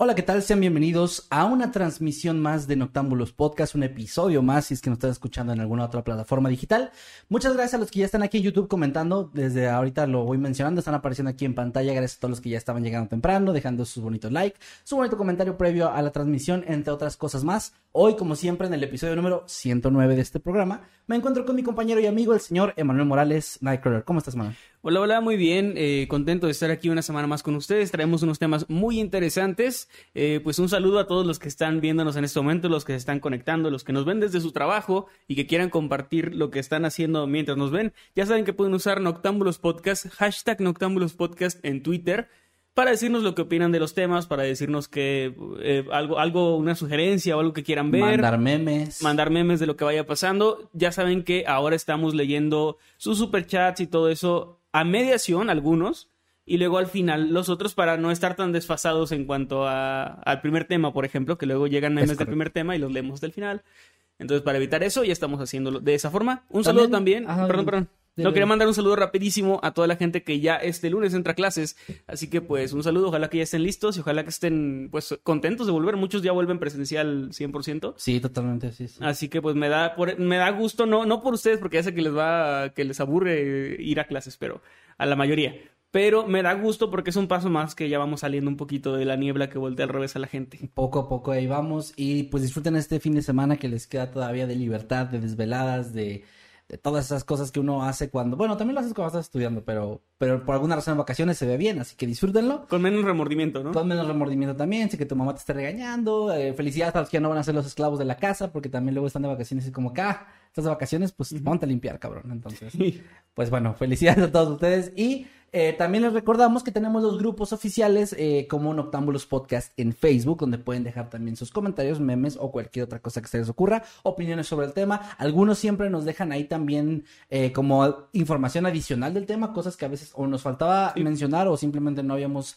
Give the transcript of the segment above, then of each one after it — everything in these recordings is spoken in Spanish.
Hola, ¿qué tal? Sean bienvenidos a una transmisión más de Noctámbulos Podcast, un episodio más si es que nos están escuchando en alguna otra plataforma digital. Muchas gracias a los que ya están aquí en YouTube comentando, desde ahorita lo voy mencionando, están apareciendo aquí en pantalla, gracias a todos los que ya estaban llegando temprano, dejando sus bonitos like, su bonito comentario previo a la transmisión, entre otras cosas más. Hoy, como siempre, en el episodio número 109 de este programa, me encuentro con mi compañero y amigo, el señor Emanuel Morales, Nightcrawler. ¿Cómo estás, Manuel? Hola, hola, muy bien. Eh, contento de estar aquí una semana más con ustedes. Traemos unos temas muy interesantes. Eh, pues un saludo a todos los que están viéndonos en este momento, los que se están conectando, los que nos ven desde su trabajo y que quieran compartir lo que están haciendo mientras nos ven. Ya saben que pueden usar Noctámbulos Podcast, hashtag Noctámbulos Podcast en Twitter para decirnos lo que opinan de los temas, para decirnos que eh, algo, algo, una sugerencia o algo que quieran ver. Mandar memes. Mandar memes de lo que vaya pasando. Ya saben que ahora estamos leyendo sus superchats y todo eso a mediación, algunos, y luego al final los otros para no estar tan desfasados en cuanto a, al primer tema, por ejemplo, que luego llegan memes del primer tema y los leemos del final. Entonces, para evitar eso, ya estamos haciéndolo de esa forma. Un saludo también. perdón, perdón. No quería mandar un saludo rapidísimo a toda la gente que ya este lunes entra a clases. Así que pues un saludo, ojalá que ya estén listos y ojalá que estén pues contentos de volver. Muchos ya vuelven presencial 100%. Sí, totalmente, sí, Así que pues me da me da gusto, no, no por ustedes, porque ya sé que les va, que les aburre ir a clases, pero a la mayoría. Pero me da gusto porque es un paso más que ya vamos saliendo un poquito de la niebla que voltea al revés a la gente. Poco a poco ahí vamos. Y pues disfruten este fin de semana que les queda todavía de libertad, de desveladas, de de todas esas cosas que uno hace cuando, bueno, también lo haces cuando estás estudiando, pero, pero por alguna razón en vacaciones se ve bien, así que disfrútenlo. Con menos remordimiento, ¿no? Con menos remordimiento también, sé que tu mamá te esté regañando, eh, felicidades a los que ya no van a ser los esclavos de la casa, porque también luego están de vacaciones y como acá, ah, estás de vacaciones, pues ponte a limpiar, cabrón, entonces. Pues bueno, felicidades a todos ustedes y eh, también les recordamos que tenemos los grupos oficiales eh, como Noctámbulos Podcast en Facebook, donde pueden dejar también sus comentarios, memes o cualquier otra cosa que se les ocurra, opiniones sobre el tema. Algunos siempre nos dejan ahí también eh, como información adicional del tema, cosas que a veces o nos faltaba mencionar o simplemente no habíamos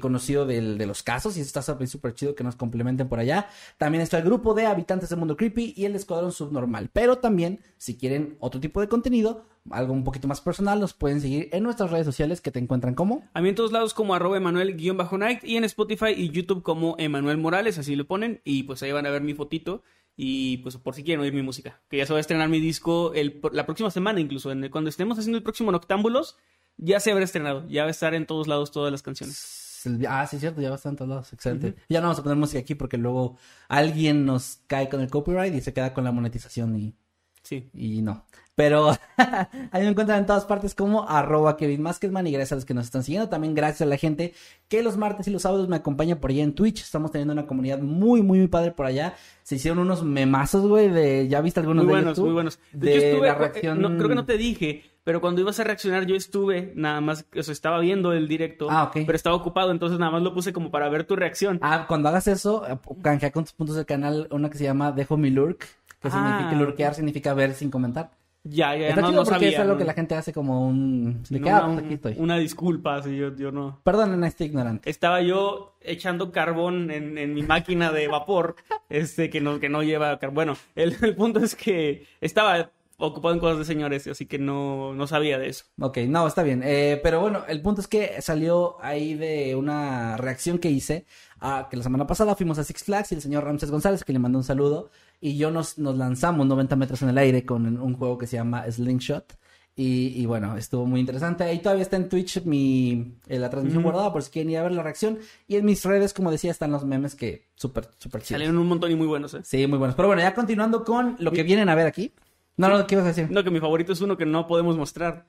conocido de los casos y está súper chido que nos complementen por allá. También está el grupo de habitantes del mundo creepy y el escuadrón subnormal. Pero también, si quieren otro tipo de contenido, algo un poquito más personal, nos pueden seguir en nuestras redes sociales que te encuentran como. A mí en todos lados como arroba Emanuel-Night y en Spotify y YouTube como Emanuel Morales, así lo ponen y pues ahí van a ver mi fotito y pues por si quieren oír mi música, que ya se va a estrenar mi disco el, la próxima semana incluso, en cuando estemos haciendo el próximo Noctámbulos, ya se habrá estrenado, ya va a estar en todos lados todas las canciones. Ah, sí, es cierto, ya va a estar en todos lados, excelente. Ya no vamos a poner música aquí porque luego alguien nos cae con el copyright y se queda con la monetización y... Sí. Y no. Pero ahí me encuentran en todas partes como arroba Kevin Maskedman y gracias a los que nos están siguiendo. También gracias a la gente que los martes y los sábados me acompaña por allá en Twitch. Estamos teniendo una comunidad muy, muy, muy padre por allá. Se hicieron unos memazos, güey, de... ¿Ya viste algunos muy de buenos, Muy buenos, De, estuve, la reacción... No, creo que no te dije, pero cuando ibas a reaccionar yo estuve, nada más, o sea, estaba viendo el directo, ah, ok. pero estaba ocupado, entonces nada más lo puse como para ver tu reacción. Ah, cuando hagas eso, canjea con tus puntos del canal una que se llama Dejo mi lurk, que Ah. significa lurkear, significa ver sin comentar. Ya, ya, Está no, chido no porque sabía. es algo ¿no? que la gente hace como un... De No, que, ah, una, pues aquí estoy. una disculpa, si yo, yo no. Perdonen a este ignorante. Estaba yo echando carbón en, en mi máquina de vapor, este, que no, que no lleva carbón. Bueno, el, el punto es que estaba ocupado en cosas de señores, así que no, no sabía de eso. Ok, no, está bien. Eh, pero bueno, el punto es que salió ahí de una reacción que hice. a que la semana pasada fuimos a Six Flags y el señor Ramses González, que le mandó un saludo, y yo nos, nos lanzamos 90 metros en el aire con un juego que se llama Slingshot. Y, y bueno, estuvo muy interesante. Ahí todavía está en Twitch mi, eh, la transmisión guardada por si quieren ir a ver la reacción. Y en mis redes, como decía, están los memes que súper, súper chidos. Salieron un montón y muy buenos, ¿eh? Sí, muy buenos. Pero bueno, ya continuando con lo que vienen a ver aquí. No, no, ¿qué ibas a decir? No, que mi favorito es uno que no podemos mostrar.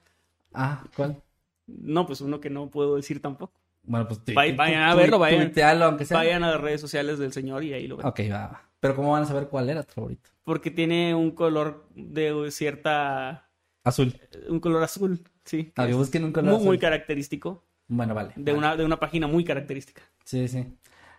Ah, ¿cuál? No, pues uno que no puedo decir tampoco. Bueno, pues vayan a verlo, vayan. tuitealo, aunque sea. Vayan a las redes sociales del señor y ahí lo ven. Ok, va, va. Pero ¿cómo van a saber cuál era tu favorito? Porque tiene un color de cierta... Azul. Un color azul, sí. A que busquen un color muy, azul. muy característico. Bueno, vale. De vale. una, de una página muy característica. Sí, sí.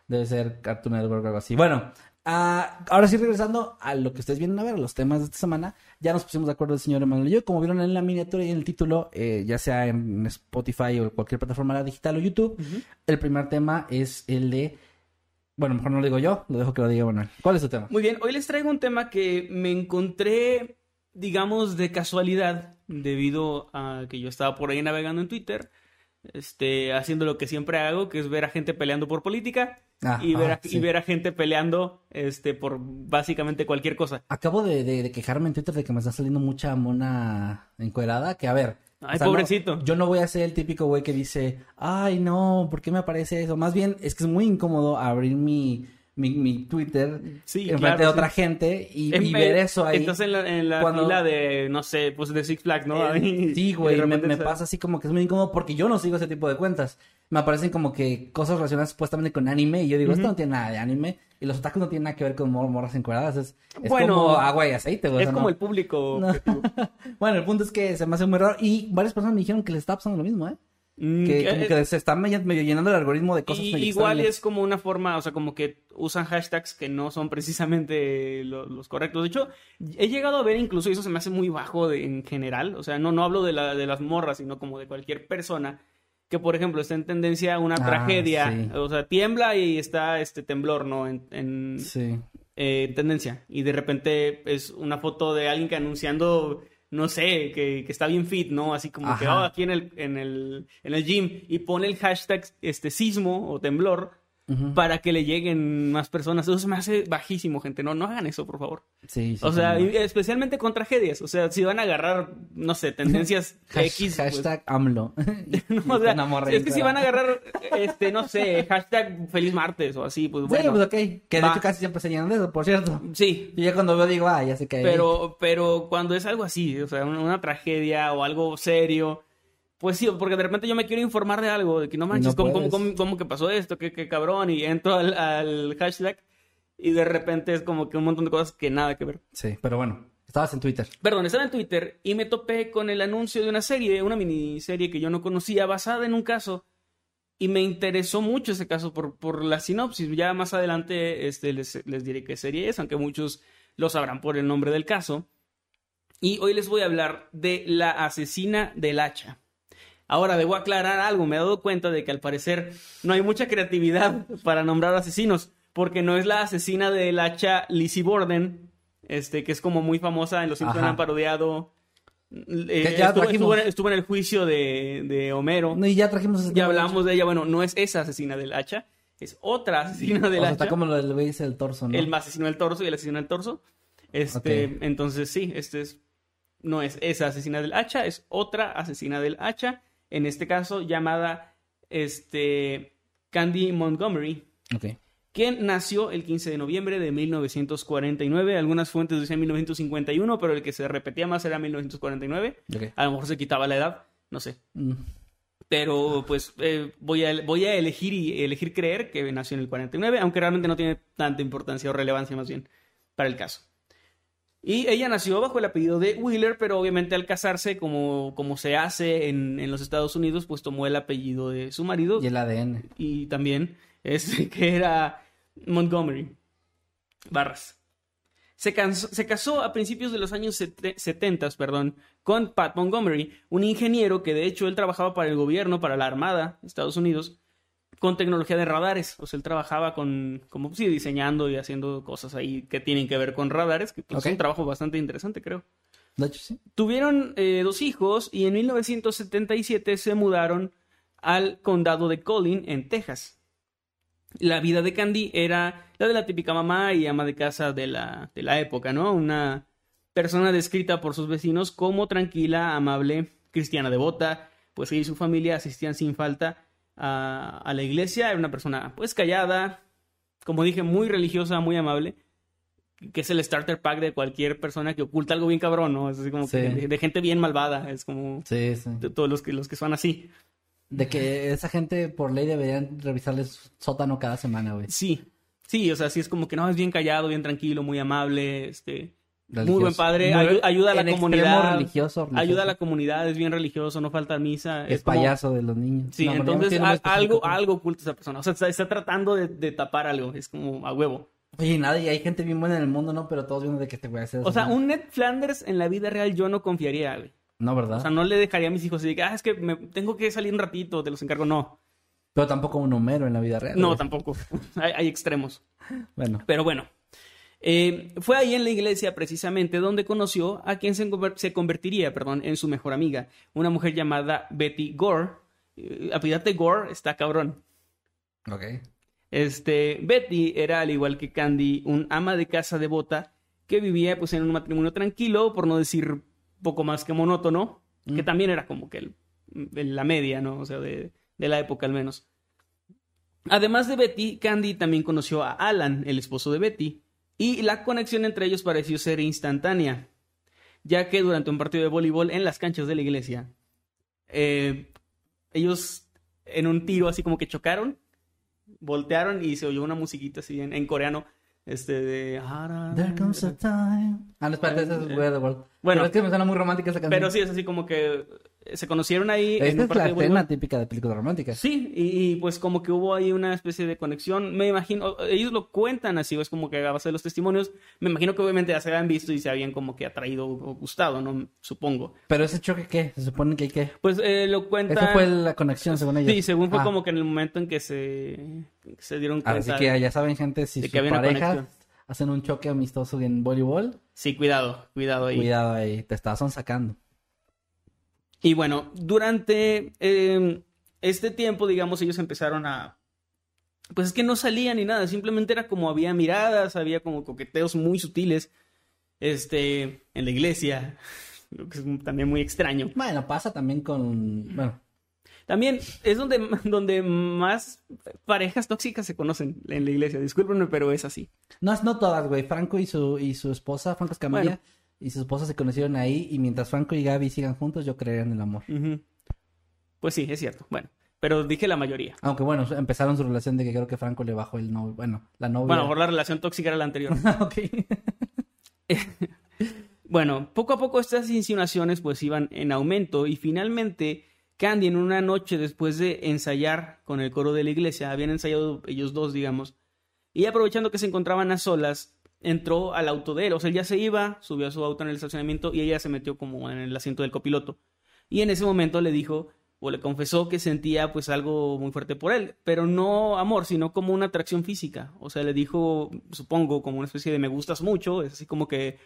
Debe ser Cartoon Network o algo así. Bueno, ah, ahora sí regresando a lo que ustedes vienen a ver, los temas de esta semana. Ya nos pusimos de acuerdo el señor Emanuel y yo. Como vieron en la miniatura y en el título, eh, ya sea en Spotify o cualquier plataforma digital o YouTube, el primer tema es el de... Bueno, mejor no lo digo yo, lo dejo que lo diga Manuel. ¿Cuál es tu tema? Muy bien, hoy les traigo un tema que me encontré, digamos, de casualidad, debido a que yo estaba por ahí navegando en Twitter, este, haciendo lo que siempre hago, que es ver a gente peleando por política Ah, y, ver a, ah, sí. y ver a gente peleando este, por básicamente cualquier cosa. Acabo de, de- de quejarme en Twitter de que me está saliendo mucha mona encuerada. Que a ver. Ay, pobrecito. yo no voy a ser el típico güey que dice, ay, no, ¿por qué me aparece eso? Más bien es que es muy incómodo abrir mi, mi, mi Twitter Sí, en claro, frente de sí. otra gente y, ver eso ahí. Estás en la, en la Cuando- fila de, no sé, pues de Six Flags, ¿no? Eh, sí, güey, me, me pasa así como que es muy incómodo porque yo no sigo ese tipo de cuentas. Me aparecen como que cosas relacionadas supuestamente con anime y yo digo, esto no tiene nada de anime y los otakus no tienen nada que ver con mor- morras encueradas. Es, es Bueno, como agua y aceite, güey. Es como no- el público. No. Bueno, el punto es que se me hace muy raro y varias personas me dijeron que les está pasando lo mismo, ¿eh? Mm, Que como que se está medio, llenando el algoritmo de cosas Y- medio igual extrañas. es como una forma, o sea, como que usan hashtags que no son precisamente lo- los correctos. De hecho, he llegado a ver incluso, y eso se me hace muy bajo de- en general, o sea, no, no hablo de, la, de las morras, sino como de cualquier persona, que por ejemplo está en tendencia una Ah, tragedia, sí. o sea, tiembla y está este temblor, ¿no? En, en, Sí. eh, tendencia. Y de repente es una foto de alguien que anunciando, no sé, que, que está bien fit, ¿no? Así como que, Ajá. oh, aquí en el, en el, en el gym. Y pone el hashtag este sismo o temblor Para que le lleguen más personas. Eso se me hace bajísimo, gente. No, no hagan eso, por favor. Sí, sí, O sea, sí, especialmente con tragedias. O sea, si van a agarrar, no sé, tendencias X. pues, hashtag AMLO. no, o sea, es que si van a agarrar, este, no sé, hashtag feliz martes o así, pues Sí, bueno. pues ok. Que de va. hecho casi siempre se llenan de eso, por cierto. Sí, Y ya cuando veo digo, ah, ya sé que hay. Pero, pero cuando es algo así, o sea, una, una tragedia o algo serio, pues sí, porque de repente yo me quiero informar de algo, de que no manches, no ¿cómo, cómo, cómo- cómo que pasó esto? ¿Qué, qué cabrón? Y entro al, al hashtag y de repente es como que un montón de cosas que nada que ver. Sí, pero bueno, estabas en Twitter. Perdón, estaba en Twitter y me topé con el anuncio de una serie, una miniserie que yo no conocía, basada en un caso. Y me interesó mucho ese caso por, por la sinopsis. Ya más adelante este, les, les diré qué serie es, aunque muchos lo sabrán por el nombre del caso. Y hoy les voy a hablar de la asesina del hacha. Ahora, debo aclarar algo. Me he dado cuenta de que al parecer no hay mucha creatividad para nombrar asesinos, porque no es la asesina del hacha Lizzie Borden, este, que es como muy famosa, en Los Simpsons han parodiado. Eh, Que ya estuvo, trajimos. estuvo en, estuvo en el juicio de, de Homero. No, y ya trajimos ya hablamos de ella. Bueno, no es esa asesina del hacha, es otra asesina del O sea, hacha. está como lo del del torso, ¿no? El asesino del torso y el asesino del torso. Este, entonces sí, este es no es esa asesina del hacha, es otra asesina del hacha, en este caso llamada este Candy Montgomery, Ok. quien nació el 15 de noviembre de 1949. Algunas fuentes decían 1951, pero el que se repetía más era 1949. Ok. A lo mejor se quitaba la edad, no sé. Mm. Pero pues eh, voy, a, voy a elegir y elegir creer que nació en el 49, aunque realmente no tiene tanta importancia o relevancia más bien para el caso. Y ella nació bajo el apellido de Wheeler, pero obviamente al casarse, como, como se hace en, en los Estados Unidos, pues tomó el apellido de su marido Y el ADN. y también es que era Montgomery. Barras. Se, cansó- se casó a principios de los años sete- 70, perdón, con Pat Montgomery, un ingeniero que de hecho él trabajaba para el gobierno, para la Armada de Estados Unidos, con tecnología de radares. Sea, él trabajaba con, como sí, diseñando y haciendo cosas ahí que tienen que ver con radares, que pues, es un trabajo bastante interesante, creo. De hecho, sí. Tuvieron eh, dos hijos y en 1977 se mudaron al condado de Collin, en Texas. La vida de Candy era la de la típica mamá y ama de casa de la, de la época, ¿no? Una, persona descrita por sus vecinos como tranquila, amable, cristiana devota, pues ella y su familia asistían sin falta a, a la iglesia, era una persona pues callada, como dije, muy religiosa, muy amable, que es el starter pack de cualquier persona que oculta algo bien cabrón, ¿no? Es así como Sí. que de, de gente bien malvada, es como Sí, sí. de todos los que, los que son así. De que esa gente por ley deberían revisarles sótano cada semana, güey. Sí, sí, o sea, sí es como que no, es bien callado, bien tranquilo, muy amable, este, Religioso. muy buen padre, Muy- ayuda a la comunidad, religioso, religioso. ayuda a la comunidad, es bien religioso, no falta misa, Es como- payaso de los niños. Sí, No, entonces a- algo, algo oculta esa persona, o sea, está, está tratando de, de tapar algo, es como a huevo. Oye, nada, y hay gente bien buena en el mundo, ¿no? Pero todos viendo de que te voy a hacer. O sea, un Ned Flanders en la vida real yo no confiaría, güey. No, ¿verdad? O sea, no le dejaría a mis hijos de que, ah, es que me, tengo que salir un ratito, te los encargo. No, Pero tampoco un Homero en la vida real. no, güey. tampoco. hay, hay extremos. Bueno, Pero bueno, eh, fue ahí en la iglesia precisamente donde conoció a quien se, conver- se convertiría perdón, en su mejor amiga, una mujer llamada Betty Gore. Eh, Gore está cabrón. ok. Este, Betty era, al igual que Candy, un ama de casa devota que vivía pues en un matrimonio tranquilo, por no decir poco más que monótono, que también era como que el- el- la media, ¿no? O sea, de, de la época al menos. Además de Betty, Candy también conoció a Alan, el esposo de Betty, y la conexión entre ellos pareció ser instantánea, ya que durante un partido de voleibol en las canchas de la iglesia, eh, ellos en un tiro así como que chocaron, voltearon y se oyó una musiquita así en, en coreano, este de... There comes a time. Ah, no, espérate, ese es Where the World. Bueno. Pero es que me suena muy romántica esa canción. Pero sí, es así como que se conocieron ahí en Esta un es la escena típica de películas románticas. Sí, y, y, pues como que hubo ahí una especie de conexión. Me imagino, ellos lo cuentan así, es como que a base de los testimonios. Me imagino que obviamente ya se habían visto y se habían como que atraído o gustado, ¿no? Supongo. Pero ese choque, ¿qué? Se supone que hay que... Pues eh, lo cuentan. Esa fue la conexión, según ellos. Sí, según fue Ah, como que en el momento en que se, se dieron cuenta. Así que ya saben, gente, si de su que había una pareja conexión. Hacen un choque amistoso en voleibol, Sí, cuidado, cuidado ahí. cuidado ahí, te estás sacando. Y bueno, durante eh, este tiempo, digamos, ellos empezaron a... Pues es que no salían ni nada, simplemente era como había miradas, había como coqueteos muy sutiles, este, en la iglesia, lo que es también muy extraño. Bueno, pasa también con... Bueno, También es donde, donde más parejas tóxicas se conocen en la iglesia, discúlpenme, pero es así. no, no todas, güey. Franco y su, y su esposa, Franco Escamilla, Bueno. y su esposa se conocieron ahí. Y mientras Franco y Gaby sigan juntos, yo creería en el amor. Pues sí, es cierto. Bueno, pero dije la mayoría. Aunque bueno, empezaron su relación de que creo que Franco le bajó el novio. Bueno, la novia. Bueno, por la relación tóxica era la anterior. ok. Bueno, poco a poco estas insinuaciones pues iban en aumento y finalmente Candy en una noche después de ensayar con el coro de la iglesia, habían ensayado ellos dos, digamos, y aprovechando que se encontraban a solas, entró al auto de él, o sea, él ya se iba, subió a su auto en el estacionamiento y ella se metió como en el asiento del copiloto. Y en ese momento le dijo o le confesó que sentía pues algo muy fuerte por él, pero no amor, sino como una atracción física. O sea, le dijo, supongo, como una especie de me gustas mucho, es así como que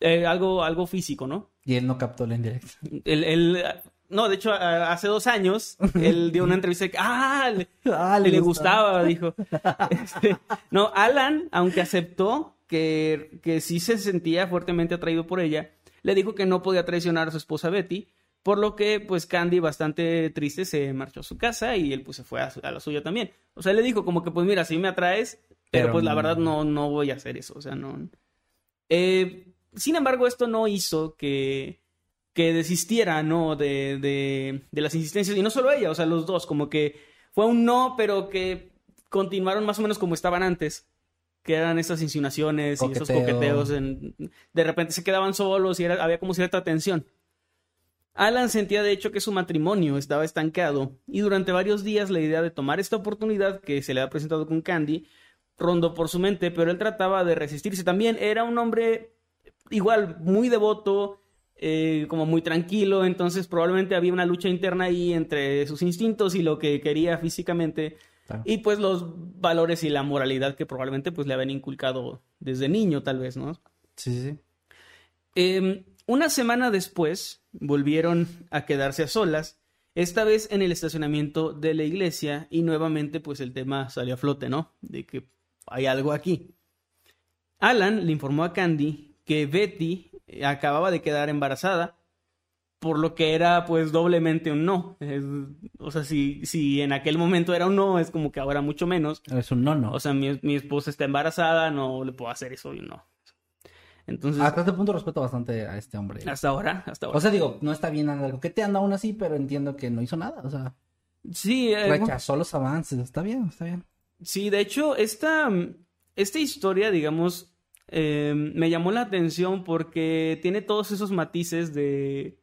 eh, algo, algo físico, ¿no? Y él no captó la indirecta. Él, él- no, de hecho, hace dos años, él dio una entrevista de que, ah, le, Ah, le, gustaba, dijo. Este, no, Alan, aunque aceptó que, que sí se sentía fuertemente atraído por ella, le dijo que no podía traicionar a su esposa Betty, por lo que, pues, Candy, bastante triste, se marchó a su casa y él, pues, se fue a, su- a la suya también. O sea, le dijo como que, pues, mira, sí me atraes, pero, Pero pues, la verdad no, no voy a hacer eso, o sea, no... Eh, sin embargo, esto no hizo que, que desistiera, ¿no? De, de, de las insistencias. Y no solo ella, o sea, los dos, como que fue un no, pero que continuaron más o menos como estaban antes. Que eran esas insinuaciones y esos Coqueteo. coqueteos. En, de repente se quedaban solos y era- había como cierta tensión. Alan sentía de hecho que su matrimonio estaba estancado y durante varios días la idea de tomar esta oportunidad que se le ha presentado con Candy rondó por su mente, pero él trataba de resistirse también. Era un hombre igual muy devoto, eh, como muy tranquilo, entonces probablemente había una lucha interna ahí entre sus instintos y lo que quería físicamente Claro. y pues los valores y la moralidad que probablemente pues le habían inculcado desde niño tal vez, ¿no? Sí, sí. Eh, una semana después volvieron a quedarse a solas, esta vez en el estacionamiento de la iglesia y nuevamente pues el tema salió a flote, ¿no? De que hay algo aquí. Alan le informó a Candy que Betty acababa de quedar embarazada, por lo que era pues doblemente un no. Es- o sea, si, si en aquel momento era un no, es como que ahora mucho menos. Es un no, no. O sea, mi, mi esposa está embarazada, no le puedo hacer eso y no. Entonces, Hasta este punto respeto bastante a este hombre. hasta ahora, hasta ahora. O sea, digo, no está bien andar coqueteando aún así, pero entiendo que no hizo nada. O sea, sí, eh, rechazó los avances. Está bien, está bien. Sí, de hecho, esta, esta historia, digamos, eh, me llamó la atención porque tiene todos esos matices de,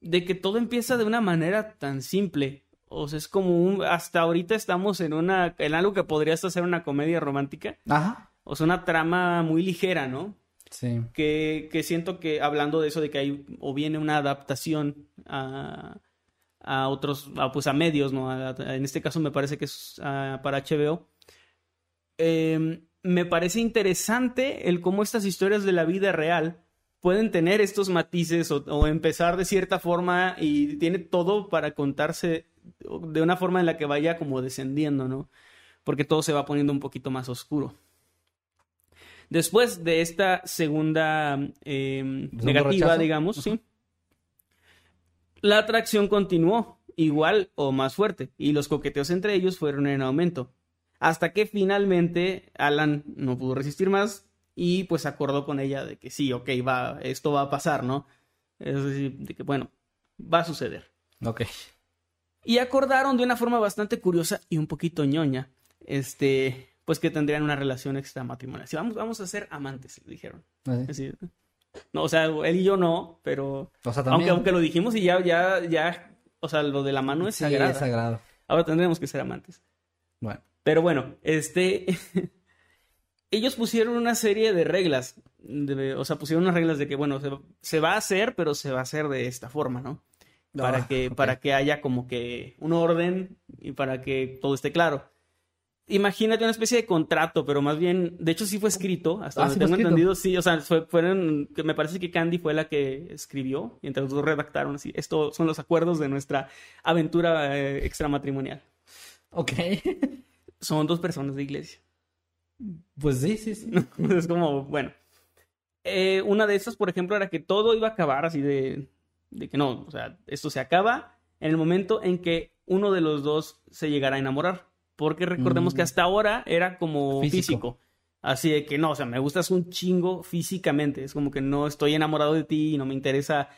de que todo empieza de una manera tan simple. O sea, es como un, hasta ahorita estamos en una, en algo que podría hasta ser una comedia romántica. Ajá. O sea, una trama muy ligera, ¿no? Sí. que, que siento que hablando de eso de que hay o viene una adaptación a, a otros a, pues a medios no A- a- en este caso me parece que es para HBO eh, me parece interesante el cómo estas historias de la vida real pueden tener estos matices o, o empezar de cierta forma y tiene todo para contarse de una forma en la que vaya como descendiendo no porque todo se va poniendo un poquito más oscuro Después de esta segunda eh, negativa, rechazo. digamos, sí, la atracción continuó igual o más fuerte y los coqueteos entre ellos fueron en aumento. Hasta que finalmente Alan no pudo resistir más y pues acordó con ella de que sí, ok, va, esto va a pasar, ¿no? Es decir, de que bueno, va a suceder. Ok. Y acordaron de una forma bastante curiosa y un poquito ñoña, este, pues que tendrían una relación extramatrimonial. Sí, vamos, vamos a ser amantes, dijeron. Así. Es decir, no, o sea, él y yo no, pero O sea, aunque, también. aunque lo dijimos y ya, ya, ya, o sea, lo de la mano es Sí, sagrado. es sagrado. Ahora tendremos que ser amantes. Bueno. Pero bueno, este. ellos pusieron una serie de reglas. de- o sea, pusieron unas reglas de que, bueno, se, se va a hacer, pero se va a hacer de esta forma, ¿no? Para, Ah, que, ok. para que haya como que un orden y para que todo esté claro. Imagínate una especie de contrato, pero más bien, de hecho sí fue escrito, hasta Ah, donde sí tengo entendido, sí, o sea, fue- fueron, que me parece que Candy fue la que escribió y entre los dos redactaron así, estos son los acuerdos de nuestra aventura eh, extramatrimonial. Ok. Son dos personas de iglesia. pues sí, sí, sí. es como, bueno. Eh, una de estas, por ejemplo, era que todo iba a acabar así de, de que no, o sea, esto se acaba en el momento en que uno de los dos se llegara a enamorar. Porque recordemos Mm. que hasta ahora era como Físico. físico. Así de que no, o sea, me gustas un chingo físicamente. Es como que no estoy enamorado de ti y no me interesa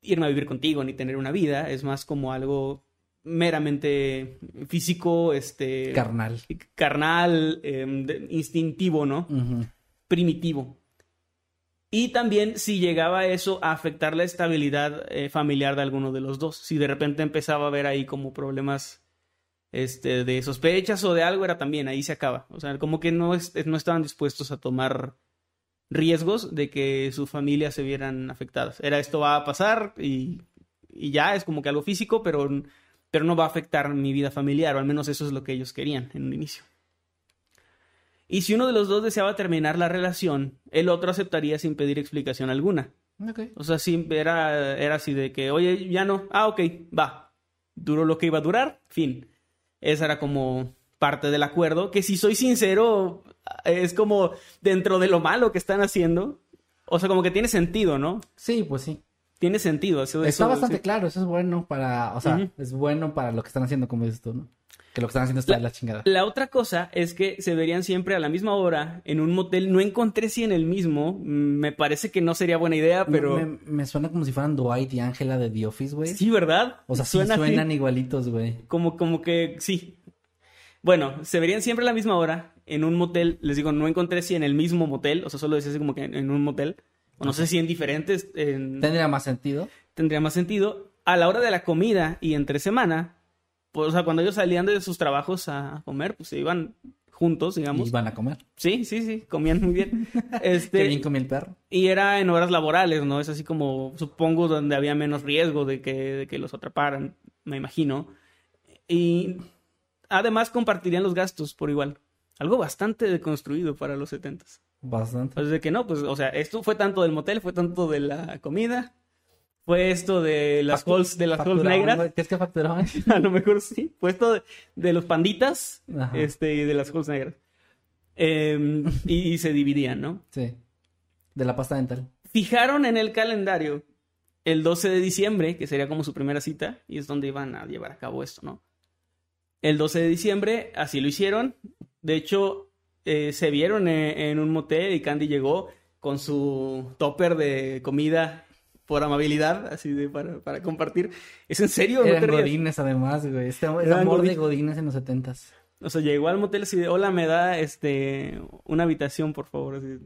irme a vivir contigo ni tener una vida. Es más como algo meramente físico, este Carnal. carnal, em, instintivo, ¿no? Primitivo. Y también si llegaba eso a afectar la estabilidad eh, familiar de alguno de los dos. Si de repente empezaba a haber ahí como problemas este, de sospechas o de algo, era también, ahí se acaba. O sea, como que no, es- no estaban dispuestos a tomar riesgos de que su familia se vieran afectadas. Era esto va a pasar y, y ya es como que algo físico, pero, pero no va a afectar mi vida familiar, o al menos eso es lo que ellos querían en un inicio. Y si uno de los dos deseaba terminar la relación, el otro aceptaría sin pedir explicación alguna. Ok. O sea, sí, era, era así de que, oye, ya no, ah, ok, va. Duró lo que iba a durar, fin. Esa era como parte del acuerdo, que si soy sincero, es como dentro de lo malo que están haciendo. O sea, como que tiene sentido, ¿no? Sí, pues sí. Tiene sentido. Eso, Está eso- bastante sí. claro, eso es bueno para, o sea, es bueno para lo que están haciendo, como dices tú, ¿no? Que lo que están haciendo está La- de la chingada. La otra cosa es que se verían siempre a la misma hora en un motel. No encontré si en el mismo. Mm, Me parece que no sería buena idea, pero... Me, me suena como si fueran Dwight y Ángela de The Office, güey. Sí, ¿verdad? O sea, sí así. suenan igualitos, güey. Como, como que sí. Bueno, se verían siempre a la misma hora en un motel. Les digo, no encontré si en el mismo motel, o sea, solo decía así como que en, en un motel. O no sé si en diferentes en- Tendría más sentido. tendría más sentido. A la hora de la comida y entre semana, pues, o sea, cuando ellos salían de sus trabajos a comer, pues se iban juntos, digamos. Y van a comer. Sí, sí, sí, comían muy bien. Este, Qué bien comía el perro. y era en horas laborales, ¿no? Es así como, supongo, donde había menos riesgo de que, de que los atraparan, me imagino. Y además compartirían los gastos por igual. Algo bastante deconstruido para los setentas. Bastante. Pues de que no, pues, o sea, esto fue tanto del motel, fue tanto de la comida, fue esto de las Factu- halls, de las halls negras. ¿Qué es que facturaban? A lo mejor sí. Fue esto de, de los panditas, Ajá. este, y de las halls negras. Em, y, y se dividían, ¿no? Sí. De la pasta dental. fijaron en el calendario el 12 de diciembre, que sería como su primera cita, y es donde iban a llevar a cabo esto, ¿no? El 12 de diciembre, así lo hicieron. De hecho, eh, se vieron eh, en un motel y Candy llegó con su topper de comida por amabilidad, así de para, para compartir. ¿Es en serio? ¿No Eran te rías? godines además, güey. Este es Eran amor de godines. godines en los setentas. O sea, llegó al motel así de, hola, me da este una habitación, por favor. Así,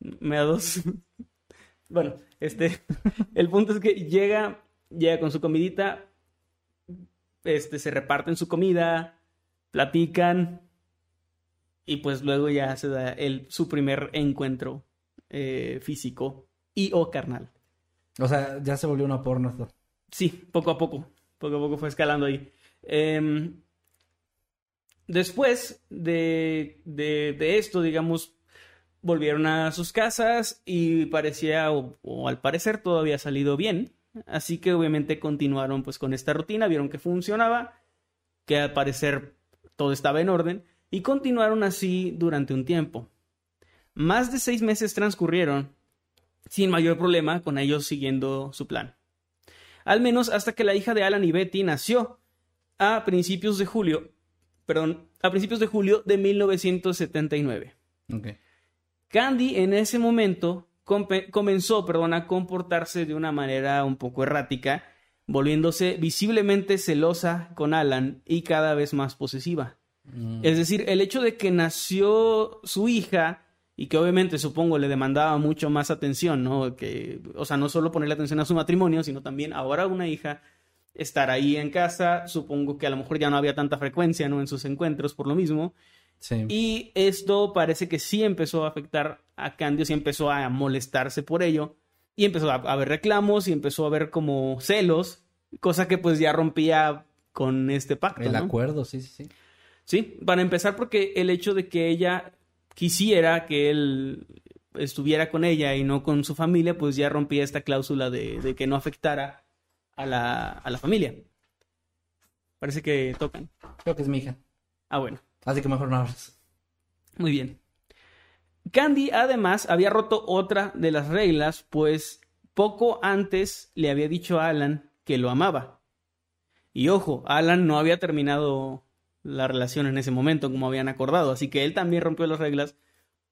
me da dos. bueno, este, el punto es que llega, llega con su comidita, este, se reparten su comida, platican, y pues luego ya se da el, su primer encuentro eh, físico y o carnal. O sea, ya se volvió una porno esto. Sí, poco a poco. Poco a poco fue escalando ahí. Em, después de, de, de esto, digamos, volvieron a sus casas y parecía, o, o al parecer, todo había salido bien. Así que obviamente continuaron pues con esta rutina, vieron que funcionaba, que al parecer todo estaba en orden y continuaron así durante un tiempo. Más de seis meses transcurrieron sin mayor problema con ellos siguiendo su plan. Al menos hasta que la hija de Alan y Betty nació a principios de julio, perdón, a principios de julio de 1979. Ok. Candy en ese momento comenzó, perdón, a comportarse de una manera un poco errática, volviéndose visiblemente celosa con Alan y cada vez más posesiva. Es decir, el hecho de que nació su hija y que obviamente supongo le demandaba mucho más atención, ¿no? Que, o sea, no solo ponerle atención a su matrimonio, sino también ahora una hija, estar ahí en casa, supongo que a lo mejor ya no había tanta frecuencia, ¿no? En sus encuentros por lo mismo. Sí. Y esto parece que sí empezó a afectar a Candy, sí empezó a molestarse por ello. Y empezó a a haber reclamos y empezó a haber como celos, cosa que pues ya rompía con este pacto. El ¿no? acuerdo, sí, sí, sí. Sí, para empezar porque el hecho de que ella quisiera que él estuviera con ella y no con su familia, pues ya rompía esta cláusula de, de que no afectara a la, a la familia. Parece que tocan. Creo que es mi hija. Ah, bueno. Así que mejor no abras. Muy bien. Candy además había roto otra de las reglas, pues poco antes le había dicho a Alan que lo amaba. Y ojo, Alan no había terminado la relación en ese momento como habían acordado, así que él también rompió las reglas,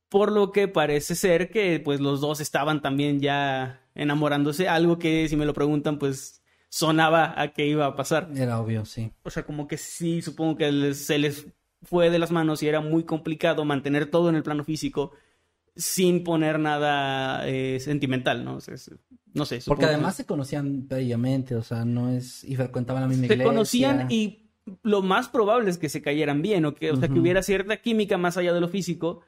por lo que parece ser que pues los dos estaban también ya enamorándose, algo que si me lo preguntan pues sonaba a que iba a pasar. Era obvio, sí. O sea, como que sí, supongo que se les fue de las manos y era muy complicado mantener todo en el plano físico sin poner nada eh, sentimental, ¿no? O sea, es- no sé. Porque que además se conocían previamente, o sea, no es... Y frecuentaban la misma se iglesia. conocían y lo más probable es que se cayeran bien o que, o sea, que hubiera cierta química más allá de lo físico.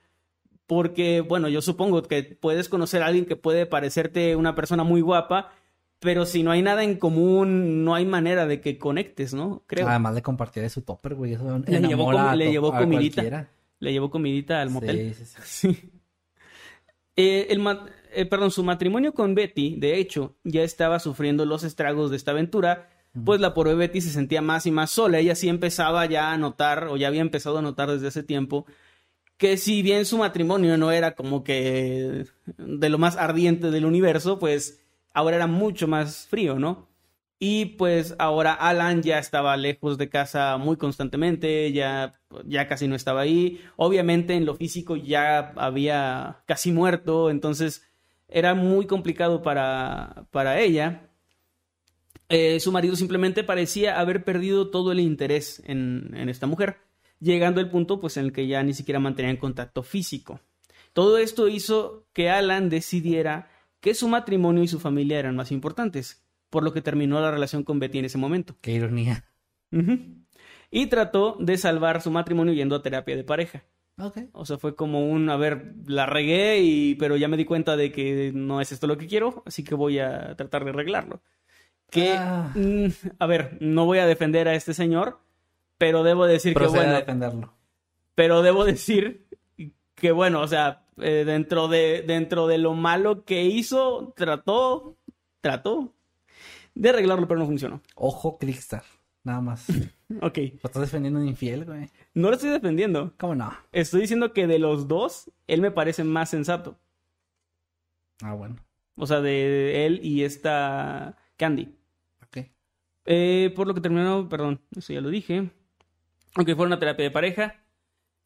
Porque, bueno, yo supongo que puedes conocer a alguien que puede parecerte una persona muy guapa, pero si no hay nada en común, no hay manera de que conectes, ¿no? Creo. Además de su topper, güey. Eso Le llevó a le llevó comidita. Le llevó comidita al motel. Sí, sí, sí. Sí. Eh, el eh, perdón, su matrimonio con Betty, de hecho, ya estaba sufriendo los estragos de esta aventura, pues la pobre Betty se sentía más y más sola. Ella sí empezaba ya a notar, o ya había empezado a notar desde hace tiempo, que si bien su matrimonio no era como que de lo más ardiente del universo, pues ahora era mucho más frío, ¿no? Y pues ahora Alan ya estaba lejos de casa muy constantemente, ya, ya casi no estaba ahí. Obviamente en lo físico ya había casi muerto, entonces era muy complicado para, para ella. Eh, su marido simplemente parecía haber perdido todo el interés en, en esta mujer, llegando al punto pues en el que ya ni siquiera mantenían contacto físico. Todo esto hizo que Alan decidiera que su matrimonio y su familia eran más importantes, por lo que terminó la relación con Betty en ese momento. Qué ironía. Y trató de salvar su matrimonio yendo a terapia de pareja. O sea, fue como un, a ver, la regué, y, pero ya me di cuenta de que no es esto lo que quiero, así que voy a tratar de arreglarlo. Que, Ah. mm, a ver, no voy a defender a este señor, pero debo decir que bueno, a defenderlo. pero debo decir que bueno, o sea, eh, dentro de dentro de lo malo que hizo, trató, trató de arreglarlo, pero no funcionó. Ojo, Crickstar. Nada más. Lo Ok, estás defendiendo un infiel, güey. no lo estoy defendiendo. ¿Cómo no? Estoy diciendo que de los dos, él me parece más sensato. Ah, bueno. O sea, de él y esta Candy. Eh, por lo que terminó, perdón, eso ya lo dije. Aunque fue una terapia de pareja.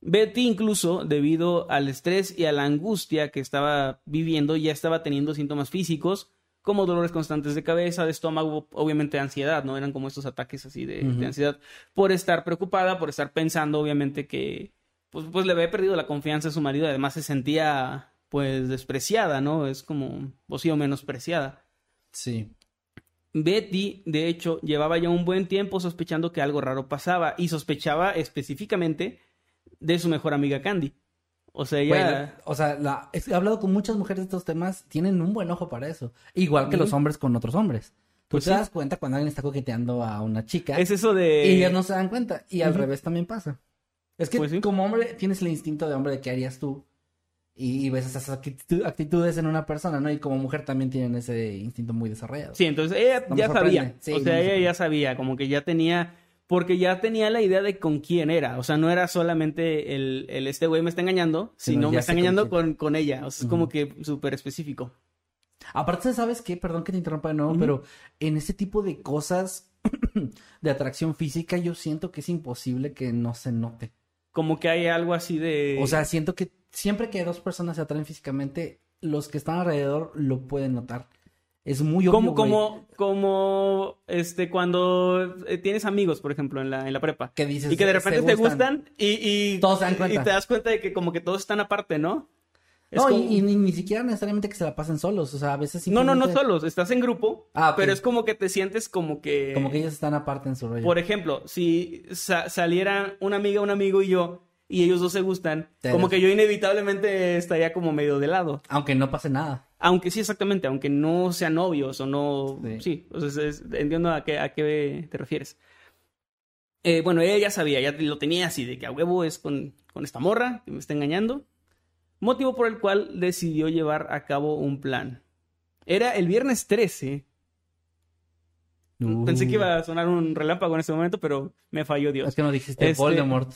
Betty incluso, debido al estrés y a la angustia que estaba viviendo, ya estaba teniendo síntomas físicos como dolores constantes de cabeza, de estómago, obviamente ansiedad, ¿no? Eran como estos ataques así de, ansiedad por estar preocupada, por estar pensando, obviamente, que pues, pues le había perdido la confianza a su marido, además se sentía pues despreciada, ¿no? Es como, o sí o menospreciada. Sí. Betty, de hecho, llevaba ya un buen tiempo sospechando que algo raro pasaba y sospechaba específicamente de su mejor amiga Candy. O sea, ella... Bueno, o sea, la- he hablado con muchas mujeres de estos temas, tienen un buen ojo para eso. Igual que los hombres con otros hombres. Tú Pues te sí. das cuenta cuando alguien está coqueteando a una chica es eso de... y ellas no se dan cuenta. Y al revés también pasa. Es que Pues sí. como hombre tienes el instinto de hombre de qué harías tú. Y, ves esas actitu- actitudes en una persona, ¿no? Y como mujer también tienen ese instinto muy desarrollado. Sí, entonces ella No ya sabía. Sí, o sea, ella ya sabía, como que ya tenía... Porque ya tenía la idea de con quién era. O sea, no era solamente el, el este güey me está engañando, Sino me está engañando con, con ella. O sea, es como que súper específico. Aparte, ¿sabes qué? Perdón que te interrumpa de nuevo, pero en ese tipo de cosas de atracción física, yo siento que es imposible que no se note. Como que hay algo así de... O sea, siento que siempre que dos personas se atraen físicamente, los que están alrededor lo pueden notar. Es muy obvio, como, como, como, este, cuando eh, tienes amigos, por ejemplo, en la, en la prepa. que dices Y que de "Se repente te gustan y, y, Todos se dan cuenta. y te das cuenta de que como que todos están aparte, ¿no? Es No, y- como- y, ni, ni siquiera necesariamente que se la pasen solos, o sea, a veces no, no, no simplemente solos, estás en grupo, Ah, pero es como que te sientes como que... Como que ellos están aparte en su rollo. Por ejemplo, si sa- salieran una amiga, un amigo y yo, y ellos dos se gustan, como que yo inevitablemente estaría como medio de lado. Aunque no pase nada. Aunque sí, exactamente, aunque no sean novios o no... Sí. Sí, o sea, es- es- entiendo a qué, a qué te refieres. Eh, bueno, ella ya sabía, ya lo tenía así, de que a huevo es con, con esta morra que me está engañando. Motivo por el cual decidió llevar a cabo un plan. Era el viernes 13. Pensé que iba a sonar un relámpago en ese momento, pero me falló Uh, Dios. Es que no dijiste Este- Voldemort.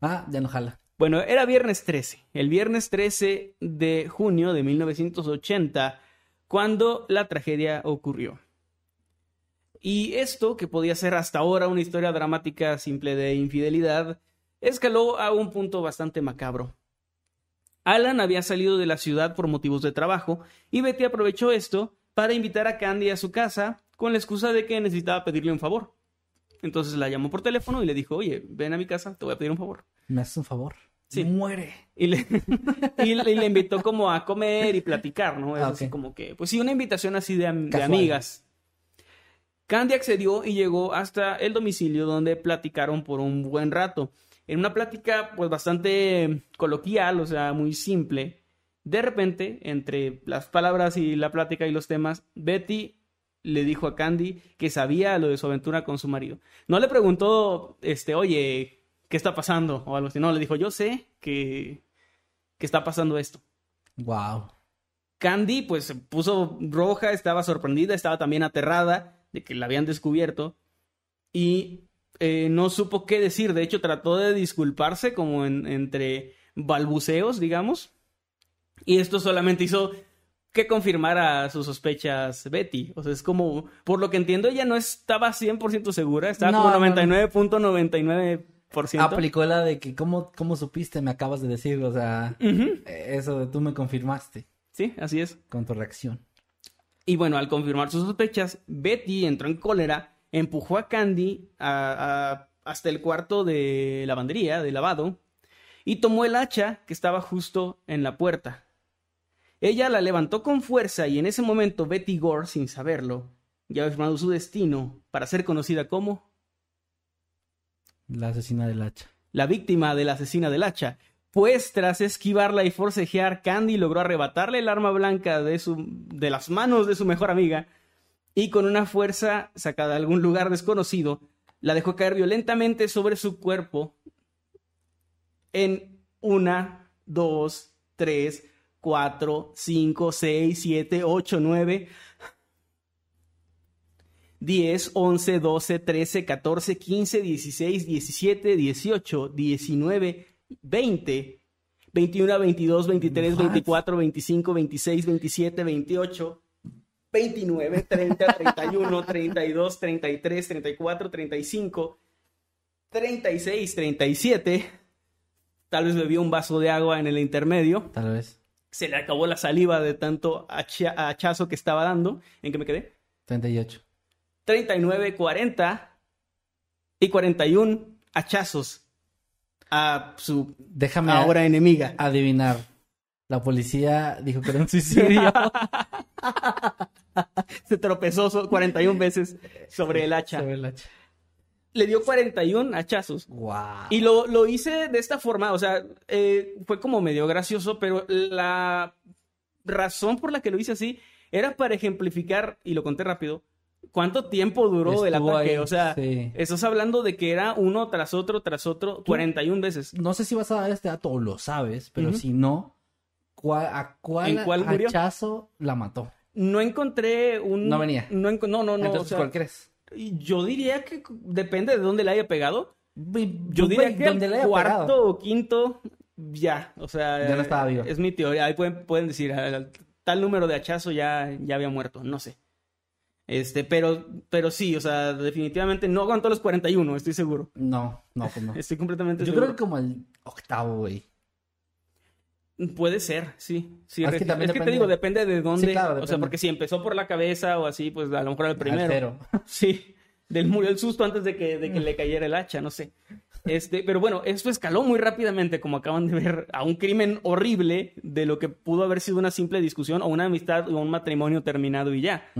Ah, ya no jala. Bueno, era viernes 13, el viernes 13 de junio de 1980, cuando la tragedia ocurrió. Y esto, que podía ser hasta ahora una historia dramática simple de infidelidad, escaló a un punto bastante macabro. Alan había salido de la ciudad por motivos de trabajo y Betty aprovechó esto para invitar a Candy a su casa con la excusa de que necesitaba pedirle un favor. Entonces la llamó por teléfono y le dijo, oye, ven a mi casa, te voy a pedir un favor. ¿Me haces un favor? Sí. Muere. Y le, y le, y le invitó como a comer y platicar, ¿no? Es Ah, así ok. como que, pues sí, una invitación así de, de amigas. Candy accedió y llegó hasta el domicilio donde platicaron por un buen rato. En una plática, pues bastante coloquial, o sea, muy simple. De repente, entre las palabras y la plática y los temas, Betty le dijo a Candy que sabía lo de su aventura con su marido. No le preguntó, este, oye, ¿qué está pasando? O algo así. No, le dijo, yo sé que, que está pasando esto. Wow. Candy, pues, se puso roja, estaba sorprendida, estaba también aterrada de que la habían descubierto y eh, no supo qué decir. De hecho, trató de disculparse como en- entre balbuceos, digamos. Y esto solamente hizo que confirmara sus sospechas Betty. O sea, es como, por lo que entiendo, ella no estaba 100% segura, estaba No, como no, no. 99.99%. Aplicó la de que, ¿cómo, ¿cómo supiste? Me acabas de decir, o sea, eh, eso de tú me confirmaste Sí, así es. con tu reacción. Y bueno, al confirmar sus sospechas, Betty entró en cólera, empujó a Candy a- a- hasta el cuarto de lavandería, de lavado, y tomó el hacha que estaba justo en la puerta. Ella la levantó con fuerza y en ese momento Betty Gore, sin saberlo, ya había firmado su destino para ser conocida como La asesina del hacha. la víctima de la asesina del hacha. Pues tras esquivarla y forcejear, Candy logró arrebatarle el arma blanca de, su, de las manos de su mejor amiga y con una fuerza sacada de algún lugar desconocido, la dejó caer violentamente sobre su cuerpo en una, dos, tres, cuatro, cinco, seis, siete, ocho, nueve, 10, 11, 12, 13, 14, 15, 16, 17, 18, 19, 20, 21, 22, 23, What? 24, 25, 26, 27, 28, 29, 30, 31, 32, 33, 34, 35, 36, 37. Tal vez bebió un vaso de agua en el intermedio. Tal vez. Se le acabó la saliva de tanto hacha- hachazo que estaba dando. ¿En qué me quedé? 38. 39, 40 y 41 hachazos a su Déjame ahora enemiga. adivinar. La policía dijo que era un suicidio. Se tropezó so- 41 veces sobre el hacha. Sobre el hacha. Le dio 41 hachazos. Wow. Y lo, lo hice de esta forma, o sea, eh, fue como medio gracioso, pero la razón por la que lo hice así era para ejemplificar, y lo conté rápido, cuánto tiempo duró el ataque. ahí, o sea, sí. estás hablando de que era uno tras otro, tras otro, 41 veces. No sé si vas a dar este dato o lo sabes, pero si no, ¿cuál- ¿a cuál, hachazo la mató? No encontré un... No venía. No, no, no, no. Entonces, o sea, ¿cuál crees? Yo diría que depende de dónde le haya pegado. Yo diría que le cuarto pegado. o quinto, ya. O sea, Ya no estaba vivo. Es mi teoría. Ahí pueden, pueden decir, al- tal número de hachazo ya, ya había muerto. No sé. Este, pero, pero sí, o sea, definitivamente no aguantó los 41, estoy seguro. No, no, pues no. Estoy completamente Yo seguro. creo que como el octavo, güey. Puede ser, sí. sí Ah, es que también es que te digo, depende de dónde. Sí, claro, O sea, porque si empezó por la cabeza o así, pues a lo mejor era el primero. Al. Sí, del murió el susto antes de que, de que le cayera el hacha, no sé. Este, pero bueno, esto escaló muy rápidamente, como acaban de ver, a un crimen horrible de lo que pudo haber sido una simple discusión o una amistad o un matrimonio terminado y ya.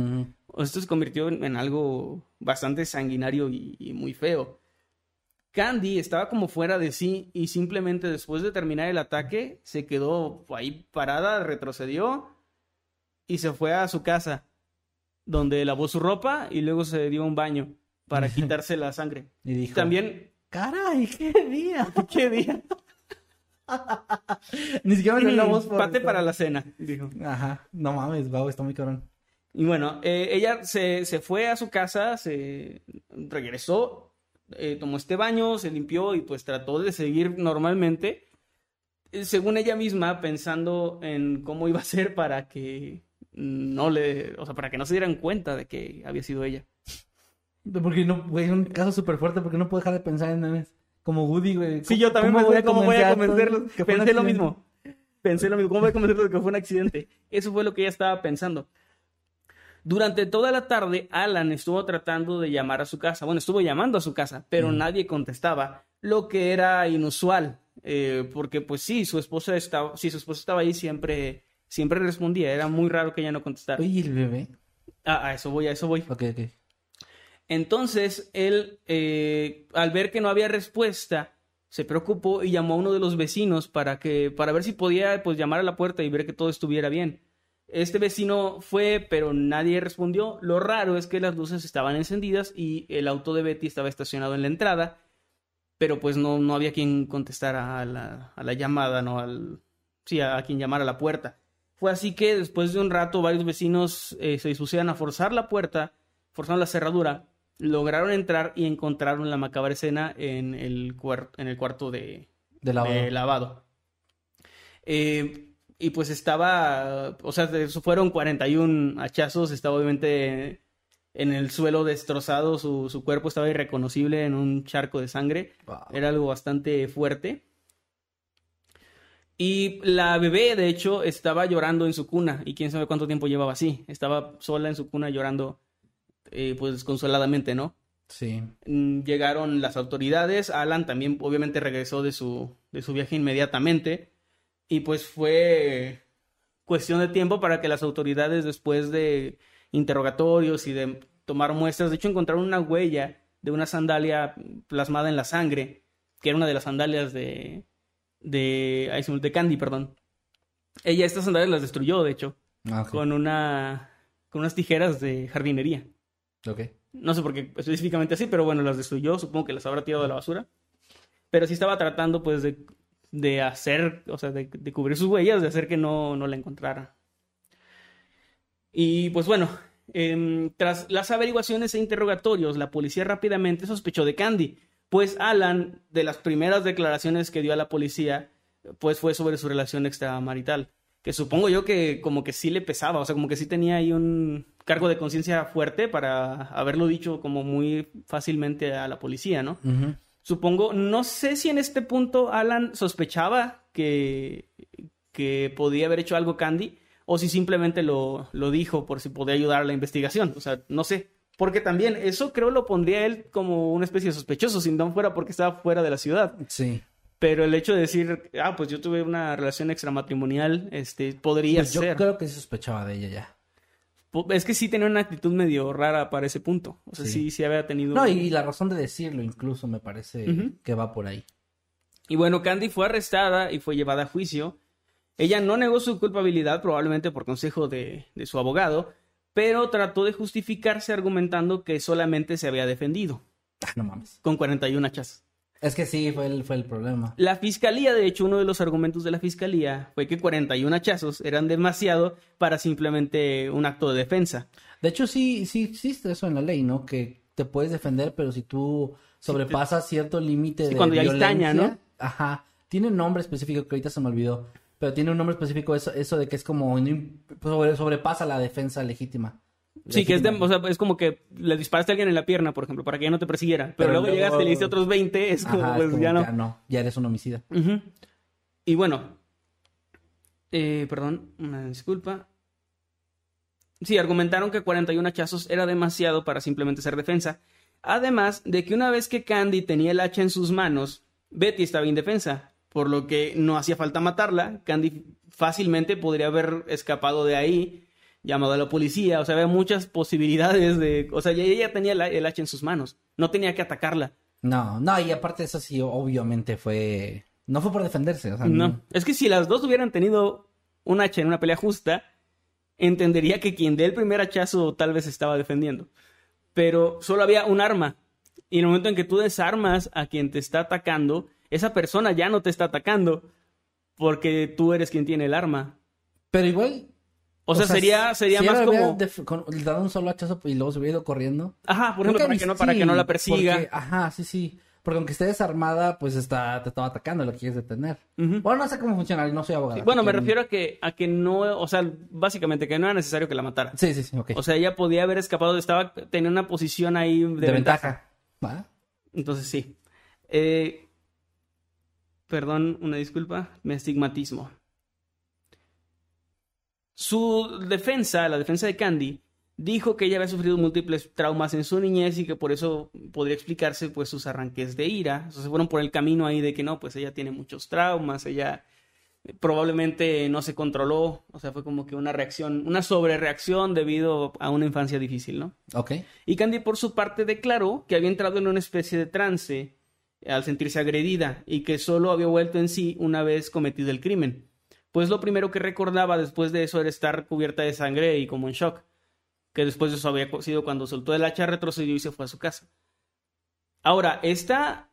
Esto se convirtió en, en algo bastante sanguinario y, y muy feo. Candy estaba como fuera de sí y simplemente después de terminar el ataque se quedó ahí parada, retrocedió y se fue a su casa, donde lavó su ropa y luego se dio un baño para quitarse la sangre. Y dijo, También, caray, qué día. ¿qué día? Ni siquiera me voz por Pate esto. para la cena, dijo. Ajá, no mames, wow, está muy cabrón. Y bueno, eh, ella se, se fue a su casa, se regresó, eh, tomó este baño, se limpió y pues trató de seguir normalmente, eh, según ella misma, pensando en cómo iba a ser para que no le, o sea, para que no se dieran cuenta de que había sido ella. Porque no, güey, un caso súper fuerte porque no puedo dejar de pensar en memes. Como Woody, güey. Sí, yo también ¿Cómo pensé cómo voy a convencer todos convencerlos. que fue un Pensé lo mismo. Pensé lo mismo. ¿Cómo voy a convencerlos de que fue un accidente? Eso fue lo que ella estaba pensando. Durante toda la tarde, Alan estuvo tratando de llamar a su casa. Bueno, estuvo llamando a su casa, pero nadie contestaba, lo que era inusual. eh, porque, pues sí, su esposa estaba, sí, su esposa estaba ahí, siempre, siempre respondía. Era muy raro que ella no contestara. Oye, ¿y el bebé. Ah, a eso voy, a eso voy. Ok, ok. Entonces, él, eh, al ver que no había respuesta, se preocupó y llamó a uno de los vecinos para que, para ver si podía, pues, llamar a la puerta y ver que todo estuviera bien. Este vecino fue, pero nadie respondió. Lo raro es que las luces estaban encendidas y el auto de Betty estaba estacionado en la entrada, pero pues no, no había quien contestara a la, a la llamada, no al, sí, a, quien llamara a la puerta. Fue así que después de un rato varios vecinos eh, se dispusieron a forzar la puerta, forzaron la cerradura, lograron entrar y encontraron la macabra escena en el, en el cuarto de, De lavado. de lavado. Eh, y pues estaba, o sea, fueron 41 hachazos, estaba obviamente en el suelo destrozado, su, su cuerpo estaba irreconocible en un charco de sangre, Wow. era algo bastante fuerte. Y la bebé, de hecho, estaba llorando en su cuna, y quién sabe cuánto tiempo llevaba así, estaba sola en su cuna llorando, eh, pues desconsoladamente, ¿no? Sí. Mm, llegaron las autoridades. Alan también obviamente regresó de su, de su viaje inmediatamente. Y pues fue cuestión de tiempo para que las autoridades, después de interrogatorios y de tomar muestras, de hecho encontraron una huella de una sandalia plasmada en la sangre, que era una de las sandalias de... de, de Candy, perdón. Ella estas sandalias las destruyó, de hecho, Ah, con una... con unas tijeras de jardinería. Ok. No sé por qué específicamente así, pero bueno, las destruyó. Supongo que las habrá tirado a la basura. Pero sí estaba tratando, pues, de, de hacer, o sea, de, cubrir sus huellas, de hacer que no, no la encontrara. Y pues bueno, em, tras las averiguaciones e interrogatorios, la policía rápidamente sospechó de Candy, pues Alan, de las primeras declaraciones que dio a la policía, pues fue sobre su relación extramarital. Que supongo yo que como que sí le pesaba, o sea, como que sí tenía ahí un cargo de conciencia fuerte para haberlo dicho como muy fácilmente a la policía, ¿no? Supongo, no sé si en este punto Alan sospechaba que, que podía haber hecho algo Candy o si simplemente lo, lo dijo por si podía ayudar a la investigación, o sea, no sé. Porque también eso creo lo pondría él como una especie de sospechoso, si no fuera porque estaba fuera de la ciudad. Sí. Pero el hecho de decir, ah, pues yo tuve una relación extramatrimonial, este, podría Pues yo ser. creo que sí sospechaba de ella ya. Po- Es que sí tenía una actitud medio rara para ese punto. O sea, sí, Sí. sí, había tenido. No, y la razón de decirlo incluso me parece que va por ahí. Y bueno, Candy fue arrestada y fue llevada a juicio. Ella no negó su culpabilidad, probablemente por consejo de, de su abogado, pero trató de justificarse argumentando que solamente se había defendido, Ah, no mames. con 41 hachas. Es que sí, fue el, fue el problema. La fiscalía, de hecho, uno de los argumentos de la fiscalía fue que 41 hachazos eran demasiado para simplemente un acto de defensa. De hecho, sí, sí existe eso en la ley, ¿no? Que te puedes defender, pero si tú sobrepasas cierto límite Sí, de cuando ya violencia, ¿no? Ajá. Tiene un nombre específico que ahorita se me olvidó. Pero tiene un nombre específico eso, eso de que es como sobrepasa la defensa legítima. Sí, que es, de- o sea, es como que le disparaste a alguien en la pierna, por ejemplo, para que ya no te persiguiera. Pero, Pero luego, luego- llegaste y le diste otros 20, es como, Ajá, pues es como ya no. ya eres un homicida. Y bueno, eh, perdón, una disculpa. Sí, argumentaron que 41 hachazos era demasiado para simplemente ser defensa. Además de que una vez que Candy tenía el hacha en sus manos, Betty estaba indefensa, por lo que no hacía falta matarla. Candy fácilmente podría haber escapado de ahí, llamado a la policía, o sea, había muchas posibilidades de... O sea, ella tenía el, el hacha en sus manos, no tenía que atacarla. No, no, y aparte eso sí, obviamente fue... No fue por defenderse, o sea, No, es que si las dos hubieran tenido un hacha en una pelea justa, entendería que quien dé el primer hachazo tal vez estaba defendiendo. Pero solo había un arma. Y en el momento en que tú desarmas a quien te está atacando, esa persona ya no te está atacando porque tú eres quien tiene el arma. Pero igual... O, sea, sería, sería si más como... con- dado un solo hachazo y luego se hubiera ido corriendo. Ajá, por ejemplo, para que, no, para sí, que no la persiga. porque- ajá, sí, sí. Porque aunque esté desarmada, pues está, te estaba atacando, lo quieres detener. Bueno, no sé cómo funciona, no soy abogado. Sí, bueno, me que- refiero a que, a que no, o sea, básicamente que no era necesario que la matara. Sí, sí, sí, ok. O sea, ella podía haber escapado, estaba, tenía una posición ahí de, de, ventaja. ventaja. ¿Va? Entonces sí. Eh, perdón, una disculpa. Me estigmatismo. Su defensa, la defensa de Candy, dijo que ella había sufrido múltiples traumas en su niñez y que por eso podría explicarse pues sus arranques de ira. O sea, se fueron por el camino ahí de que no, pues ella tiene muchos traumas, ella eh, probablemente no se controló, o sea, fue como que una reacción, una sobrereacción debido a una infancia difícil, ¿no? Ok. Y Candy, por su parte, declaró que había entrado en una especie de trance al sentirse agredida y que solo había vuelto en sí una vez cometido el crimen. Pues lo primero que recordaba después de eso era estar cubierta de sangre y como en shock. Que después de eso había sido cuando soltó el hacha, retrocedió y se fue a su casa. Ahora, esta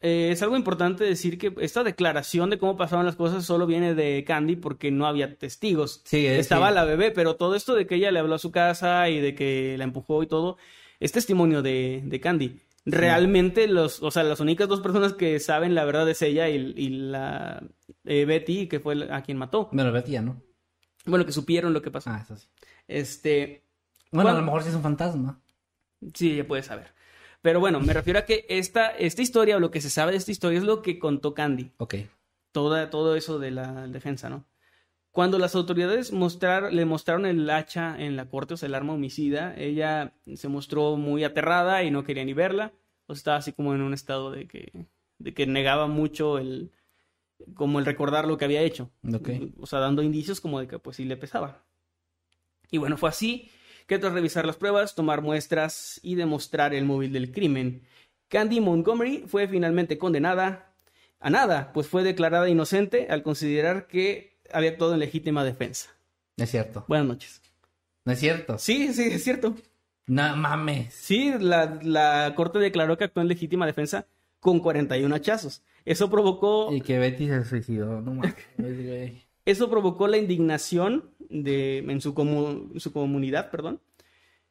eh, es algo importante decir que esta declaración de cómo pasaron las cosas solo viene de Candy porque no había testigos. Sí, eh, Estaba sí. la bebé, pero todo esto de que ella le habló a su casa y de que la empujó y todo, es testimonio de, de Candy. Realmente, los, o sea, las únicas dos personas que saben la verdad es ella y, y la eh, Betty, que fue a quien mató. Bueno, Betty ya, ¿no? Bueno, que supieron lo que pasó. Ah, eso sí. Este, Bueno, a ¿Cuál- lo mejor sí es un fantasma. Sí, ya puedes saber. Pero bueno, me refiero a que esta, esta historia o lo que se sabe de esta historia es lo que contó Candy. Ok. Toda, todo eso de la defensa, ¿no? Cuando las autoridades mostrar, le mostraron el hacha en la corte, o sea, el arma homicida, ella se mostró muy aterrada y no quería ni verla. O sea, estaba así como en un estado de que, de que negaba mucho el, como el recordar lo que había hecho. Ok. O sea, dando indicios como de que pues sí le pesaba. Y bueno, fue así que tras revisar las pruebas, tomar muestras y demostrar el móvil del crimen, Candy Montgomery fue finalmente condenada a nada, pues fue declarada inocente al considerar que había actuado en legítima defensa. Es cierto. Buenas noches. No es cierto. Sí, sí, es cierto. No mames. Sí, la, la corte declaró que actuó en legítima defensa con 41 hachazos. Eso provocó Y que Betty se suicidó. No güey. Eso provocó la indignación de, en su, comu- su comunidad, perdón,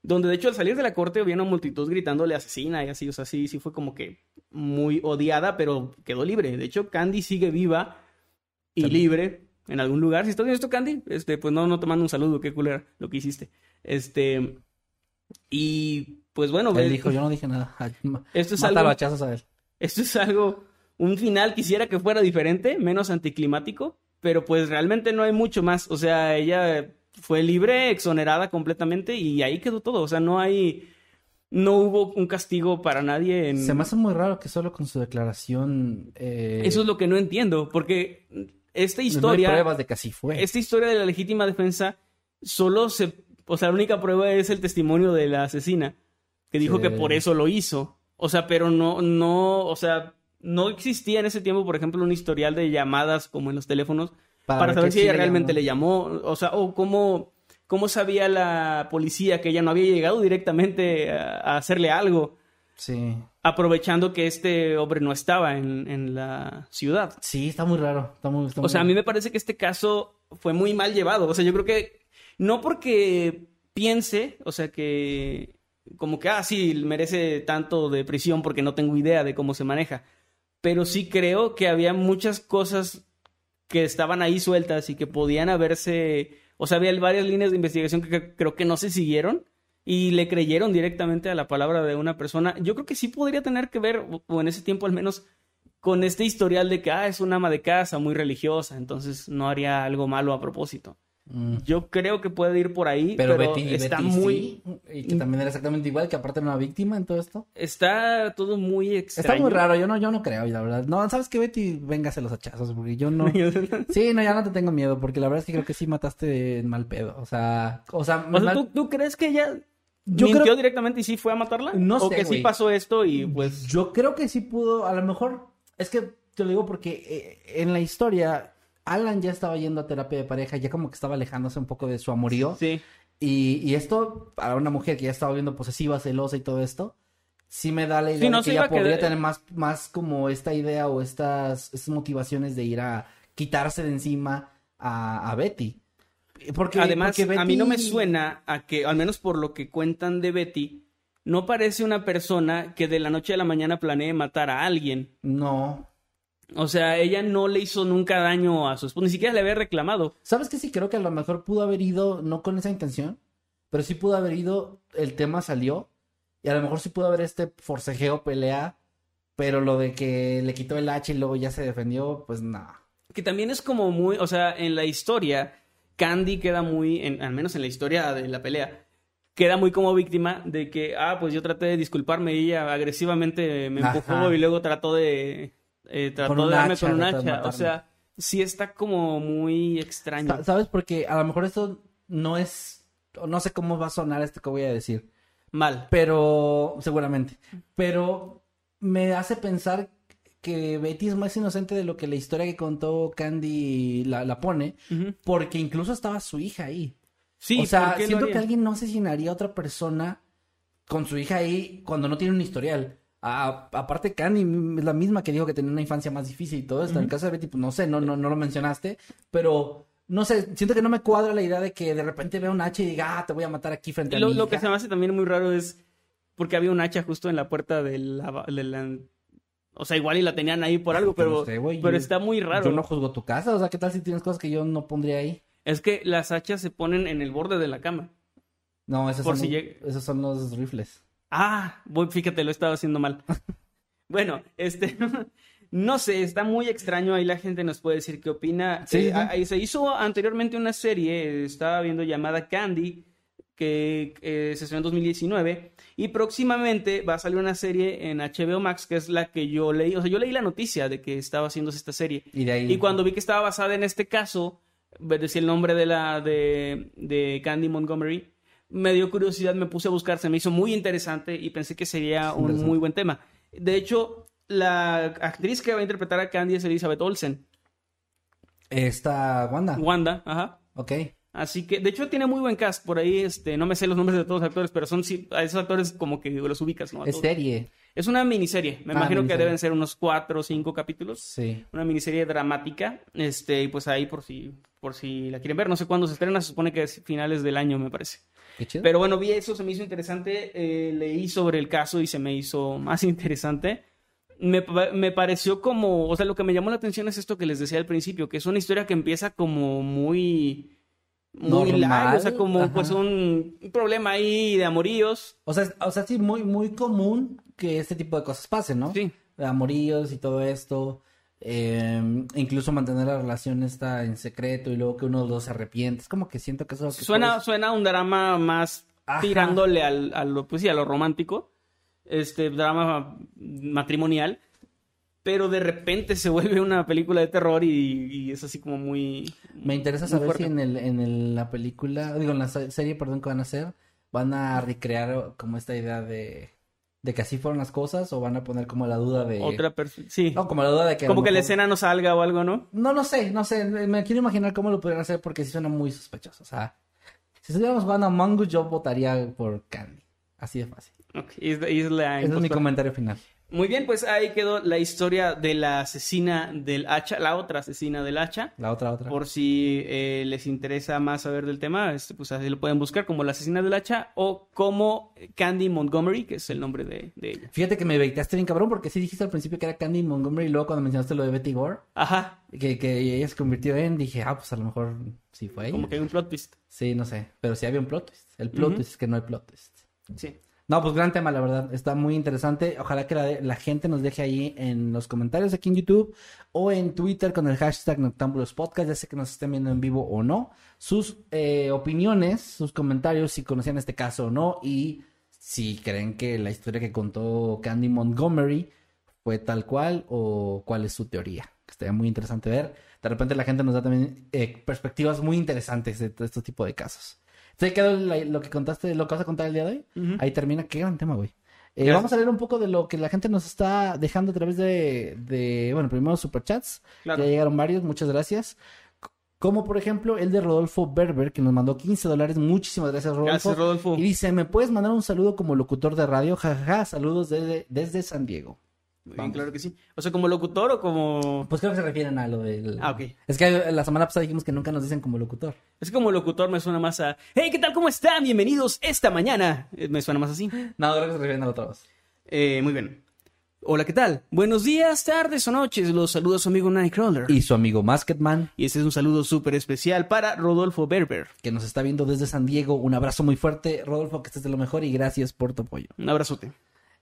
donde de hecho al salir de la corte había una multitud gritándole asesina y así, o sea, sí, sí fue como que muy odiada, pero quedó libre. De hecho, Candy sigue viva y libre en algún lugar. Si estás viendo esto, Candy, este, pues no, no te mando un saludo, qué culera lo que hiciste. Este, y pues bueno, Él dijo, yo no dije nada. Esto es mátalo algo- a él. esto es algo, un final quisiera que fuera diferente, menos anticlimático, pero pues realmente no hay mucho más. O sea, ella fue libre, exonerada completamente y ahí quedó todo. O sea, no hay, no hubo un castigo para nadie. En... Se me hace muy raro que solo con su declaración... eh, Eso es lo que no entiendo, porque esta no hay historia, pruebas de que así fue. esta historia de la legítima defensa, solo se, o sea, la única prueba es el testimonio de la asesina, que dijo Sí. que por eso lo hizo. O sea, pero no, no, o sea, no existía en ese tiempo, por ejemplo, un historial de llamadas como en los teléfonos para, saber si ella realmente le llamó, o sea, o cómo, cómo sabía la policía que ella no había llegado directamente a, a hacerle algo, Sí. aprovechando que este hombre no estaba en, en la ciudad. Sí, está muy raro. Está muy, está O sea, a mí me parece que este caso fue muy mal llevado. O sea, yo creo que no porque piense, o sea, que como que, ah, sí, merece tanto de prisión porque no tengo idea de cómo se maneja. Pero sí creo que había muchas cosas que estaban ahí sueltas y que podían haberse, o sea, había varias líneas de investigación que creo que no se siguieron y le creyeron directamente a la palabra de una persona. Yo creo que sí podría tener que ver, o en ese tiempo al menos, con este historial de que, ah, es una ama de casa muy religiosa, entonces no haría algo malo a propósito. Mm. Yo creo que puede ir por ahí, Pero, pero, Betty, está Betty muy, sí, y que también era exactamente igual, que aparte era una víctima en todo esto. está todo muy extraño. Está muy raro, yo no, yo no creo, la verdad. No, ¿sabes qué, Betty? Véngase los hachazos, porque yo no... Sí, no, ya no te tengo miedo, porque la verdad es que creo que sí mataste en mal pedo. O sea, o sea, O sea, mal- ¿tú, tú crees que ella Yo mintió creo- directamente y sí fue a matarla? No ¿O sé, que sí pasó esto y pues... Yo creo que sí pudo, a lo mejor, es que te lo digo porque eh, en la historia, Alan ya estaba yendo a terapia de pareja, ya como que estaba alejándose un poco de su amorío. Sí. Y, y esto, para una mujer que ya estaba viendo posesiva, celosa y todo esto, sí me da la idea Sí, no de que ella quedar- podría tener más, más como esta idea o estas, estas motivaciones de ir a quitarse de encima a, a Betty. Porque, Además, porque a mí no me Betty- suena a que, al menos por lo que cuentan de Betty, no parece una persona que de la noche a la mañana planee matar a alguien. No. O sea, ella no le hizo nunca daño a su esposo, ni siquiera le había reclamado. ¿Sabes qué? Sí, creo que a lo mejor pudo haber ido, no con esa intención, pero sí pudo haber ido, el tema salió, y a lo mejor sí pudo haber este forcejeo, pelea, pero lo de que le quitó el hacha y luego ya se defendió, pues nada. Que también es como muy, o sea, en la historia, Candy queda muy, en- al menos en la historia de la pelea, queda muy como víctima de que, ah, pues yo traté de disculparme y ella agresivamente me empujó Ajá. y luego trató de, eh, trató Con de darme hacha, con un hacha. O sea, sí está como muy extraño. Sa- ¿Sabes? Porque a lo mejor esto no es, no sé cómo va a sonar esto que voy a decir, Mal. pero seguramente, pero me hace pensar que Betty es más inocente de lo que la historia que contó Candy la, la pone, porque incluso estaba su hija ahí. Sí, o sea, ¿por qué lo siento que alguien no asesinaría a otra persona con su hija ahí cuando no tiene un historial. A- aparte, Candy es la misma que dijo que tenía una infancia más difícil y todo esto. En el caso de Betty, pues no sé, no, no, no lo mencionaste, pero no sé, siento que no me cuadra la idea de que de repente vea un hacha y diga, ah, te voy a matar aquí frente Y a mi lo que hija". se me hace también muy raro es porque había un hacha justo en la puerta de la, de la- O sea, igual y la tenían ahí por algo, pero, sé, pero está muy raro. Yo no juzgo tu casa, o sea, ¿qué tal si tienes cosas que yo no pondría ahí? Es que las hachas se ponen en el borde de la cama. No, esos, Por son, si esos son los rifles. Ah, voy, fíjate, lo estaba haciendo mal. bueno, este, no sé, está muy extraño. Ahí la gente nos puede decir qué opina. Sí, Eh, ahí se hizo anteriormente una serie, estaba viendo llamada Candy, que eh, se estrenó en 2019. Y próximamente va a salir una serie en HBO Max, que es la que yo leí. O sea, yo leí la noticia de que estaba haciéndose esta serie. Y de ahí. Y cuando vi que estaba basada en este caso, decía el nombre de la de, de Candy Montgomery, me dio curiosidad, me puse a buscar, se me hizo muy interesante y pensé que sería un muy buen tema. De hecho, la actriz que va a interpretar a Candy es Elizabeth Olsen, Esta Wanda. Wanda, ajá. Ok. Así que, de hecho, tiene muy buen cast por ahí. Este, no me sé los nombres de todos los actores, pero son sí, a esos actores como que los ubicas, ¿no? A Es todos. serie. Es una miniserie. Me Ah, imagino que deben ser unos cuatro o cinco capítulos. Sí. una miniserie dramática, este, y pues ahí por si, por si la quieren ver, no sé cuándo se estrena, se supone que es finales del año, me parece. Qué chido. Pero bueno, vi eso, se me hizo interesante, eh, leí sobre el caso y se me hizo más interesante. me, me pareció como, o sea, lo que me llamó la atención es esto que les decía al principio, que es una historia que empieza como muy, muy light, o sea, como ajá. pues un, un problema ahí de amoríos. O sea, o sea, sí, muy, muy común que este tipo de cosas pasen, ¿no? Sí. Amoríos y todo esto. Eh, incluso mantener la relación está en secreto y luego que uno de los dos se arrepiente. Es como que siento que eso que Suena, puedes- suena un drama más Ajá. tirándole al, a lo, pues sí, a lo romántico, este drama matrimonial, pero de repente se vuelve una película de terror y, y es así como muy... Me interesa saber fuerte. si en, el, en el- la película, digo, en la se- serie, perdón, que van a hacer, van a recrear como esta idea de, de que así fueron las cosas o van a poner como la duda de... Otra persona, sí. No, como la duda de que... como que la escena no salga o algo, ¿no? No lo sé, no sé, me quiero imaginar cómo lo podrían hacer porque sí suena muy sospechoso. O sea, si estuviéramos jugando a Among Us, yo votaría por Candy. Así de fácil. Ese es mi comentario final. Muy bien, pues ahí quedó la historia de la asesina del hacha, la otra asesina del hacha. La otra, otra. Por si eh, les interesa más saber del tema, este, pues así lo pueden buscar como la asesina del hacha o como Candy Montgomery, que es el nombre de, de ella. Fíjate que me veitaste bien cabrón porque sí dijiste al principio que era Candy Montgomery y luego cuando mencionaste lo de Betty Gore, Ajá, que, que ella se convirtió en, dije, ah, pues a lo mejor sí fue ella. como que hay un plot twist. Sí, no sé, pero sí había un plot twist. El plot twist es que no hay plot twist. Sí. No, pues gran tema, la verdad. Está muy interesante. Ojalá que la, gente nos deje ahí en los comentarios aquí en YouTube o en Twitter con el hashtag Noctambulos Podcast, ya sé que nos estén viendo en vivo o no, sus eh, opiniones, sus comentarios, si conocían este caso o no y si creen que la historia que contó Candy Montgomery fue tal cual o cuál es su teoría. Estaría muy interesante ver. De repente la gente nos da también eh, perspectivas muy interesantes de, de este tipo de casos. ¿Se quedó lo que contaste, lo que vas a contar el día de hoy? Ahí termina. Qué gran tema, güey. Eh, vamos a leer un poco de lo que la gente nos está dejando a través de, de bueno, primero superchats. Claro. Ya llegaron varios, muchas gracias. Como por ejemplo el de Rodolfo Berber, que nos mandó 15 dólares. Muchísimas gracias, Rodolfo. Gracias, Rodolfo. Y dice, ¿me puedes mandar un saludo como locutor de radio? Jajaja, saludos desde, desde San Diego. Bien, claro que sí. O sea, como locutor o como... Pues creo que se refieren a lo del... Ah, ok. Es que la semana pasada dijimos que nunca nos dicen como locutor. Es que como locutor me suena más a... Hey, ¿qué tal? ¿Cómo están? Bienvenidos esta mañana. Eh, Me suena más así. No, creo que se refieren a lo otro. Eh, muy bien. Hola, ¿qué tal? Buenos días, tardes o noches. Los saluda su amigo Nightcrawler. Y su amigo Masketman, Y este es un saludo súper especial para Rodolfo Berber. que nos está viendo desde San Diego. Un abrazo muy fuerte, Rodolfo, que estés de lo mejor y gracias por tu apoyo. Un abrazote.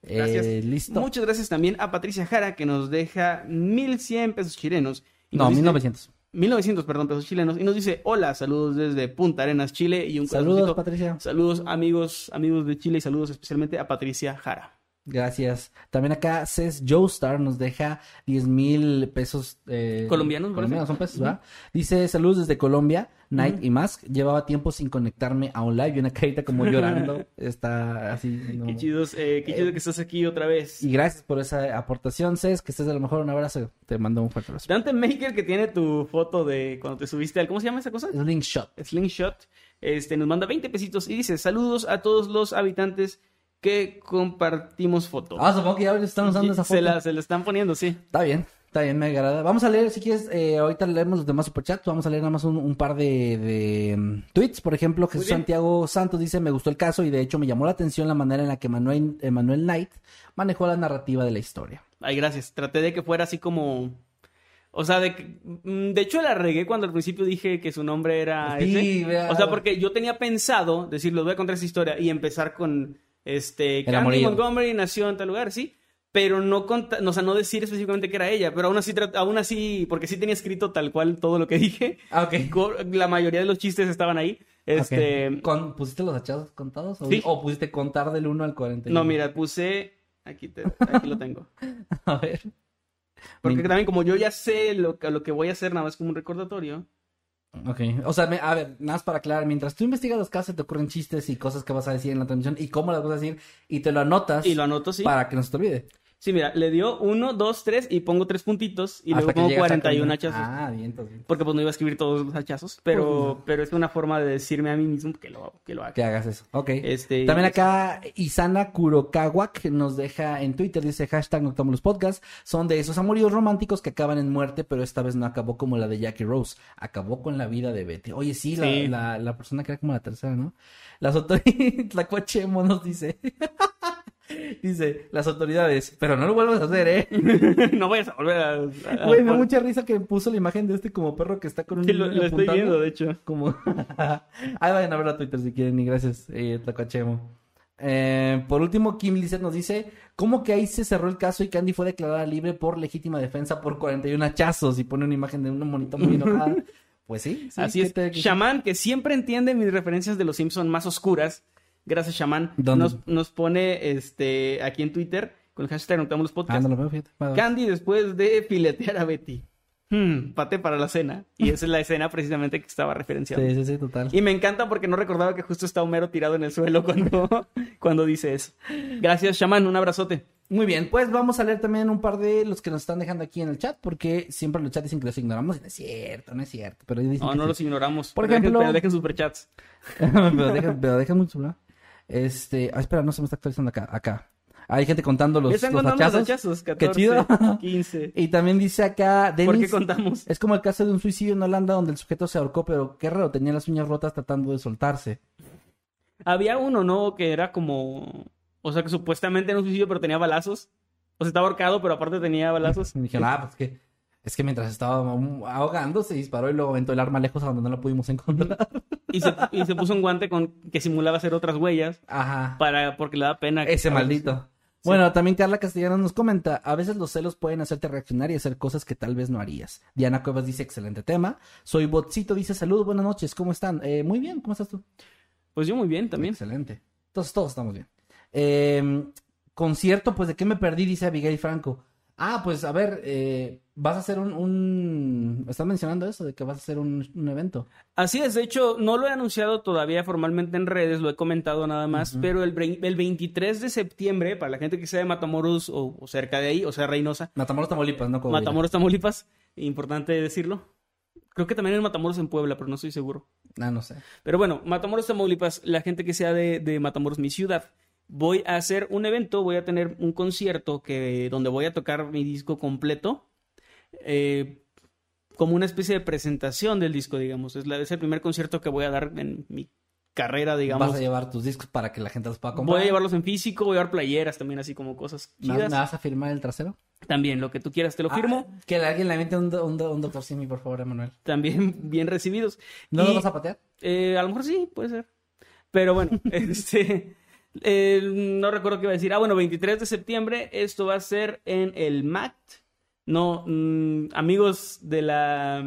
Gracias. Eh, Listo. Muchas gracias también a Patricia Jara que nos deja 1100 pesos chilenos. Y No, dice- 1900. 1900, perdón, pesos chilenos. Y nos dice, hola, saludos desde Punta Arenas, Chile. Y un Saludos, corazoncito. Patricia. Saludos, amigos, amigos de Chile. Y saludos especialmente a Patricia Jara. Gracias. También acá Cés Joestar nos deja 10 mil pesos. eh, Colombianos. Colombianos son pesos, ¿verdad? Dice saludos desde Colombia, Night y Mask. Llevaba tiempo sin conectarme a un live y una carita como llorando. Está así. no. Qué chidos, eh, qué chido que estás aquí otra vez. Y gracias por esa aportación, Cés. Que estés de lo mejor. Un abrazo. Te mando un fuerte abrazo. Dante Maker que tiene tu foto de cuando te subiste al... ¿Cómo se llama esa cosa? Slingshot. Slingshot, este, nos manda 20 pesitos y dice, saludos a todos los habitantes que compartimos foto. Ah, supongo que ya están usando esa foto. Se la, se la están poniendo, sí. Está bien, está bien, me agrada. Vamos a leer, si quieres, eh, ahorita leemos los demás superchats. Vamos a leer nada más un, un par de, de, mm, tweets. Por ejemplo, Jesús. Santiago Santos dice: Me gustó el caso y de hecho me llamó la atención la manera en la que Manuel, Manuel Knight manejó la narrativa de la historia. Ay, gracias. Traté de que fuera así como... O sea, de, mm, de hecho la regué cuando al principio dije que su nombre era Sí, ese. vea. O sea, porque yo tenía pensado decir, les voy a contar esta historia y empezar con, este, amorío. Montgomery nació en tal lugar, sí. Pero no, conta- o sea, no decir específicamente que era ella, pero aún así, aún así, porque sí tenía escrito tal cual todo lo que dije. Ah, ok. Co- La mayoría de los chistes estaban ahí. Este, Ok. Con- ¿Pusiste los hachazos contados? ¿O, Sí. o pusiste contar del 1 al 41? no, mira, puse, aquí, te- aquí lo tengo. A ver. Porque Me- también como yo ya sé lo, que- lo que voy a hacer, nada más como un recordatorio. Ok, o sea, me- a ver, nada más para aclarar, mientras tú investigas los casos, te ocurren chistes y cosas que vas a decir en la transmisión y cómo las vas a decir y te lo anotas Y lo anoto, sí. para que no se te olvide. Sí, mira, le dio uno, dos, tres y pongo tres puntitos y luego pongo llegas a 41 cuando- hachazos. Ah, bien, entonces. Porque pues no iba a escribir todos los hachazos, pero, Pues, pero es una forma de decirme a mí mismo que lo, que lo haga. Que hagas eso. Ok. Este, También acá Isana Kurokawak nos deja en Twitter, dice hashtag Noctámbulos Podcast. Son de esos amoríos románticos que acaban en muerte, pero esta vez no acabó como la de Jackie Rose. Acabó con la vida de Betty. Oye, sí, la, Sí. la, la persona que era como la tercera, ¿no? Las autoridades, la Cuachemo nos dice. Dice, las autoridades, pero no lo vuelvas a hacer, ¿eh? no vayas a volver a... a- Güey, me da mucha risa que puso la imagen de este como perro que está con un... Sí, lo, lo estoy viendo, de hecho. Como... Ahí vayan a ver a Twitter si quieren y gracias, eh. Eh, por último, Kim Lizette nos dice, ¿cómo que ahí se cerró el caso y Candy fue declarada libre por legítima defensa por 41 hachazos? Y pone una imagen de una monita muy enojada. Pues sí, sí, Así ¿qué es. te- Shaman, que siempre entiende mis referencias de los Simpson más oscuras. Gracias. ¿Dónde? Nos, nos pone este aquí en Twitter con el hashtag Notamos los Ah, podcasts. no lo veo, fíjate. Candy después de filetear a Betty. Hmm, pate para la cena. Y esa es la escena precisamente que estaba referenciando. Sí, sí, sí, total. Y me encanta porque no recordaba que justo está Homero tirado en el suelo cuando, cuando dice eso. Gracias, Shaman. Un abrazote. Muy bien, pues vamos a leer también un par de los que nos están dejando aquí en el chat, porque siempre en el chat dicen que los ignoramos y no es cierto, no es cierto, pero dicen No, que no sí. los ignoramos. Por Dejen- ejemplo- pero dejen superchats. pero dejen, pero dejen mucho, ¿verdad? Este, ah, espera, no se me está actualizando acá, acá. Hay gente contando los, están los contando hachazos. los hachazos. Qué 14, chido. 15. Y también dice acá, ¿Por qué contamos? es como el caso de un suicidio en Holanda donde el sujeto se ahorcó, pero qué raro, tenía las uñas rotas tratando de soltarse. Había uno, ¿no? Que era como... O sea, que supuestamente era un suicidio, pero tenía balazos. O sea, estaba ahorcado, pero aparte tenía balazos. Y dijeron, ah, pues que, es que mientras estaba ahogando se disparó y luego aventó el arma lejos a donde no lo pudimos encontrar. Y se, y se puso un guante con que simulaba hacer otras huellas. Ajá. Para, porque le da pena. Ese maldito. Bueno, también Carla Castellanos nos comenta, a veces los celos pueden hacerte reaccionar y hacer cosas que tal vez no harías. Diana Cuevas dice, excelente tema. Soy Botcito, dice, saludos, buenas noches, ¿cómo están? Eh, muy bien, ¿cómo estás tú? Pues yo muy bien también. Excelente. Entonces todos estamos bien. Eh, concierto, pues de qué me perdí, dice Abigail Franco. Ah, pues a ver, eh, vas a hacer un, un... ¿Estás mencionando eso de que vas a hacer un, un evento? Así es, de hecho, no lo he anunciado todavía formalmente en redes, lo he comentado nada más, pero el, el 23 de septiembre, para la gente que sea de Matamoros o, o cerca de ahí, o sea, Reynosa, Matamoros, Tamaulipas, ¿no? Coahuila. Matamoros, Tamaulipas, importante decirlo. Creo que también en Matamoros en Puebla, pero no estoy seguro. Ah, no sé. Pero bueno, Matamoros, Tamaulipas, la gente que sea de, de Matamoros, mi ciudad, voy a hacer un evento, voy a tener un concierto que, donde voy a tocar mi disco completo, eh, como una especie de presentación del disco, digamos. Es, la, es el primer concierto que voy a dar en mi carrera, digamos. Vas a llevar tus discos para que la gente los pueda comprar. Voy a llevarlos en físico, voy a llevar playeras también, así como cosas ¿Me vas- chidas. me vas a firmar el trasero? También, lo que tú quieras, te lo firmo. Ah, que alguien le aviente un, un, do- un doctor Simi, por favor, Emanuel. También bien recibidos. ¿No Y- lo vas a patear? Eh, a lo mejor sí, puede ser. Pero bueno, este. eh, no recuerdo qué iba a decir. Ah, bueno, 23 de septiembre. Esto va a ser en el MACT. No, mm, amigos de la.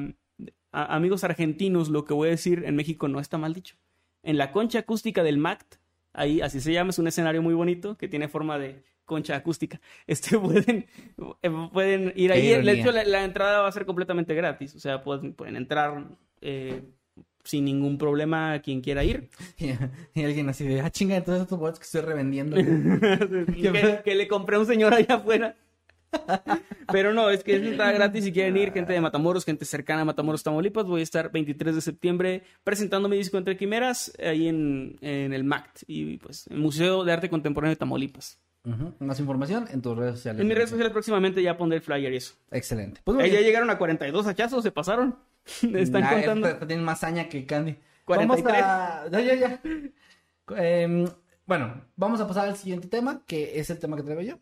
a- amigos argentinos, lo que voy a decir en México no está mal dicho. En la concha acústica del MACT. Ahí, así se llama, es un escenario muy bonito que tiene forma de concha acústica. Este pueden, eh, pueden ir ahí. De hecho, la, la entrada va a ser completamente gratis. O sea, pueden, pueden entrar eh, sin ningún problema quien quiera ir. Y, y alguien así de, ah, chinga, entonces estos boletos que estoy revendiendo. que, que le compré a un señor allá afuera. Pero no, es que es entrada gratis si quieren ir, gente de Matamoros, gente cercana a Matamoros, Tamaulipas. Voy a estar 23 de septiembre presentando mi disco Entre Quimeras ahí en, en el MACT y pues el Museo de Arte Contemporáneo de Tamaulipas. Más información en tus redes sociales. En mis redes sociales próximamente ya pondré el flyer y eso. Excelente. Pues ya llegaron a 42 hachazos, se pasaron. Están Nah, contando. esta- Tienen más saña que Candy. 43. Vamos a... Ya, ya, ya. Em, bueno, vamos a pasar al siguiente tema, que es el tema que traigo yo.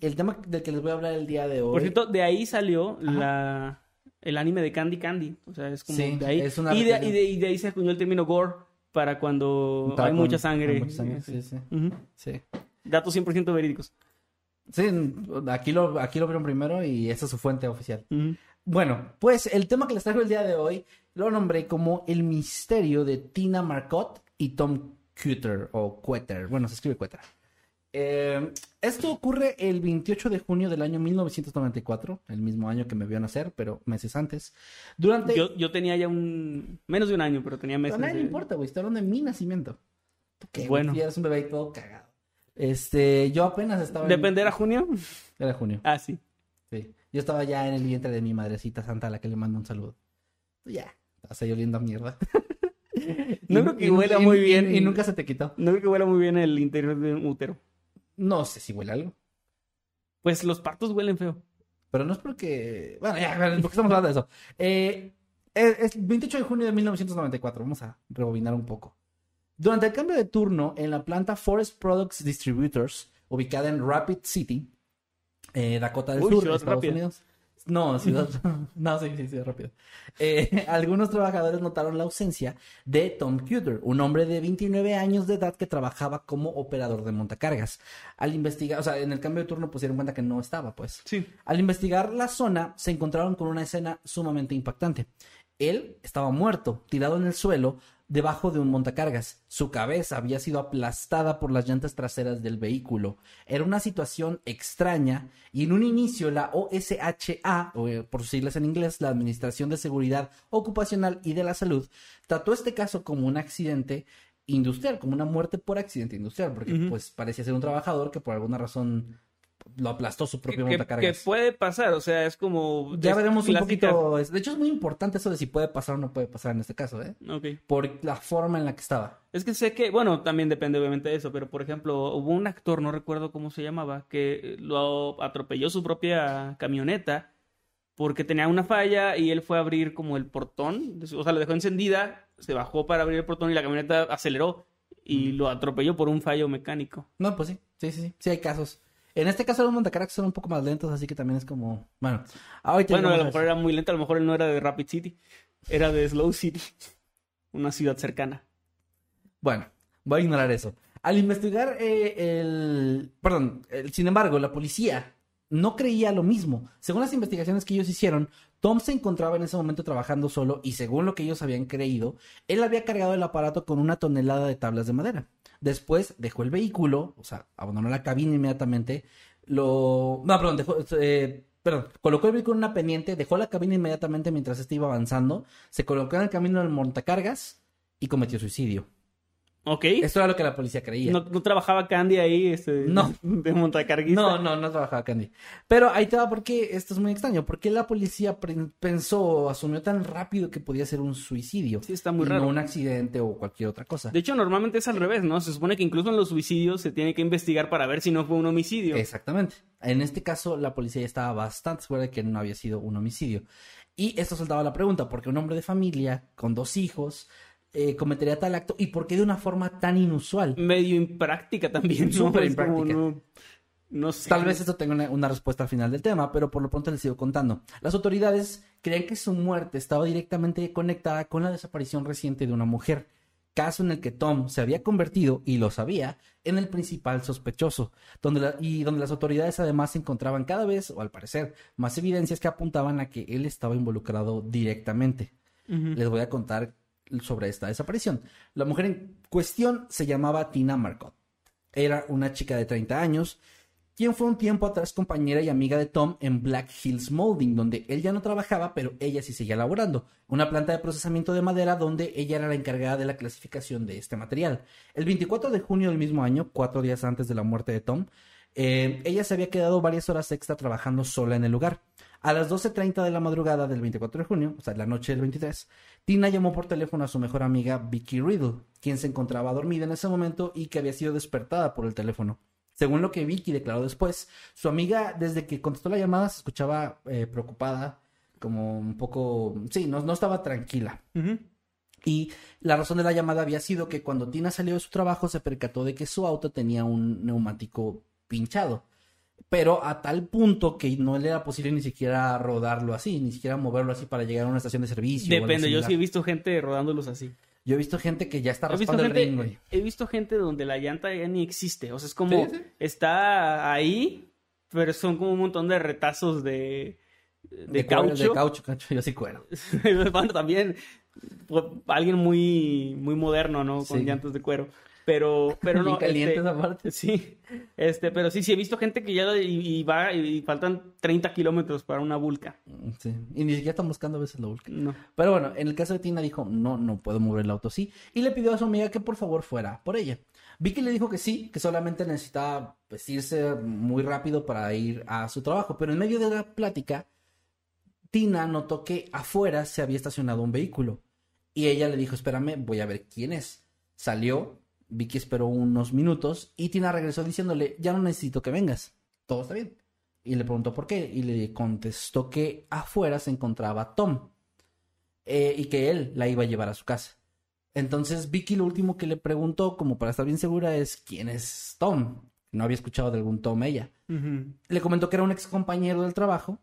El tema del que les voy a hablar el día de hoy. Por cierto, de ahí salió la, el anime de Candy Candy. O sea, es como Sí, de ahí. es una y, de, referencia. y, de, y de ahí se acuñó el término gore para cuando hay con- mucha sangre. con mucha sangre, Sí, sí. Ujú. sí. Datos 100% verídicos. Sí, aquí lo, aquí lo vieron primero y esa es su fuente oficial. Bueno, pues el tema que les traigo el día de hoy lo nombré como El misterio de Tina Marcotte y Tom Cutter o Cueter. Bueno, se escribe Cueter. Eh, esto ocurre el 28 de junio del año 1994, el mismo año que me vio nacer, pero meses antes. Durante... Yo, yo tenía ya un... Menos de un año, pero tenía meses. a nadie le de- importa, güey. Estoy hablando de mi nacimiento. ¿Tú qué, Bueno. Ya eres un bebé y todo cagado. Este, yo apenas estaba... en- ¿Depender a junio? Era junio. Ah, sí. Sí. Yo estaba ya en el vientre de mi madrecita santa a la que le mando un saludo. Ya. Estás ahí oliendo a mierda. No creo que y- huela y- muy y- bien. Y, nunca se te quitó. No creo que huela muy bien el interior de un útero. No sé si huele algo. Pues los partos huelen feo. Pero no es porque. Bueno, ya, porque estamos hablando de eso. Eh, es, es 28 de junio de 1994. Vamos a rebobinar un poco. Durante el cambio de turno en la planta Forest Products Distributors, ubicada en Rapid City, eh, Dakota del Uy, Sur, Estados. Unidos. No, ciudad. no, sí, sí, sí, rápido. Eh, algunos trabajadores notaron la ausencia de Tom Cuter, un hombre de 29 años de edad que trabajaba como operador de montacargas. Al investigar, o sea, en el cambio de turno, se dieron cuenta que no estaba, pues. Sí. Al investigar la zona, se encontraron con una escena sumamente impactante. Él estaba muerto, tirado en el suelo, debajo de un montacargas. Su cabeza había sido aplastada por las llantas traseras del vehículo. Era una situación extraña y en un inicio la OSHA, o eh, por sus siglas en inglés, la Administración de Seguridad Ocupacional y de la Salud, trató este caso como un accidente industrial, como una muerte por accidente industrial, porque pues parecía ser un trabajador que por alguna razón lo aplastó su propio Que, que montacargas. puede pasar, o sea, es como... Ya veremos un clásica- poquito. De hecho, es muy importante eso de si puede pasar o no puede pasar en este caso, ¿eh? Ok. Por la forma en la que estaba. Es que sé que, bueno, también depende obviamente de eso, pero por ejemplo, hubo un actor, no recuerdo cómo se llamaba, que lo atropelló su propia camioneta porque tenía una falla y él fue a abrir como el portón, o sea, lo dejó encendida, se bajó para abrir el portón y la camioneta aceleró y lo atropelló por un fallo mecánico. No, pues sí. Sí, sí, sí. Sí hay casos. En este caso, los montacargas son un poco más lentos, así que también es como. Bueno, ahorita Bueno, a lo mejor era muy lento, a lo mejor él no era de Rapid City, era de Slow City, una ciudad cercana. Bueno, voy a ignorar eso. Al investigar eh, el... Perdón, el- sin embargo, la policía no creía lo mismo. Según las investigaciones que ellos hicieron, Tom se encontraba en ese momento trabajando solo y según lo que ellos habían creído, él había cargado el aparato con una tonelada de tablas de madera. Después dejó el vehículo, o sea, abandonó la cabina inmediatamente, lo... No, perdón, dejó... eh, Perdón, colocó el vehículo en una pendiente, dejó la cabina inmediatamente mientras este iba avanzando, se colocó en el camino del montacargas y cometió suicidio. ¿Ok? Esto era lo que la policía creía. ¿No, no trabajaba Candy ahí este, No. de montacarguista? No, no, no trabajaba Candy. Pero ahí te va porque esto es muy extraño. ¿Por qué la policía pensó, asumió tan rápido que podía ser un suicidio? Sí, está muy y raro. No un accidente o cualquier otra cosa. De hecho, normalmente es al revés, ¿no? Se supone que incluso en los suicidios se tiene que investigar para ver si no fue un homicidio. Exactamente. En este caso, la policía ya estaba bastante segura de que no había sido un homicidio. Y esto soltaba la pregunta, ¿por qué un hombre de familia con dos hijos eh, cometería tal acto y por qué de una forma tan inusual? Medio impráctica también. Súper impráctica. No, no sé. Tal vez esto tenga una, una respuesta al final del tema, pero por lo pronto les sigo contando. Las autoridades creían que su muerte estaba directamente conectada con la desaparición reciente de una mujer, caso en el que Tom se había convertido, y lo sabía, en el principal sospechoso, donde la- y donde las autoridades además encontraban cada vez, o al parecer, más evidencias que apuntaban a que él estaba involucrado directamente. Les voy a contar sobre esta desaparición. La mujer en cuestión se llamaba Tina Marcott. Era una chica de 30 años, quien fue un tiempo atrás compañera y amiga de Tom en Black Hills Molding, donde él ya no trabajaba, pero ella sí seguía laborando. Una planta de procesamiento de madera donde ella era la encargada de la clasificación de este material. El 24 de junio del mismo año, cuatro días antes de la muerte de Tom, eh, ella se había quedado varias horas extra trabajando sola en el lugar. A las 12.30 de la madrugada del 24 de junio, o sea, la noche del 23, Tina llamó por teléfono a su mejor amiga Vicky Riddle, quien se encontraba dormida en ese momento y que había sido despertada por el teléfono. Según lo que Vicky declaró después, su amiga desde que contestó la llamada se escuchaba eh, preocupada, como un poco... Sí, no, no estaba tranquila. Y la razón de la llamada había sido que cuando Tina salió de su trabajo se percató de que su auto tenía un neumático pinchado. Pero a tal punto que no le era posible ni siquiera rodarlo así, ni siquiera moverlo así para llegar a una estación de servicio. Depende, yo sí he visto gente rodándolos así. Yo he visto gente que ya está raspando el ring, güey. he visto gente donde la llanta ya ni existe. O sea, es como Sí, está ahí, pero son como un montón de retazos de, de, cuero, caucho. De caucho, caucho, yo sí cuero. bueno, también pues, alguien muy, muy moderno, ¿no? Con Sí. llantas de cuero. Pero, pero no. caliente este, esa parte. Sí, este, pero sí, sí he visto gente que ya y, y va y faltan 30 kilómetros para una vulca. Mm, Sí. Y ni siquiera están buscando a veces la vulca. No. Pero bueno, en el caso de Tina dijo, no, no puedo mover el auto así. Y le pidió a su amiga que por favor fuera por ella. Vicky le dijo que sí, que solamente necesitaba pues, irse muy rápido para ir a su trabajo. Pero en medio de la plática, Tina notó que afuera se había estacionado un vehículo. Y ella le dijo, espérame, voy a ver quién es. Salió, Vicky esperó unos minutos y Tina regresó diciéndole, ya no necesito que vengas. Todo está bien. Y le preguntó por qué. Y le contestó que afuera se encontraba Tom. eh, y que él la iba a llevar a su casa. Entonces Vicky lo último que le preguntó, como para estar bien segura, es quién es Tom. No había escuchado de algún Tom ella. Le comentó que era un ex compañero del trabajo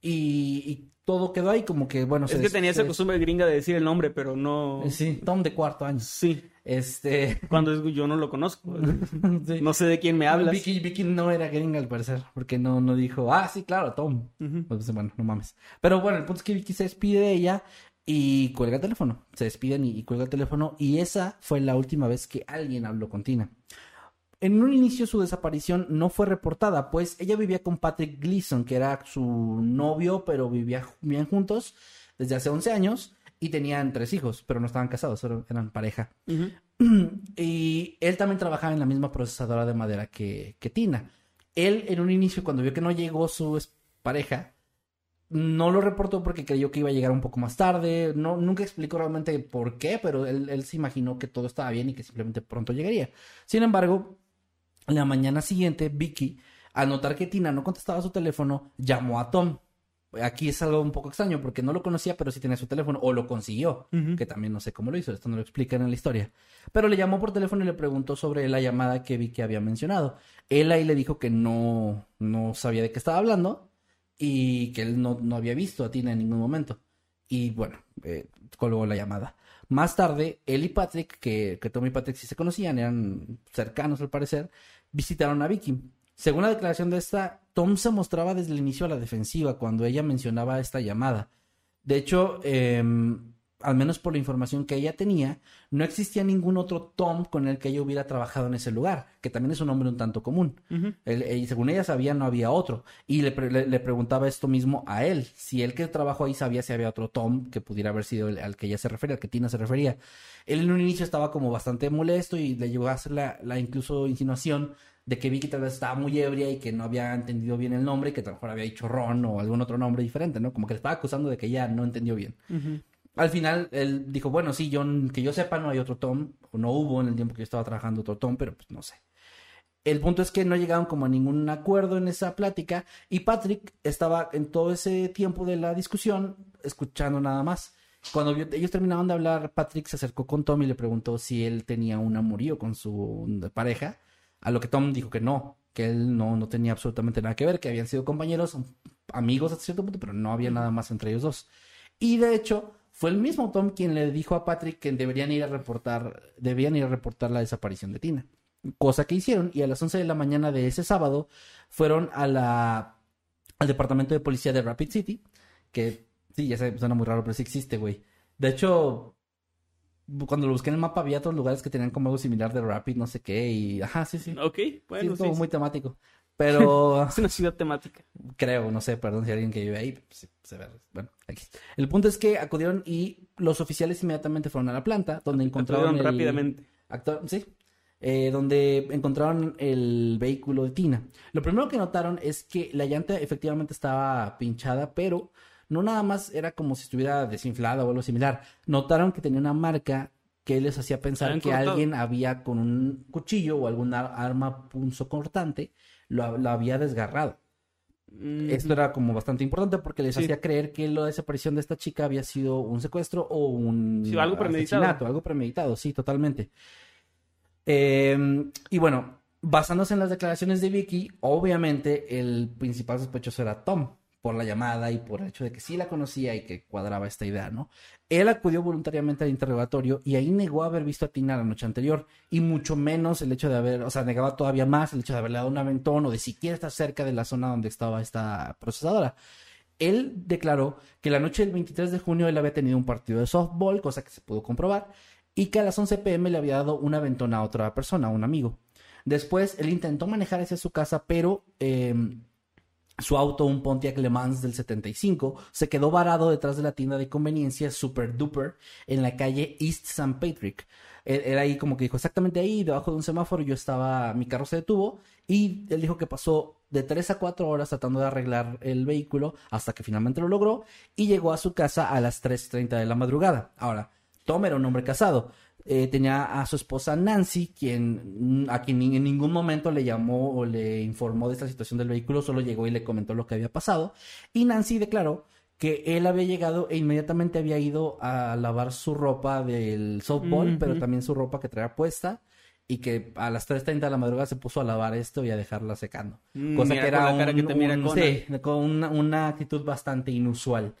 y, y todo quedó ahí como que, bueno... Es se que tenía esa costumbre gringa de decir el nombre, pero no... Sí, Tom de cuarto año. Sí. Este... Cuando es- yo no lo conozco. sí. No sé de quién me hablas. Vicky, Vicky no era gringa al parecer, porque no, no dijo, ah, sí, claro, Tom. Pues, bueno, no mames. Pero bueno, el punto es que Vicky se despide de ella y cuelga el teléfono. Se despiden y, y cuelga el teléfono. Y esa fue la última vez que alguien habló con Tina. En un inicio su desaparición no fue reportada, pues ella vivía con Patrick Gleason, que era su novio, pero vivía, vivían juntos desde hace 11 años y tenían tres hijos, pero no estaban casados, solo eran pareja. Y él también trabajaba en la misma procesadora de madera que, que Tina. Él, en un inicio, cuando vio que no llegó su pareja, no lo reportó porque creyó que iba a llegar un poco más tarde. No, nunca explicó realmente por qué, pero él, él se imaginó que todo estaba bien y que simplemente pronto llegaría. Sin embargo, la mañana siguiente, Vicky, al notar que Tina no contestaba su teléfono, llamó a Tom. Aquí es algo un poco extraño porque no lo conocía, pero sí tenía su teléfono o lo consiguió, que también no sé cómo lo hizo, esto no lo explican en la historia. Pero le llamó por teléfono y le preguntó sobre la llamada que Vicky había mencionado. Él ahí le dijo que no, no sabía de qué estaba hablando y que él no, no había visto a Tina en ningún momento. Y bueno, eh, colgó la llamada. Más tarde, él y Patrick, que, que Tom y Patrick sí se conocían, eran cercanos al parecer, visitaron a Vicky. Según la declaración de esta, Tom se mostraba desde el inicio a la defensiva cuando ella mencionaba esta llamada. De hecho, em, al menos por la información que ella tenía, no existía ningún otro Tom con el que ella hubiera trabajado en ese lugar, que también es un nombre un tanto común. Él- él- según ella sabía, no había otro. Y le, pre- le- le preguntaba esto mismo a él. Si él que trabajó ahí sabía si había otro Tom que pudiera haber sido el al que ella se refería, al que Tina se refería. Él en un inicio estaba como bastante molesto y le llegó a hacer la, la incluso insinuación de que Vicky tal vez estaba muy ebria y que no había entendido bien el nombre y que a lo mejor había dicho Ron o algún otro nombre diferente, ¿no? Como que le estaba acusando de que ella no entendió bien. Al final, él dijo, bueno, sí, yo, que yo sepa, no hay otro Tom, o no hubo en el tiempo que yo estaba trabajando otro Tom, pero pues no sé. El punto es que no llegaron como a ningún acuerdo en esa plática y Patrick estaba en todo ese tiempo de la discusión escuchando nada más. Cuando ellos terminaron de hablar, Patrick se acercó con Tom y le preguntó si él tenía un amorío con su pareja, a lo que Tom dijo que no, que él no, no tenía absolutamente nada que ver, que habían sido compañeros, amigos hasta cierto punto, pero no había nada más entre ellos dos. Y de hecho, fue el mismo Tom quien le dijo a Patrick que deberían ir a reportar, debían ir a reportar la desaparición de Tina. Cosa que hicieron, y a las 11 de la mañana de ese sábado fueron a la, al departamento de policía de Rapid City, que sí, ya sé, suena muy raro, pero sí existe, güey. De hecho, cuando lo busqué en el mapa había otros lugares que tenían como algo similar de Rapid, no sé qué, y ajá, sí, sí. Ok, sí, bueno, es sí, como sí. muy temático. Pero Es una ciudad temática. creo, no sé, perdón si alguien que vive ahí, pues, sí, se ve, bueno, aquí. El punto es que acudieron y los oficiales inmediatamente fueron a la planta, donde encontraron el- rápidamente. actor- sí, eh, donde encontraron el vehículo de Tina. Lo primero que notaron es que la llanta efectivamente estaba pinchada, pero no nada más era como si estuviera desinflada o algo similar. Notaron que tenía una marca que les hacía pensar que cortado. alguien había con un cuchillo o alguna arma punzocortante lo, lo había desgarrado. Mm, Esto era como bastante importante porque les Sí. hacía creer que la desaparición de esta chica había sido un secuestro o un Sí, algo premeditado. asesinato, algo premeditado, sí, totalmente. Eh, y bueno, basándose en las declaraciones de Vicky, obviamente el principal sospechoso era Tom, por la llamada y por el hecho de que sí la conocía y que cuadraba esta idea, ¿no? Él acudió voluntariamente al interrogatorio y ahí negó haber visto a Tina la noche anterior y mucho menos el hecho de haber, o sea, negaba todavía más el hecho de haberle dado un aventón o de siquiera estar cerca de la zona donde estaba esta procesadora. Él declaró que la noche del 23 de junio él había tenido un partido de softball, cosa que se pudo comprobar, y que a las 11 pm le había dado un aventón a otra persona, a un amigo. Después él intentó manejar hacia su casa, pero eh, su auto, un Pontiac Le Mans del 75, se quedó varado detrás de la tienda de conveniencia Super Duper en la calle East St. Patrick. Él- Era ahí como que dijo, exactamente ahí, debajo de un semáforo, yo estaba, mi carro se detuvo y él dijo que pasó de 3 a 4 horas tratando de arreglar el vehículo hasta que finalmente lo logró y llegó a su casa a las 3.30 de la madrugada. Ahora, Tom era un hombre casado. Eh, tenía a su esposa Nancy, quien mm, a quien en ningún momento le llamó o le informó de esta situación del vehículo, solo llegó y le comentó lo que había pasado. Y Nancy declaró que él había llegado e inmediatamente había ido a lavar su ropa del softball, pero también su ropa que traía puesta. y que a las 3.30 de la madrugada se puso a lavar esto y a dejarla secando. Mm, Cosa que con era un- que sí, con una, una actitud bastante inusual.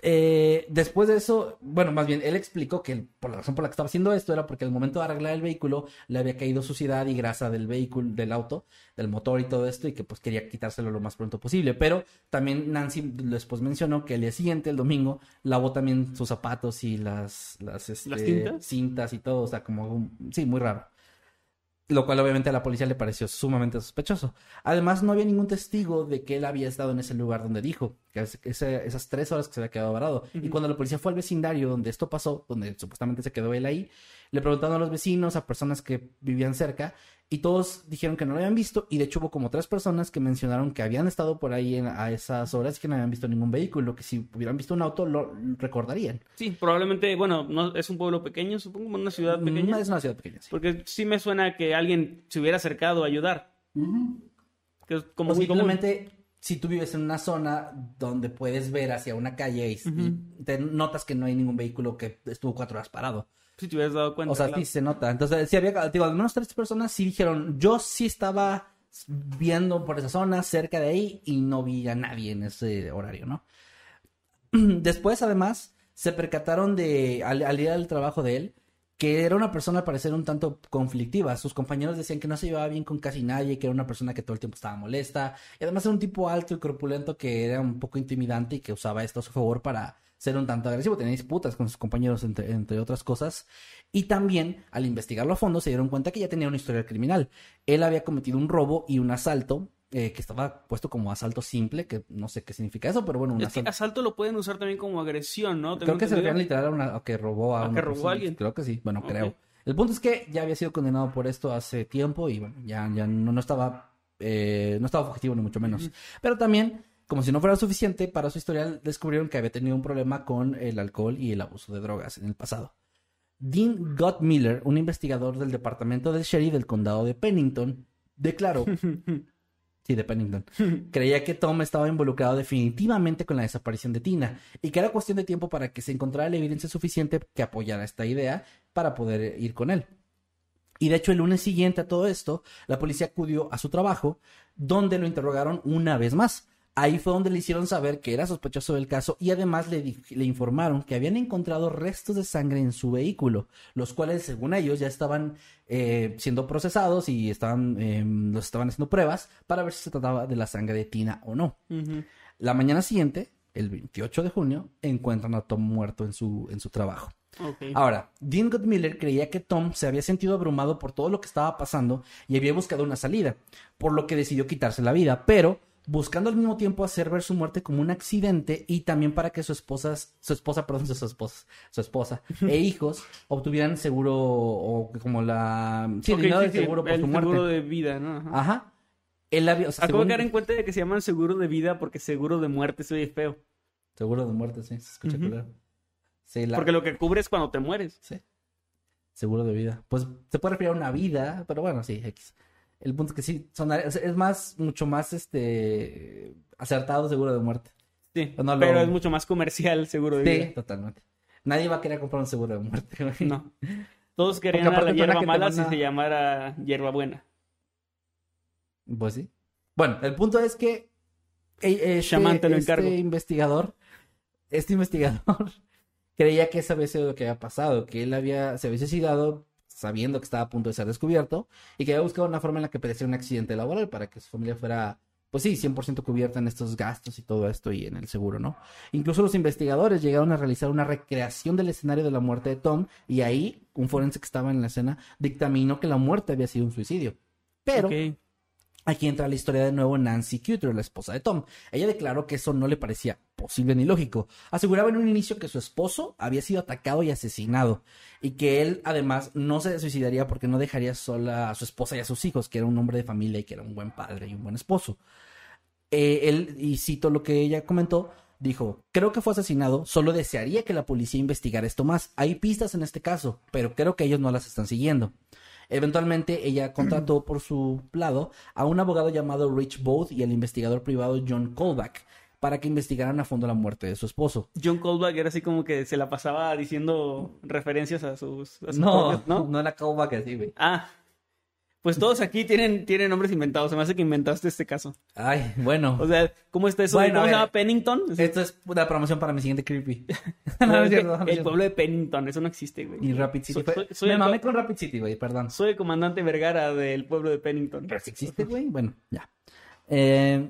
Eh, después de eso, bueno, más bien, él explicó que el- por la razón por la que estaba haciendo esto era porque al momento de arreglar el vehículo le había caído suciedad y grasa del vehículo, del auto, del motor y todo esto, y que pues quería quitárselo lo más pronto posible. Pero también Nancy después mencionó que el día siguiente, el domingo, lavó también sus zapatos y las, las, este, ¿Las cintas? cintas y todo, o sea, como, un- sí, muy raro. Lo cual obviamente a la policía le pareció sumamente sospechoso. Además, no había ningún testigo de que él había estado en ese lugar donde dijo, que ese- esas tres horas que se había quedado varado. Y cuando la policía fue al vecindario donde esto pasó, donde supuestamente se quedó él ahí, le preguntaron a los vecinos, a personas que vivían cerca, y todos dijeron que no lo habían visto. Y de hecho hubo como tres personas que mencionaron que habían estado por ahí en- a esas horas y que no habían visto ningún vehículo, que si hubieran visto un auto lo recordarían. Sí, probablemente, bueno, no es un pueblo pequeño, supongo, una ciudad pequeña. No es una ciudad pequeña, sí. Porque sí me suena que alguien se hubiera acercado a ayudar. Que es como o muy común. simplemente si tú vives en una zona donde puedes ver hacia una calle y, y te notas que no hay ningún vehículo que estuvo cuatro horas parado. Si te hubieras dado cuenta. O sea, claro. sí se nota. Entonces, sí había, digo, al menos tres personas sí dijeron, yo sí estaba viendo por esa zona, cerca de ahí, y no vi a nadie en ese horario, ¿no? Después, además, se percataron de, al, al ir al trabajo de él, que era una persona al parecer un tanto conflictiva. Sus compañeros decían que no se llevaba bien con casi nadie, que era una persona que todo el tiempo estaba molesta. Y además era un tipo alto y corpulento que era un poco intimidante y que usaba esto a su favor para ser un tanto agresivo. Tenía disputas con sus compañeros, entre, entre otras cosas. Y también, al investigarlo a fondo, se dieron cuenta que ya tenía una historia criminal. Él había cometido un robo y un asalto. eh, que estaba puesto como asalto simple, que no sé qué significa eso, pero bueno, un Es que asalto. asalto lo pueden usar también como agresión, ¿no? Creo que se refieren literal a, una, a que robó a, ¿A una que robó a alguien? Creo que sí, bueno, creo. El punto es que ya había sido condenado por esto hace tiempo y bueno, ya, ya no, no estaba eh, no estaba fugitivo ni mucho menos. Pero también, como si no fuera suficiente, para su historial descubrieron que había tenido un problema con el alcohol y el abuso de drogas en el pasado. Dean Gott Miller, un investigador del departamento del sheriff del condado de Pennington, declaró Sí, de Pennington. Creía que Tom estaba involucrado definitivamente con la desaparición de Tina y que era cuestión de tiempo para que se encontrara la evidencia suficiente que apoyara esta idea para poder ir con él. Y de hecho, el lunes siguiente a todo esto, la policía acudió a su trabajo, donde lo interrogaron una vez más. Ahí fue donde le hicieron saber que era sospechoso del caso y además le, informaron que habían encontrado restos de sangre en su vehículo, los cuales, según ellos, ya estaban eh, siendo procesados y estaban, eh, los estaban haciendo pruebas para ver si se trataba de la sangre de Tina o no. La mañana siguiente, el 28 de junio, encuentran a Tom muerto en su, en su trabajo. Ahora, Dean Goodmiller creía que Tom se había sentido abrumado por todo lo que estaba pasando y había buscado una salida, por lo que decidió quitarse la vida, pero buscando al mismo tiempo hacer ver su muerte como un accidente y también para que su esposa, su esposa, perdón, su esposa, su esposa e hijos obtuvieran seguro o como la sí, Ok, dinero sí, de sí, seguro por el su muerte. seguro de vida, ¿no? Ajá. Ajá. Había, o sea, Acabo de según- caer en cuenta de que se llaman seguro de vida porque seguro de muerte se oye feo. Seguro de muerte, sí, se escucha. Sí, la- Porque lo que cubre es cuando te mueres. Sí. Seguro de vida. Pues se puede referir a una vida, pero bueno, sí, X. El punto es que sí, son, es más, mucho más este acertado seguro de muerte. Sí, No lo- pero es mucho más comercial seguro de Sí, vida. totalmente. Nadie va a querer comprar un seguro de muerte. güey. No. Todos querían la hierba mala si se llamara hierba buena. Pues sí. Bueno, el punto es que eh, este, Shaman, te lo este investigador, este investigador creía que eso había sido lo que había pasado, que él había, se había suicidado sabiendo que estaba a punto de ser descubierto y que había buscado una forma en la que padeciera un accidente laboral para que su familia fuera, pues sí, 100% cubierta en estos gastos y todo esto y en el seguro, ¿no? Incluso los investigadores llegaron a realizar una recreación del escenario de la muerte de Tom y ahí un forense que estaba en la escena dictaminó que la muerte había sido un suicidio. Pero. Aquí entra la historia de nuevo Nancy Cutter, la esposa de Tom. Ella declaró que eso no le parecía posible ni lógico. Aseguraba en un inicio que su esposo había sido atacado y asesinado y que él además no se suicidaría porque no dejaría sola a su esposa y a sus hijos, que era un hombre de familia y que era un buen padre y un buen esposo. Eh, él, y cito lo que ella comentó, dijo, creo que fue asesinado, solo desearía que la policía investigara esto más. Hay pistas en este caso, pero creo que ellos no las están siguiendo. Eventualmente ella contrató por su lado a un abogado llamado Rich Booth y al investigador privado John Colback para que investigaran a fondo la muerte de su esposo. John Callback era así como que se la pasaba diciendo referencias a sus... a sus No, propios- no, ¿no? era callback así, güey. Ah, pues todos aquí tienen, tienen nombres inventados. Se me hace que inventaste este caso. Ay, bueno. O sea, ¿cómo está eso? Bueno, ¿Cómo se llama Pennington? Esto es una promoción para mi siguiente creepy. No, no, no es es que cierto, no es el pueblo de Pennington, eso no existe, güey. Y Rapid City. Soy- fue- soy- soy Me mamé co- con Rapid City, güey, perdón. Soy el comandante Vergara del pueblo de Pennington. Pero si existe, güey. Bueno, ya. Eh,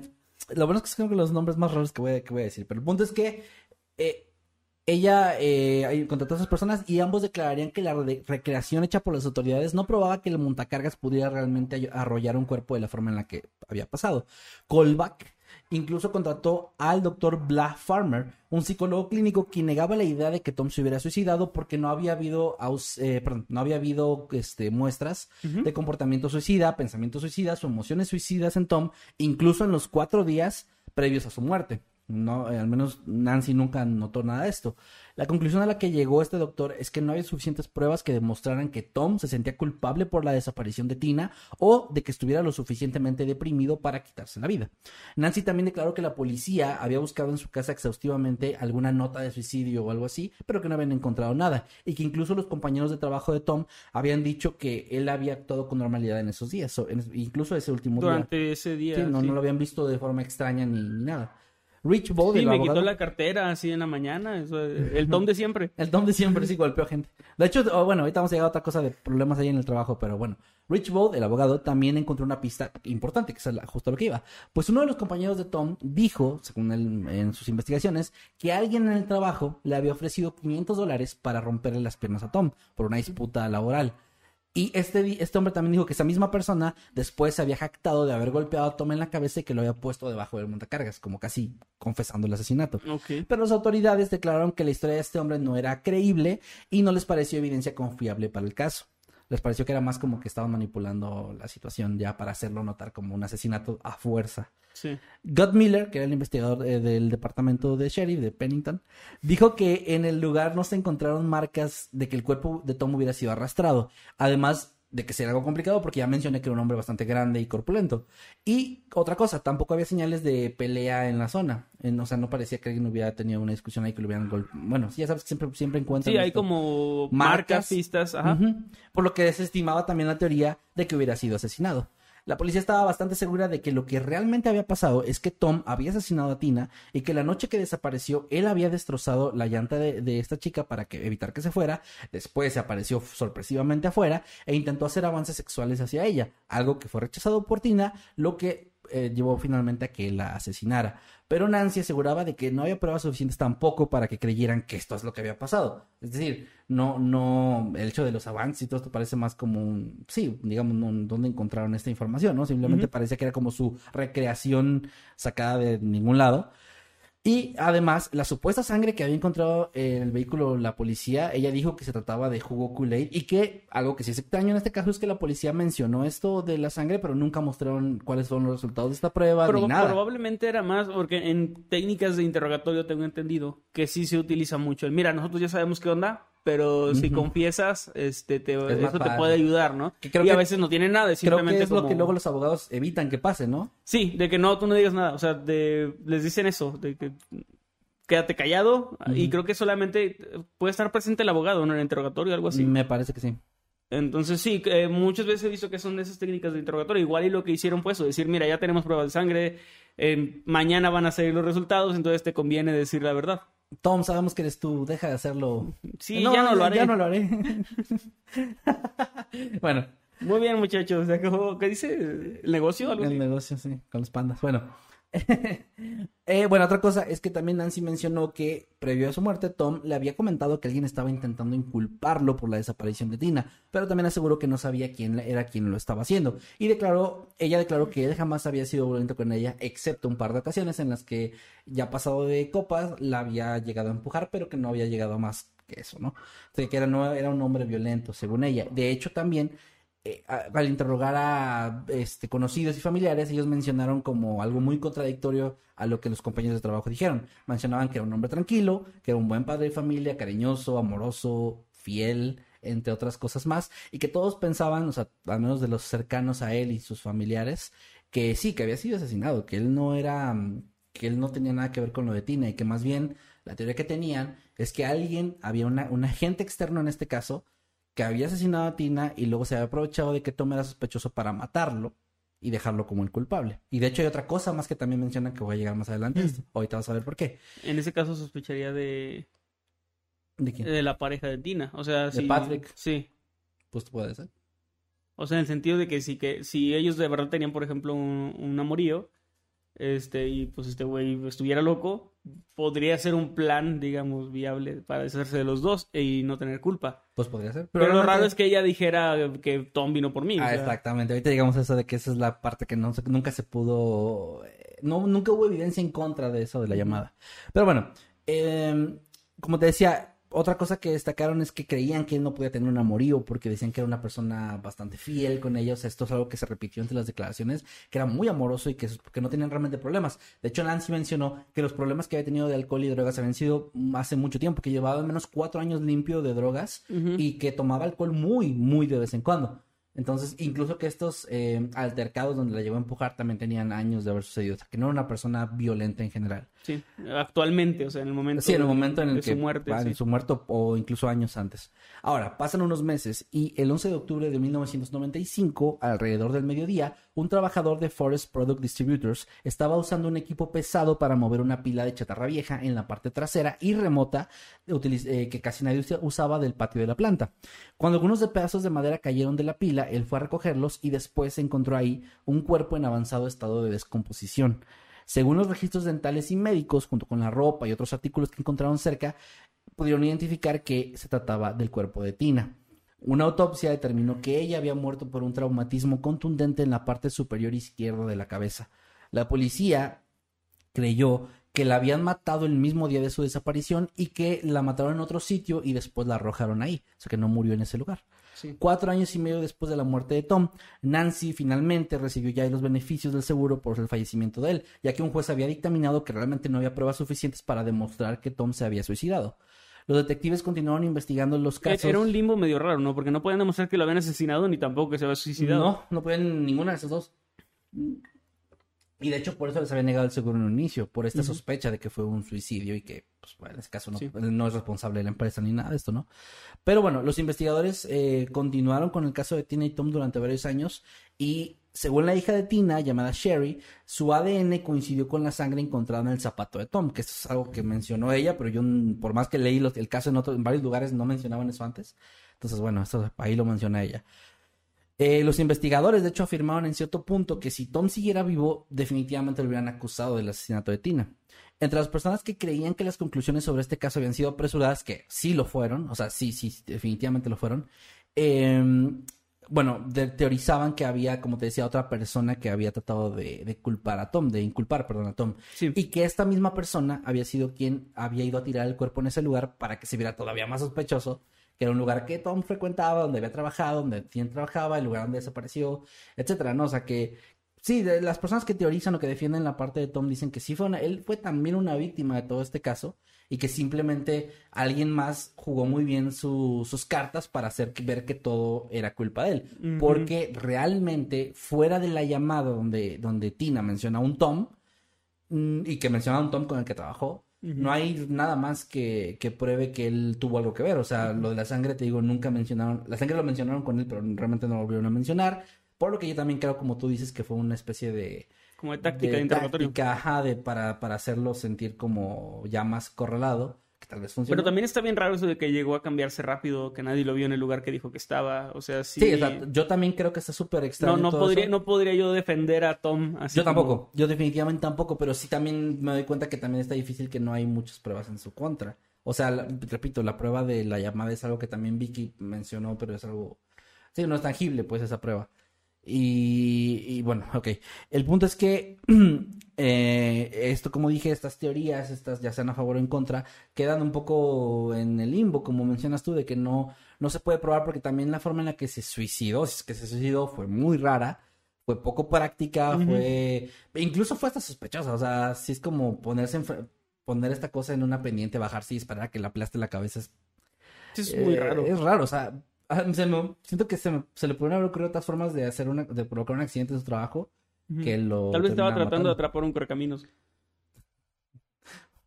lo bueno es que son los nombres más raros que voy, a- que voy a decir. Pero el punto es que eh, ella eh, contrató a esas personas y ambos declararían que la re- recreación hecha por las autoridades no probaba que el montacargas pudiera realmente arrollar un cuerpo de la forma en la que había pasado. Colback incluso contrató al doctor Blah Farmer, un psicólogo clínico quien negaba la idea de que Tom se hubiera suicidado porque no había habido, eh, perdón, no había habido este, muestras de comportamiento suicida, pensamientos suicidas o emociones suicidas en Tom, incluso en los cuatro días previos a su muerte. No, eh, al menos Nancy nunca notó nada de esto. La conclusión a la que llegó este doctor es que no había suficientes pruebas que demostraran que Tom se sentía culpable por la desaparición de Tina o de que estuviera lo suficientemente deprimido para quitarse la vida. Nancy también declaró que la policía había buscado en su casa exhaustivamente alguna nota de suicidio o algo así, pero que no habían encontrado nada, y que incluso los compañeros de trabajo de Tom habían dicho que él había actuado con normalidad en esos días, incluso ese último día. Durante ese día. Sí, no, sí. no lo habían visto de forma extraña ni, ni nada. Rich Bode, Sí, el me abogado- quitó la cartera así en la mañana. eso, el Tom de siempre. el Tom de siempre sí golpeó gente. De hecho, oh, bueno, ahorita vamos a llegar a otra cosa de problemas ahí en el trabajo, pero bueno. Rich Bode, el abogado, también encontró una pista importante, que es justo a lo que iba. Pues uno de los compañeros de Tom dijo, según él en sus investigaciones, que alguien en el trabajo le había ofrecido 500 dólares para romperle las piernas a Tom por una disputa laboral. Y este, di- este hombre también dijo que esa misma persona después se había jactado de haber golpeado a Tom en la cabeza y que lo había puesto debajo del montacargas, como casi confesando el asesinato. Pero las autoridades declararon que la historia de este hombre no era creíble y no les pareció evidencia confiable para el caso. Les pareció que era más como que estaban manipulando la situación ya para hacerlo notar como un asesinato a fuerza. Sí. Gutt Miller, que era el investigador eh, del departamento de sheriff de Pennington, dijo que en el lugar no se encontraron marcas de que el cuerpo de Tom hubiera sido arrastrado. Además de que sería algo complicado porque ya mencioné que era un hombre bastante grande y corpulento. Y otra cosa, tampoco había señales de pelea en la zona. En- o sea, no parecía que alguien hubiera tenido una discusión ahí que lo hubieran golpeado. Bueno, sí, ya sabes que siempre, siempre encuentran. Sí, hay esto. como Marcas. marcas, pistas. Ajá. Por lo que desestimaba también la teoría de que hubiera sido asesinado. La policía estaba bastante segura de que lo que realmente había pasado es que Tom había asesinado a Tina y que la noche que desapareció él había destrozado la llanta de, esta chica para que, evitar que se fuera. Después se apareció sorpresivamente afuera e intentó hacer avances sexuales hacia ella, algo que fue rechazado por Tina, lo que eh, llevó finalmente a que la asesinara. Pero Nancy aseguraba de que no había pruebas suficientes tampoco para que creyeran que esto es lo que había pasado. Es decir, no, no, el hecho de los avances y todo esto parece más como un, sí, digamos, no, dónde encontraron esta información, ¿no? Simplemente parecía que era como su recreación sacada de ningún lado. Y además, la supuesta sangre que había encontrado en el vehículo la policía, ella dijo que se trataba de jugo Kool-Aid y que algo que sí es extraño en este caso es que la policía mencionó esto de la sangre, pero nunca mostraron cuáles fueron los resultados de esta prueba Proba- ni nada. Probablemente era más, porque en técnicas de interrogatorio tengo entendido que sí se utiliza mucho. el, Mira, nosotros ya sabemos qué onda, pero si confiesas, este, te, eso te puede ayudar, ¿no? Que creo y a que- veces no tiene nada, es Creo simplemente que es lo que luego los abogados evitan que pase, ¿no? Sí, de que no, tú no digas nada. O sea, de, les dicen eso, de que quédate callado. Y creo que solamente puede estar presente el abogado en el interrogatorio o algo así. Me parece que sí. Entonces sí, eh, muchas veces he visto que son de esas técnicas de interrogatorio. Igual y lo que hicieron fue eso, decir, mira, ya tenemos pruebas de sangre, eh, mañana van a salir los resultados, entonces te conviene decir la verdad. Tom, sabemos que eres tú, deja de hacerlo. Sí, ya no lo haré. Ya no lo haré. bueno, Muy bien, muchachos. ¿Qué dice? ¿El negocio? ¿Algo así? el negocio, sí, con los pandas. Bueno. Eh, bueno, otra cosa es que también Nancy mencionó que previo a su muerte Tom le había comentado que alguien estaba intentando inculparlo por la desaparición de Tina, pero también aseguró que no sabía quién era quien lo estaba haciendo y declaró, ella declaró que él jamás había sido violento con ella, excepto un par de ocasiones en las que ya pasado de copas la había llegado a empujar, pero que no había llegado a más que eso, ¿no? O sea, que era, no era un hombre violento, según ella. De hecho, también eh, al interrogar a este, conocidos y familiares, ellos mencionaron como algo muy contradictorio a lo que los compañeros de trabajo dijeron. Mencionaban que era un hombre tranquilo, que era un buen padre de familia, cariñoso, amoroso, fiel, entre otras cosas más, y que todos pensaban, o sea, al menos de los cercanos a él y sus familiares, que sí, que había sido asesinado, que él no era, mm, que él no tenía nada que ver con lo de Tina y que más bien la teoría que tenían es que alguien, había una, un agente externo en este caso, que había asesinado a Tina y luego se había aprovechado de que Tom era sospechoso para matarlo y dejarlo como el culpable. Y de hecho hay otra cosa más que también mencionan que voy a llegar más adelante. esto. Ahorita vas a ver por qué. En ese caso sospecharía de, ¿De quién? de la pareja de Tina. O sea, ¿De si, Patrick? Sí. Pues puede ser. O sea, en el sentido de que si, que, si ellos de verdad tenían, por ejemplo, un, un amorío, este, y pues este güey estuviera loco, podría ser un plan, digamos, viable para deshacerse de los dos y no tener culpa. Pues podría ser. Pero, lo raro es que ella dijera que Tom vino por mí. o Ah, sea, exactamente. Ahorita llegamos a eso de que esa es la parte que no, nunca se pudo. eh, No, nunca hubo evidencia en contra de eso de la llamada. Pero bueno, eh, como te decía, otra cosa que destacaron es que creían que él no podía tener un amorío porque decían que era una persona bastante fiel con ellos. Esto es algo que se repitió entre las declaraciones, que era muy amoroso y que, que no tenían realmente problemas. De hecho, Nancy mencionó que los problemas que había tenido de alcohol y drogas habían sido hace mucho tiempo, que llevaba al menos cuatro años limpio de drogas y que tomaba alcohol muy, muy de vez en cuando. Entonces, incluso que estos eh, altercados donde la llevó a empujar también tenían años de haber sucedido. O sea, que no era una persona violenta en general. Sí, actualmente, o sea, en el momento, Sí, en el momento en el de que su muerte. ah, sí. en su muerto o incluso años antes. Ahora, pasan unos meses y el 11 de octubre de 1995, alrededor del mediodía, un trabajador de Forest Product Distributors estaba usando un equipo pesado para mover una pila de chatarra vieja en la parte trasera y remota eh, que casi nadie usa- usaba del patio de la planta. Cuando algunos de pedazos de madera cayeron de la pila, él fue a recogerlos y después encontró ahí un cuerpo en avanzado estado de descomposición. Según los registros dentales y médicos, junto con la ropa y otros artículos que encontraron cerca, pudieron identificar que se trataba del cuerpo de Tina. Una autopsia determinó que ella había muerto por un traumatismo contundente en la parte superior izquierda de la cabeza. La policía creyó que la habían matado el mismo día de su desaparición y que la mataron en otro sitio y después la arrojaron ahí, o sea que no murió en ese lugar. Sí. Cuatro años y medio después de la muerte de Tom, Nancy finalmente recibió ya los beneficios del seguro por el fallecimiento de él, ya que un juez había dictaminado que realmente no había pruebas suficientes para demostrar que Tom se había suicidado. Los detectives continuaron investigando los casos. Era un limbo medio raro, ¿no? Porque no podían demostrar que lo habían asesinado ni tampoco que se había suicidado. No, no pueden ninguna de esas dos. Y de hecho por eso les había negado el seguro en un inicio, por esta sospecha de que fue un suicidio y que, pues, bueno, en ese caso no, Sí. no es responsable de la empresa ni nada de esto, ¿no? Pero bueno, los investigadores eh, continuaron con el caso de Tina y Tom durante varios años y según la hija de Tina, llamada Sherry, su ADN coincidió con la sangre encontrada en el zapato de Tom, que esto es algo que mencionó ella, pero yo por más que leí los- el caso en, otro- en varios lugares no mencionaban eso antes. Entonces, bueno, esto ahí lo menciona ella. Eh, los investigadores, de hecho, afirmaron en cierto punto que si Tom siguiera vivo, definitivamente lo hubieran acusado del asesinato de Tina. Entre las personas que creían que las conclusiones sobre este caso habían sido apresuradas, que sí lo fueron, o sea, sí, sí, definitivamente lo fueron, eh, bueno, de- teorizaban que había, como te decía, otra persona que había tratado de, de culpar a Tom, de inculpar, perdón, a Tom. Sí. Y que esta misma persona había sido quien había ido a tirar el cuerpo en ese lugar para que se viera todavía más sospechoso, que era un lugar que Tom frecuentaba, donde había trabajado, donde Tien trabajaba, el lugar donde desapareció, etcétera, ¿no? O sea que sí, de las personas que teorizan o que defienden la parte de Tom dicen que sí fue una- él fue también una víctima de todo este caso y que simplemente alguien más jugó muy bien su- sus cartas para hacer que- ver que todo era culpa de él. Porque realmente, fuera de la llamada donde, donde Tina menciona a un Tom, mm, y que menciona a un Tom con el que trabajó, no hay nada más que, que pruebe que él tuvo algo que ver. O sea, lo de la sangre, te digo, nunca mencionaron, la sangre lo mencionaron con él, pero realmente no lo volvieron a mencionar. Por lo que yo también creo, como tú dices, que fue una especie de, Como de táctica de, interrogatorio. táctica, ajá, de, para, para hacerlo sentir como ya más correlado, que tal vez funcione. Pero también está bien raro eso de que llegó a cambiarse rápido, que nadie lo vio en el lugar que dijo que estaba. O sea, sí. Sí, yo también creo que está súper extraño. no, no todo podría, eso. no podría yo defender a Tom así. Yo como- tampoco, yo definitivamente tampoco, pero sí también me doy cuenta que también está difícil que no hay muchas pruebas en su contra. O sea, la- repito, la prueba de la llamada es algo que también Vicky mencionó, pero es algo... Sí, no es tangible, pues, esa prueba. Y, y bueno, ok. El punto es que eh, esto, como dije, estas teorías, estas ya sean a favor o en contra, quedan un poco en el limbo, como mencionas tú, de que no, no se puede probar porque también la forma en la que se suicidó, si es que se suicidó, fue muy rara, fue poco práctica, fue... Incluso fue hasta sospechosa, o sea, si es como ponerse en poner esta cosa en una pendiente, bajarse y esperar a que la aplaste la cabeza es Sí, es muy eh, raro. Es raro, o sea, se me- siento que se, me- se le pudieron haber ocurrido otras formas de hacer una, de provocar un accidente en su trabajo que lo. Tal vez estaba tratando de atrapar un correcaminos.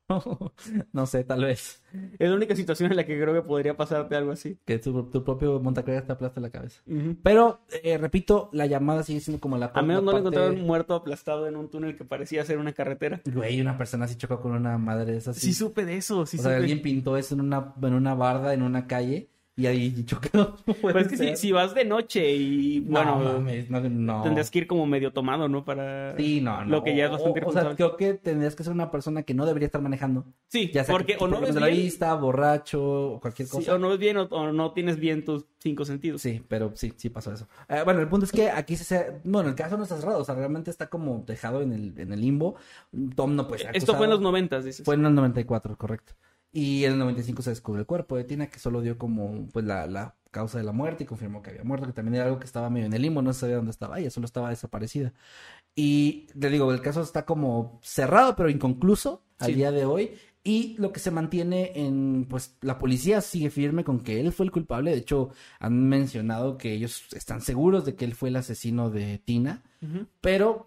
no sé, tal vez. Es la única situación en la que creo que podría pasarte algo así. Que tu, tu propio montacargas te aplaste la cabeza. Pero, eh, repito, la llamada sigue siendo como la A menos no parte- encontraron muerto aplastado en un túnel que parecía ser una carretera. Güey, una persona así chocó con una madre de esas. Sí, supe de eso, sí o sea, alguien pintó eso en una, en una barda, en una calle, y ahí chocó. Pero es que si, si vas de noche y bueno, no, mames, no, no. tendrías que ir como medio tomado, ¿no? Para Sí, no, no. lo que ya es bastante o, o sea, creo que tendrías que ser una persona que no debería estar manejando. Sí, Ya sea porque que o no ves de la bien, vista, borracho, o cualquier sí, cosa. o no ves bien o, o no tienes bien tus cinco sentidos. Sí, pero sí, sí pasó eso. Eh, bueno, el punto es que aquí se... se- Bueno, el caso no está cerrado, o sea, realmente está como dejado en el, en el limbo. Tom no puede ser Esto fue en los acusado. noventas, dices. Fue en el 94, correcto. Y en el 95 se descubrió el cuerpo de Tina, que solo dio como pues la, la causa de la muerte y confirmó que había muerto, que también era algo que estaba medio en el limbo, no se sabía dónde estaba ella, solo estaba desaparecida. Y le digo, el caso está como cerrado, pero inconcluso al Sí. día de hoy. Y lo que se mantiene en, pues la policía sigue firme con que él fue el culpable. De hecho, han mencionado que ellos están seguros de que él fue el asesino de Tina. Pero,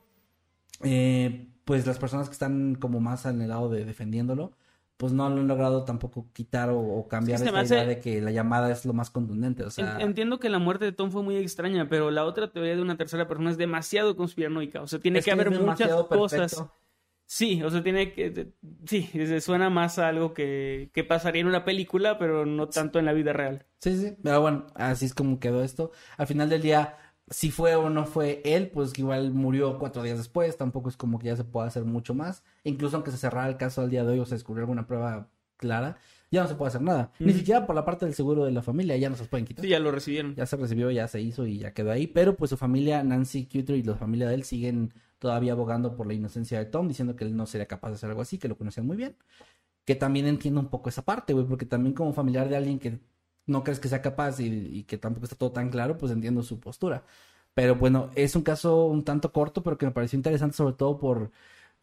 eh, pues las personas que están como más en el lado de defendiéndolo, pues no lo han logrado tampoco quitar o, o cambiar Sí, me idea de que la llamada es lo más contundente. O sea, Entiendo que la muerte de Tom fue muy extraña, pero la otra teoría de una tercera persona es demasiado conspiranoica. O sea, tiene es que haber muchas cosas. perfecto. Sí, o sea, tiene que. Sí, suena más a algo que, que pasaría en una película, pero no tanto en la vida real. Sí, sí, pero bueno, así es como quedó esto. Al final del día, si fue o no fue él, pues igual murió cuatro días después, tampoco es como que ya se pueda hacer mucho más. Incluso aunque se cerrara el caso al día de hoy o se descubriera alguna prueba clara, ya no se puede hacer nada. Ni siquiera por la parte del seguro de la familia, ya no se los pueden quitar. Sí, ya lo recibieron. ya se recibió, ya se hizo y ya quedó ahí. Pero pues su familia, Nancy Cutter y la familia de él siguen todavía abogando por la inocencia de Tom, diciendo que él no sería capaz de hacer algo así, que lo conocían muy bien. Que también entiendo un poco esa parte, güey, porque también como familiar de alguien que no crees que sea capaz y, y que tampoco está todo tan claro, pues entiendo su postura. Pero bueno, es un caso un tanto corto, pero que me pareció interesante sobre todo por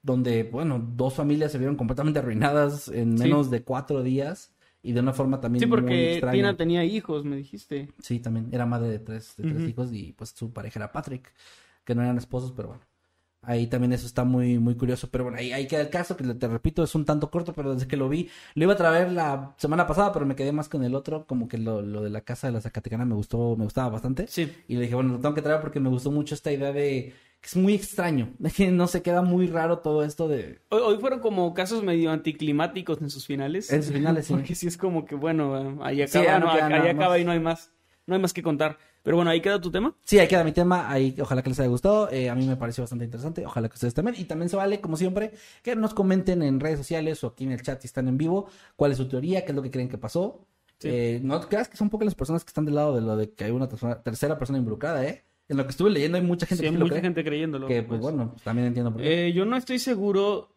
donde, bueno, dos familias se vieron completamente arruinadas en Sí. menos de cuatro días y de una forma también Sí, muy porque extraña. Tina tenía hijos, me dijiste. Sí, también era madre de tres, de tres hijos y pues su pareja era Patrick, que no eran esposos, pero bueno. Ahí también eso está muy, muy curioso. Pero bueno, ahí, ahí queda el caso, que te repito, es un tanto corto, pero desde que lo vi, lo iba a traer la semana pasada, pero me quedé más con el otro, como que lo, lo de la casa de la Zacatecana me gustó, me gustaba bastante. Sí. Y le dije, bueno, lo tengo que traer porque me gustó mucho esta idea de que es muy extraño, de que no se queda muy raro todo esto de... Hoy, hoy fueron como casos medio anticlimáticos en sus finales. En sus finales, sí. Porque sí es como que, bueno, ahí Sí, acaba, ya no ahí acaba y no hay más. No hay más que contar. Pero bueno, ahí queda tu tema. Sí, ahí queda mi tema. Ahí, ojalá que les haya gustado. Eh, a mí me pareció bastante interesante. Ojalá que ustedes también. Y también se vale, como siempre, que nos comenten en redes sociales o aquí en el chat si están en vivo cuál es su teoría, qué es lo que creen que pasó. Sí. Eh, no creas que son pocas las personas que están del lado de lo de que hay una tercera persona involucrada, ¿eh? En lo que estuve leyendo hay mucha gente Sí, que hay sí lo mucha cree, gente creyéndolo. Que, pues bueno, pues, también entiendo por qué. Eh, yo no estoy seguro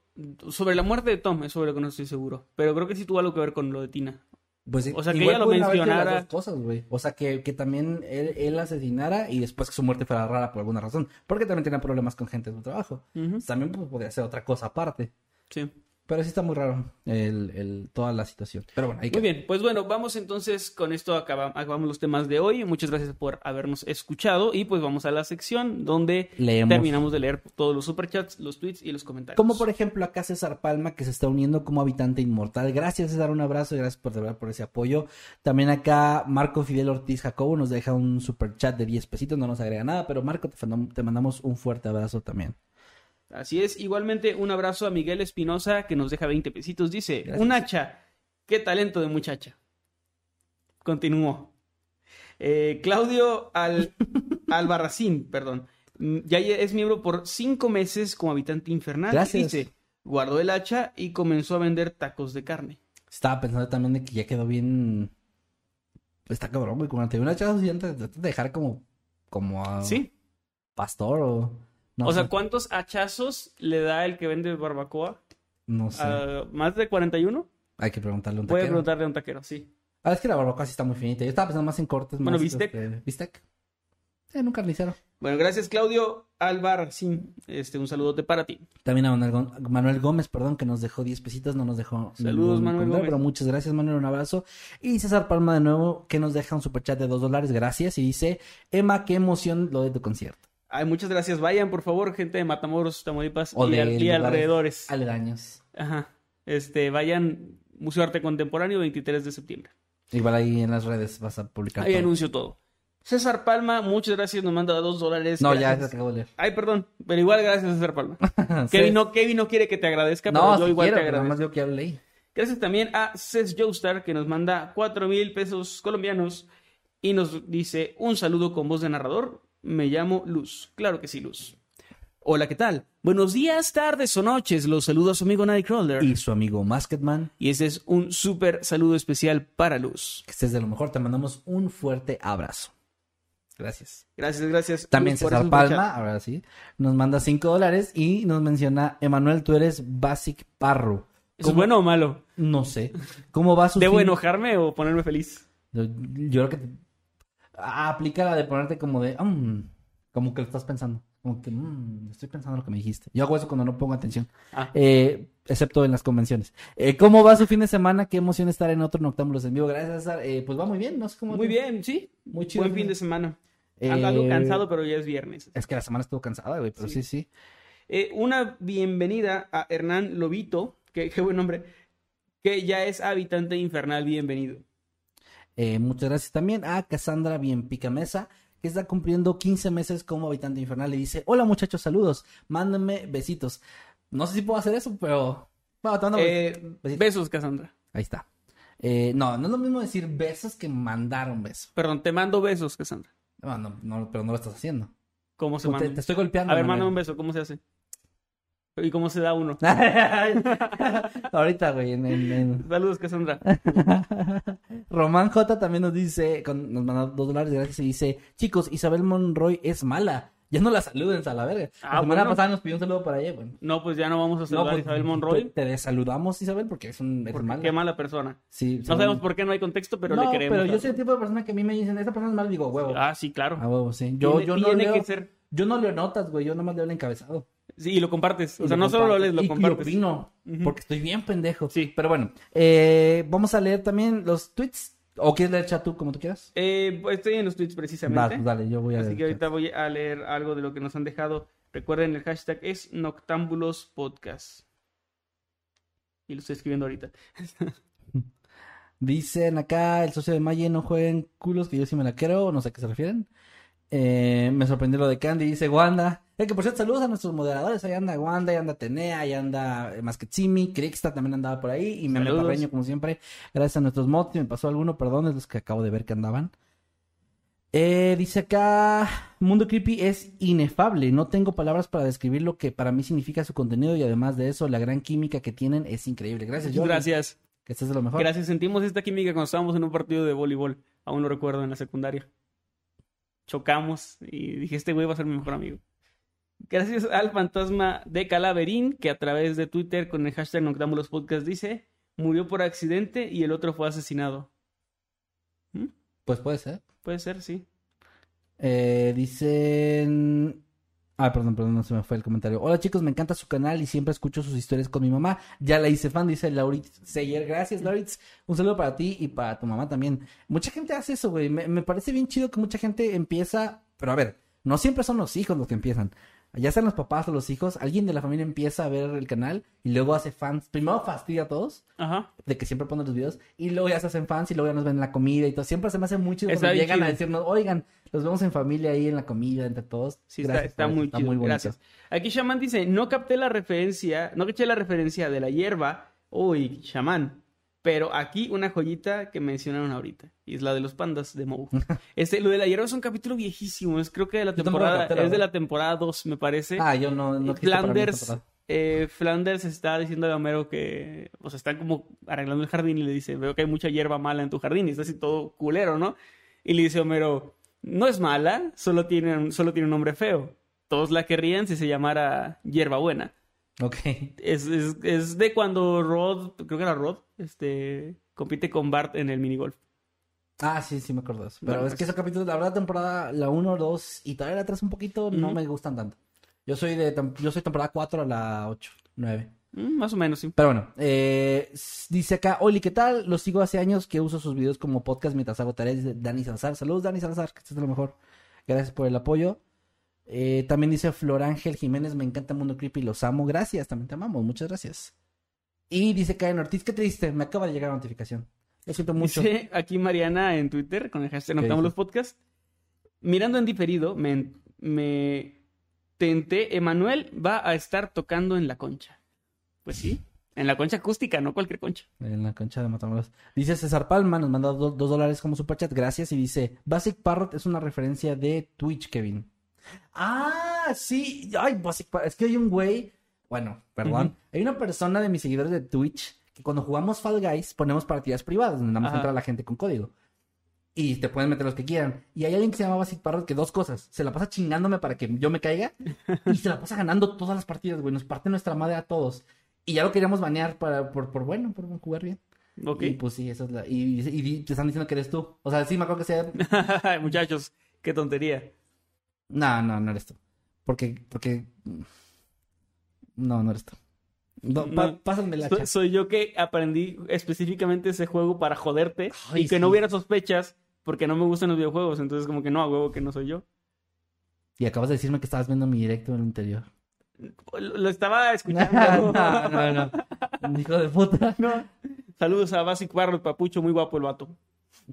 sobre la muerte de Tom, es sobre lo que no estoy seguro. Pero creo que sí tuvo algo que ver con lo de Tina. Pues, o sea, que ella lo las mencionara. dos cosas, güey. O sea, que, que también él, él asesinara y después que su muerte fuera rara por alguna razón. Porque también tenía problemas con gente de su trabajo. También pues, podría ser otra cosa aparte. Sí. Pero sí está muy raro el, el, toda la situación. Pero bueno, ahí Muy queda. bien, pues bueno, vamos entonces con esto acaba- acabamos los temas de hoy. Muchas gracias por habernos escuchado y pues vamos a la sección donde Leemos. terminamos de leer todos los superchats, los tweets y los comentarios. Como por ejemplo acá César Palma que se está uniendo como habitante inmortal. Gracias César, un abrazo y gracias por, de verdad por ese apoyo. También acá Marco Fidel Ortiz Jacobo nos deja un super chat de 10 pesitos, no nos agrega nada, pero Marco te mandamos un fuerte abrazo también. Así es, igualmente un abrazo a Miguel Espinosa que nos deja 20 pesitos. Dice, Gracias. un hacha, qué talento de muchacha. Continuó. Eh, Claudio Al Albarracín, perdón. Mm, Ya es miembro por cinco meses como habitante infernal. Gracias. Dice, guardó el hacha y comenzó a vender tacos de carne. Estaba pensando también de que ya quedó bien... Está cabrón, güey, cuando te chava así, antes de dejar como... Como a Sí. pastor o... No o sé, sea, ¿cuántos hachazos le da el que vende barbacoa? no sé. Ah, ¿Más de 41? Hay que preguntarle a un Voy a taquero. preguntarle a un taquero, sí. Ah, es que la barbacoa sí está muy finita. Yo estaba pensando más en cortes. Bueno, más, bistec. este, bistec. Sí, en un carnicero. Bueno, gracias Claudio Albarracín. Este, un saludote para ti. También a Manuel, Gó- Manuel Gómez, perdón, que nos dejó 10 pesitos, no nos dejó. Saludos, Manuel Gómez. Pero muchas gracias, Manuel, un abrazo. Y César Palma de nuevo, que nos deja un superchat de 2 dólares, gracias. Y dice, Emma, qué emoción lo de tu concierto. Ay, muchas gracias. Vayan, por favor, gente de Matamoros, Tamaulipas O y, de al- y lugares alrededores. Aledaños. Ajá. Este, vayan Museo de Arte Contemporáneo 23 de septiembre. Igual ahí en las redes vas a publicar. Ahí todo. anuncio todo. César Palma, muchas gracias, nos manda dos dólares. No, ya se acabó de leer. Ay, perdón, pero igual gracias, César Palma. Sí. Kevin, no, Kevin no quiere que te agradezca, pero yo si igual quiero, te agradezco. más yo lo leí. Gracias también a Cés Joestar, que nos manda cuatro mil pesos colombianos y nos dice un saludo con voz de narrador. Me llamo Luz. Claro que sí, Luz. Hola, ¿qué tal? Buenos días, tardes o noches. Los saludo a su amigo Nightcrawler. Y su amigo Masketman, Y ese es un súper saludo especial para Luz. que estés de lo mejor, te mandamos un fuerte abrazo. Gracias. Gracias, gracias. También Luz, César Palma, ahora sí, nos manda 5 dólares y nos menciona, Emanuel, tú eres Basic Parro. ¿Es ¿Cómo- bueno o malo? No sé. ¿Cómo va su ¿Debo fin? enojarme o ponerme feliz? Yo, yo creo que aplica la de ponerte como de, "Mm", como que lo estás pensando. Como que, "Mm, estoy pensando lo que me dijiste. Yo hago eso cuando no pongo atención. Ah. Eh, excepto en las convenciones. Eh, ¿Cómo va su fin de semana? Qué emoción estar en otro Noctámbulos en vivo. Gracias, César. Eh, pues va muy bien, no. Muy bien, sí. Muy chido. Buen fin de semana. Ando algo cansado, pero ya es viernes. Es que la semana estuvo cansada, güey, pero sí, Sí. sí. Una bienvenida a Hernán Lobito, que qué buen nombre, que ya es habitante infernal, bienvenido. Eh, muchas gracias también a Cassandra Bien Picamesa, que está cumpliendo 15 meses como habitante infernal. Y dice, hola muchachos, saludos, mándenme besitos. No sé si puedo hacer eso, pero... Bueno, te mando Eh, besos, Cassandra. Ahí está. Eh, no, no es lo mismo decir besos que mandar un beso. Perdón, te mando besos, Cassandra. No, no, no, pero no lo estás haciendo. ¿Cómo se Pues te, manda? te estoy golpeando. A ver, mándame un beso, ¿cómo se hace? ¿Y cómo se da uno? Ahorita, güey, en- en-. Saludos, Cassandra. Román J también nos dice, con- nos manda dos dólares, gracias, y dice, chicos, Isabel Monroy es mala. Ya no la saluden a la verga. Ah, la semana bueno. pasada nos pidió un saludo para ella, bueno. No, pues ya no vamos a No, saludar pues, a Isabel Te, Monroy, te desaludamos, Isabel, porque es un porque mala. qué mala persona. Sí, No sabemos por qué, no hay contexto, pero no, le queremos. pero yo soy el tipo de persona que a mí me dicen, esta persona es mala, digo, huevo. Ah, sí, claro. A huevo, sí. Yo, Tiene- yo no tiene leo, que ser. yo no leo notas, güey, yo nomás leo el encabezado. Sí, y lo compartes. O sea, no solo lo lees, lo y- compartes. Y opino, porque estoy bien pendejo. Sí. Pero bueno, eh, vamos a leer también los tweets. ¿O quieres leer chat tú, como tú quieras? Eh, pues, estoy en los tweets precisamente. dale, yo voy a Así leer que chat. ahorita voy a leer algo de lo que nos han dejado. Recuerden, el hashtag es Noctámbulos Podcast. Y lo estoy escribiendo ahorita. Dicen acá, el socio de Maye no jueguen culos, que yo sí me la creo, no sé a qué se refieren. Eh, me sorprendió lo de Candy, dice Wanda. Eh, que por cierto, saludos a nuestros moderadores. Ahí anda Wanda, ahí anda Tenea, ahí anda eh, Masquetsimi, Crixta también andaba por ahí. Y Meme. Parreño, como siempre. Gracias a nuestros mods, si me pasó alguno, perdón, es los que acabo de ver que andaban. Eh, dice acá, Mundo Creepy es inefable. No tengo palabras para describir lo que para mí significa su contenido y además de eso, la gran química que tienen es increíble. Gracias, Jordi. Gracias. Que estés de lo mejor. Gracias. Sentimos esta química cuando estábamos en un partido de voleibol. Aún lo recuerdo en la secundaria. Chocamos y dije, este güey va a ser mi mejor amigo. Gracias al fantasma de Calaverín, que a través de Twitter con el hashtag Noctámbulos Podcast dice, murió por accidente y el otro fue asesinado. ¿Mm? Pues puede ser. Puede ser, sí. Eh, dicen. Ah, perdón, perdón, no se me fue el comentario. Hola chicos, me encanta su canal y siempre escucho sus historias con mi mamá. Ya la hice fan, dice Lauritz Seyer. Gracias, Lauritz. Un saludo para ti y para tu mamá también. Mucha gente hace eso, güey. Me, me parece bien chido que mucha gente empieza. Pero a ver, no siempre son los hijos los que empiezan. Ya sean los papás o los hijos, alguien de la familia empieza a ver el canal y luego hace fans. Primero fastidia a todos Ajá. de que siempre ponen los videos y luego ya se hacen fans y luego ya nos ven en la comida y todo. Siempre se me hace muy chido Está cuando llegan a decirnos, oigan, los vemos en familia ahí en la comida entre todos. Sí, está, Gracias está eso, muy chido. bonito. Gracias. Aquí Shaman dice, no capté la referencia, no caché la referencia de la hierba. Uy, Shaman. Pero aquí una joyita que mencionaron ahorita. Y es la de los pandas de Moe. Este, lo de la hierba es un capítulo viejísimo. Es creo que de la Yo temporada, la es de la temporada 2, me parece. Ah, yo no, no Flanders, eh, Flanders está diciendo a Homero que, o sea, están como arreglando el jardín y le dice, veo que hay mucha hierba mala en tu jardín y está así todo culero, ¿no? Y le dice Homero, no es mala, solo tiene, un- solo tiene un nombre feo. Todos la querrían si se llamara hierba buena. Ok. Es, es, es de cuando Rod, creo que era Rod, este, compite con Bart en el minigolf. Ah, sí, sí me acuerdo. Pero Bueno, es que pues- esos capítulos, la verdad, temporada, la 1, 2 y todavía la 3 un poquito, no me gustan tanto. Yo soy de yo soy temporada 4 a la 8, 9. Mm, más o menos, sí. Pero bueno, eh, dice acá, Oli, ¿qué tal? Los sigo hace años que uso sus videos como podcast mientras hago tareas de Dani Salazar. Saludos, Dani Salazar, que estés de lo mejor. Gracias por el apoyo. Eh, también dice Flor Ángel Jiménez, me encanta Mundo Creepy, los amo. Gracias, también te amamos, muchas gracias. Y dice Karen Ortiz, qué triste, me acaba de llegar la notificación. Lo siento mucho. Dice aquí Mariana en Twitter con el hashtag ¿Qué Notamos los podcasts. Mirando en diferido, me, me tenté, Emanuel va a estar tocando en la concha. Pues sí, en la concha acústica, no cualquier concha. En la concha de Matamoros. Dice César Palma, nos manda do- dos dólares como superchat, gracias. Y dice, Basic Parrot es una referencia de Twitch, Kevin. Ah, sí. Ay, Parrot. Es que hay un güey, bueno, perdón. Hay una persona de mis seguidores de Twitch que cuando jugamos Fall Guys ponemos partidas privadas donde nada más entra la gente con código. Y te pueden meter los que quieran. Y hay alguien que se llama Basic Parrot que dos cosas. Se la pasa chingándome para que yo me caiga. y se la pasa ganando todas las partidas, güey. Nos parte nuestra madre a todos. Y ya lo queríamos banear para, por, por bueno, por jugar bien. Ok. Y pues sí, esa es la. Y, y- y te están diciendo que eres tú. O sea, sí, me acuerdo que sea. Muchachos, qué tontería. No, no, no eres tú. Porque. porque... No, no eres tú. No, pa- No. pásame la Soy, soy yo que aprendí específicamente ese juego para joderte Ay, y que sí. no hubiera sospechas porque no me gustan los videojuegos. Entonces, como que no, a huevo que no soy yo. Y acabas de decirme que estabas viendo mi directo en el interior. Lo, estaba escuchando. no, no. Hijo de puta. No. Saludos a Basic Barro, papucho, muy guapo el vato.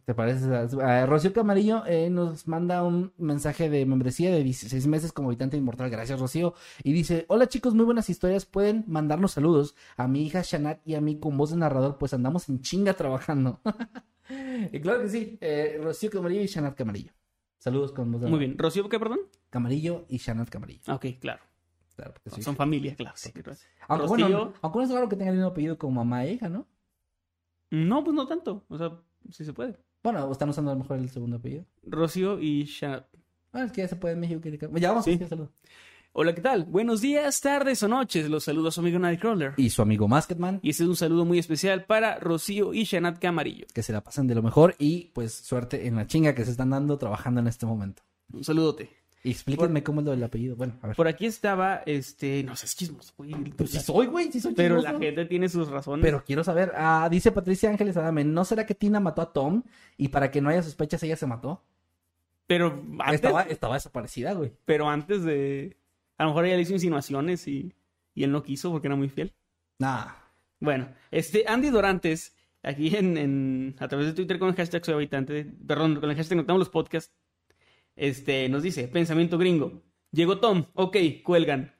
¿Te parece? Ah, Rocío Camarillo eh, nos manda un mensaje de membresía de 16 meses como habitante inmortal. Gracias, Rocío. Y dice: Hola chicos, muy buenas historias. Pueden mandarnos saludos a mi hija Shanat y a mí con voz de narrador, pues andamos en chinga trabajando. y claro que sí, eh, Rocío Camarillo y Shanat Camarillo. Saludos con voz de Muy bien. ¿Rocío qué, perdón? Camarillo y Shanat Camarillo. Ok, claro. Claro sí. Son familia, claro. sí. Aunque, Rocío, bueno, aunque no es raro que tengan el mismo apellido como mamá e hija, ¿no? No, pues no tanto. O sea, sí se puede. Bueno, están usando a lo mejor el segundo apellido. Rocío y Shanat. Ah, es que ya se puede en México. que- Ya vamos Sí. a decir saludos. Hola, ¿qué tal? Buenos días, tardes o noches. Los saluda su amigo Nightcrawler. Y su amigo Masketman. Y este es un saludo muy especial para Rocío y Shanat Camarillo. que se la pasen de lo mejor y pues suerte en la chinga que se están dando trabajando en este momento. Un saludote. Explíquenme cómo es lo del apellido. Bueno, a ver. Por aquí estaba, este, no sé, es chismoso, güey. Pues sí soy, güey, sí soy Pero chismoso. la gente tiene sus razones. Pero quiero saber, ah, dice Patricia Ángeles Adame, ¿no será que Tina mató a Tom y para que no haya sospechas ella se mató? Pero antes, Estaba, estaba desaparecida, güey. pero antes de... A lo mejor ella le hizo insinuaciones y, y él no quiso porque era muy fiel. Nah. Bueno, este Andy Dorantes, aquí en, en- a través de Twitter con el hashtag soy habitante, perdón, con el hashtag notamos los podcasts, este, nos dice, pensamiento gringo. Llegó Tom, ok, cuelgan.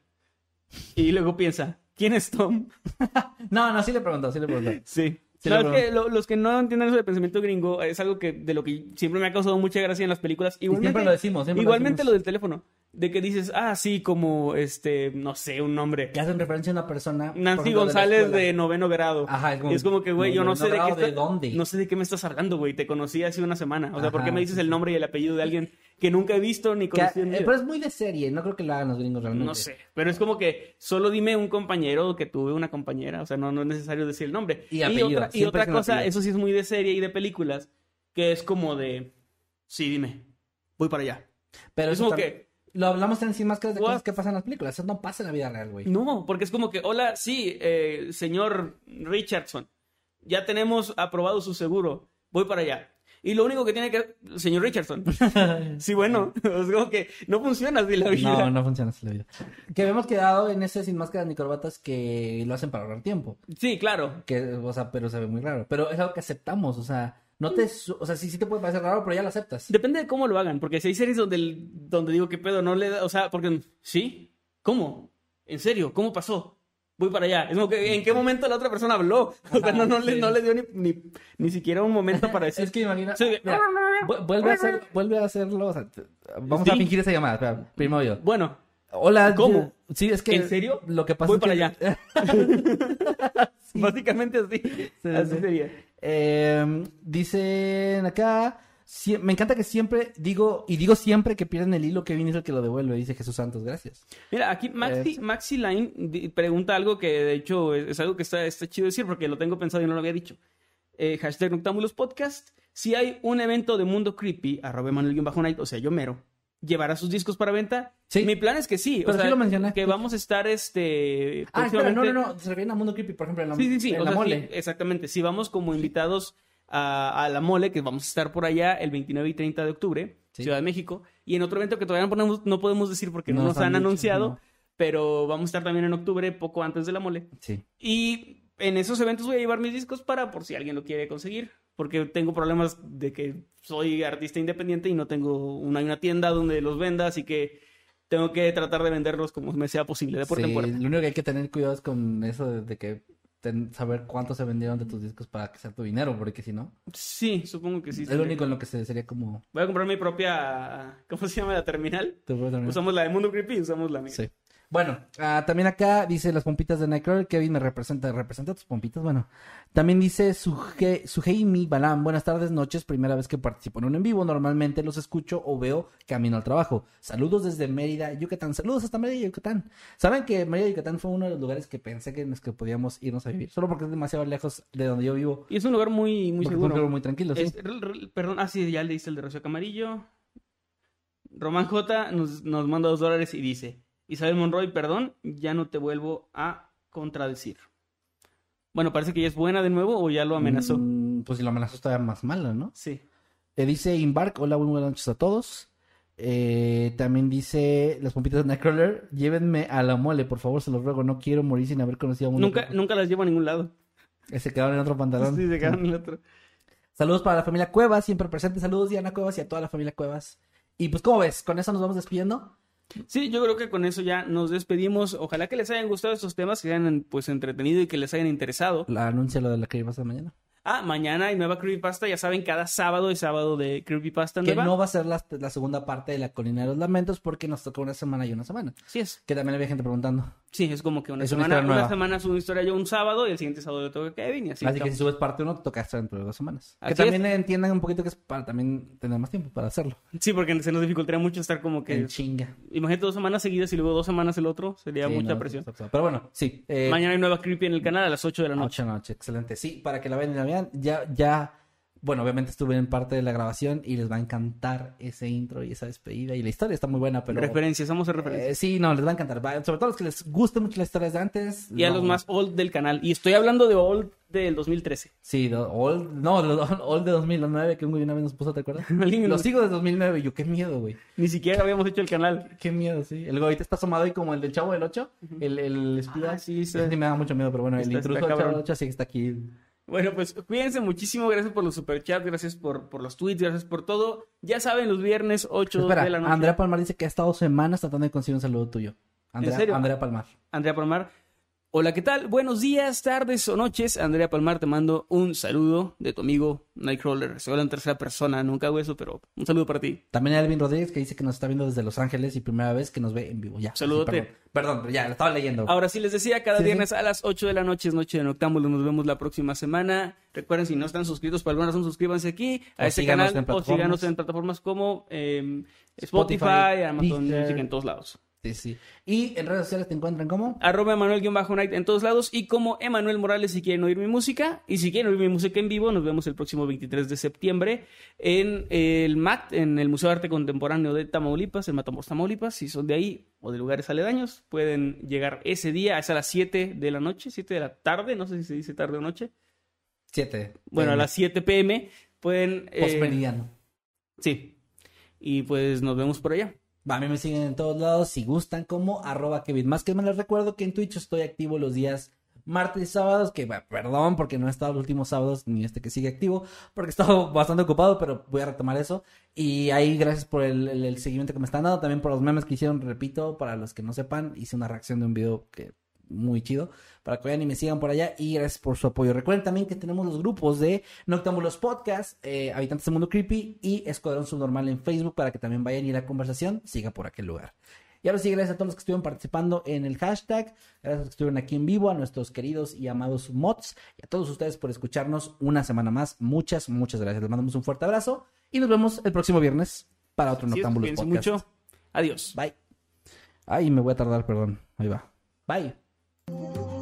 Y luego piensa, ¿quién es Tom? No, no, sí le preguntó, sí le preguntó. Sí. Sí, lo que lo- los que no entienden eso de pensamiento gringo es algo que de lo que siempre me ha causado mucha gracia en las películas. Igualmente, siempre lo decimos, siempre lo igualmente decimos. lo del teléfono. De que dices, ah, sí, como, este, no sé, un nombre. Que hacen referencia a una persona. Nancy ejemplo, de González escuela. de noveno grado. Ajá, es como- Y es como que, güey, yo no sé de qué ¿de está- dónde? No sé de qué me estás hablando, güey. Te conocí hace una semana. O sea, ¿por qué Ajá, me dices sí, el nombre y el apellido de alguien que nunca he visto ni Que- mi eh, pero es muy de serie, no creo que lo hagan los gringos realmente. No sé, pero es como que solo dime un compañero que tuve una compañera, o sea, no, no es necesario decir el nombre. Y apellido, otra, y otra es un cosa, apellido. eso sí es muy de serie y de películas, que es como de, sí, dime, voy para allá. Pero es eso como que, Lo hablamos en Sin Máscaras de What? cosas que pasan en las películas. Eso no pasa en la vida real, güey. no, porque es como que, hola, sí, eh, señor Richardson, ya tenemos aprobado su seguro, voy para allá. Y lo único que tiene que, señor Richardson, sí, bueno, es como que no funciona así la vida. No, no funciona así la vida. Que habíamos quedado en ese Sin Máscaras ni Corbatas que lo hacen para ahorrar tiempo. Sí, claro. Que, o sea, pero se ve muy raro. Pero es algo que aceptamos, o sea, no te... O sea, sí, sí te puede parecer raro, pero ya lo aceptas. Depende de cómo lo hagan, porque si hay series donde, el- donde digo que pedo no le da, o sea, porque, ¿sí? ¿Cómo? ¿En serio? ¿Cómo pasó? Voy para allá. Es como que, ¿en qué momento la otra persona habló? O sea, no, no, le, sí. no le dio ni, ni, ni siquiera un momento para decir. Es que imagina... Sí. Mira, vu- vuelve, a hacer, vuelve a hacerlo, o sea, vamos a Sí. fingir esa llamada. Espera, primero yo. Bueno, Hola. ¿Cómo? Sí, es que... ¿En serio? Lo que pasa Voy es para que- allá. básicamente así. así sí. sería. Eh, dicen acá, me encanta que siempre digo, y digo siempre que pierden el hilo, Kevin es el que lo devuelve, dice Jesús Santos, gracias. Mira, aquí Maxi. Maxi Line pregunta algo que de hecho es, es algo que está, está chido decir porque lo tengo pensado y no lo había dicho. Eh, hashtag Noctámbulos Podcast. Si hay un evento de Mundo Creepy, arroba Emanuel-Night, o sea, yo mero, ¿llevará sus discos para venta? Sí. Mi plan es que sí. Pero o sea, sí lo mencioné. Que vamos a estar, este... Ah, espera, no, no, no, se refieren a Mundo Creepy, por ejemplo, en la, Sí, sí, sí. en la sea, mole. sí, exactamente. Si vamos como invitados a, a la mole, que vamos a estar por allá el 29 y 30 de octubre, Sí. Ciudad de México, y en otro evento que todavía no, ponemos- no podemos decir porque no, No nos han han dicho, anunciado, no. pero vamos a estar también en octubre, poco antes de la mole. Sí. Y en esos eventos voy a llevar mis discos para por si alguien lo quiere conseguir. Porque tengo problemas de que soy artista independiente y no tengo una, una tienda donde los venda, así que tengo que tratar de venderlos como me sea posible, de puerta en Sí, puerta. lo único que hay que tener cuidado es con eso de que ten- saber cuánto se vendieron de tus discos para que sea tu dinero, porque si no, Sí, supongo que sí. es lo único en lo que se sería como... Voy a comprar mi propia, ¿cómo se llama la terminal? te puedo terminar. Usamos la de Mundo Creepy y usamos la mía. Sí. Bueno, ah, también acá dice las pompitas de Nightcrawler. Kevin me representa, representa tus pompitas. Bueno, también dice Suge, Suheimi Balam. Buenas tardes, noches. Primera vez que participo en un en vivo. Normalmente los escucho o veo camino al trabajo. Saludos desde Mérida, Yucatán. Saludos hasta Mérida, Yucatán. Saben que Mérida, Yucatán fue uno de los lugares que pensé que en los que podíamos irnos a vivir. Solo porque es demasiado lejos de donde yo vivo. Y es un lugar muy, muy Porque es un seguro. lugar muy tranquilo, sí. Es- perdón, ah, sí, ya le diste el de Rocío Camarillo. Román J nos, nos manda dos dólares y dice: Isabel Monroy, perdón, ya no te vuelvo a contradecir. Bueno, parece que ya es buena de nuevo o ya lo amenazó. Mm, pues si lo amenazó todavía más malo, ¿no? Sí. Eh, dice Embark, hola, muy buenas noches a todos. Eh, también dice las pompitas de Nightcrawler, llévenme a la mole, por favor, se los ruego, no quiero morir sin haber conocido a uno. Nunca, nunca las llevo a ningún lado. Eh, Se quedaron en otro pantalón. Sí, se quedaron en el otro. Saludos para la familia Cuevas, siempre presente. Saludos Diana Cuevas y a toda la familia Cuevas. Y pues, ¿cómo ves? Con eso nos vamos despidiendo. Sí, yo creo que con eso ya nos despedimos. Ojalá que les hayan gustado estos temas, que hayan pues entretenido y que les hayan interesado. La anuncia lo de la creepypasta mañana. Ah, mañana hay nueva Creepypasta, ya saben, cada sábado es sábado de Creepypasta Que nueva. no va a ser la, la segunda parte de la colina de los lamentos porque nos tocó una semana y una semana. Sí es. Que también había gente preguntando. Sí, es como que una Es una semana, una, nueva. semana subo una historia yo un sábado y el siguiente sábado le toca Kevin y así. Así que si subes parte uno, te toca estar dentro de dos semanas. Así que también entiendan un poquito que es para también tener más tiempo para hacerlo. Sí, porque se nos dificultaría mucho estar como que... En chinga. Imagínate dos semanas seguidas y luego dos semanas el otro. Sería Sí, mucha no, presión. Pero bueno, sí. Eh, Mañana hay nueva Creepy en el canal a las 8 de la noche. Noche, noche, excelente. Sí, para que la vean y la vean. Ya, ya, bueno, obviamente estuve en parte de la grabación y les va a encantar ese intro y esa despedida. Y la historia está muy buena, pero. Referencias, vamos a hacer Eh, referencias. sí, no, les va a encantar. Sobre todo los que les guste mucho las historias de antes. y a los más old del canal. Y estoy hablando de old del 2013. Sí, old, no, lo- old de 2009 que un güey una vez nos puso, ¿te acuerdas? Nos- sigo de 2009 y yo, qué miedo, güey. Ni siquiera habíamos hecho el canal. Qué miedo, sí. El güey ahorita está asomado ahí como el del Chavo del 8, el, el espía. Ah, sí, sí. Ese sí me da mucho miedo, pero bueno, el Está- intruso del Chavo del 8 sí que está aquí. Bueno, pues cuídense muchísimo. Gracias por los superchats, gracias por, por los tweets, gracias por todo. Ya saben, los viernes 8 Espera, de la noche. Andrea Palmar dice que ha estado semanas tratando de conseguir un saludo tuyo. Andrea, serio? Andrea Palmar. Andrea Palmar. Hola, ¿qué tal? Buenos días, tardes o noches. Andrea Palmar, te mando un saludo de tu amigo Nightcrawler. Se habla en tercera persona, nunca hago eso, pero un saludo para ti. También Elvin Rodríguez que dice que nos está viendo desde Los Ángeles y primera vez que nos ve en vivo. Ya. Saludote. Perdón. ya, lo estaba leyendo. Ahora sí les decía, cada Sí, sí. viernes a las 8 de la noche es Noche de Noctámbulo. Nos vemos la próxima semana. Recuerden, si no están suscritos por alguna razón, suscríbanse aquí a O este canal o síganos en plataformas como eh, Spotify, Spotify, Amazon Deezer. Music, en todos lados. Sí, sí. Y en redes sociales te encuentran como. Arroba Emanuel-Night en todos lados y como Emanuel Morales si quieren oír mi música. Y si quieren oír mi música en vivo, nos vemos el próximo 23 de septiembre en el MAT, en el Museo de Arte Contemporáneo de Tamaulipas, en Matamoros, Tamaulipas. Si son de ahí o de lugares aledaños, pueden llegar ese día, es a las 7 de la noche, 7 de la tarde, no sé si se dice tarde o noche. Siete. Bueno, a las 7 pm pueden... eh, Postmeridiano. sí. Y pues nos vemos por allá. A mí me siguen en todos lados si gustan como arroba Kevin. Más que les recuerdo que en Twitch estoy activo los días martes y sábados, que perdón porque no he estado los últimos sábados ni este que sigue activo, porque he estado bastante ocupado, pero voy a retomar eso. Y ahí gracias por el- el seguimiento que me están dando, también por los memes que hicieron, repito, para los que no sepan, hice una reacción de un video que muy chido para que vayan y me sigan por allá y gracias por su apoyo. Recuerden también que tenemos los grupos de Noctámbulos Podcast, eh, Habitantes del Mundo Creepy y Escuadrón Subnormal en Facebook para que también vayan y la conversación siga por aquel lugar. Y ahora sí, gracias a todos los que estuvieron participando en el hashtag, gracias a los que estuvieron aquí en vivo, a nuestros queridos y amados mods y a todos ustedes por escucharnos una semana más. Muchas, muchas gracias. Les mandamos un fuerte abrazo y nos vemos el próximo viernes para otro Noctámbulos Podcast. mucho. Adiós. Bye. Ay, me voy a tardar, perdón. Ahí va. Bye. Thank you.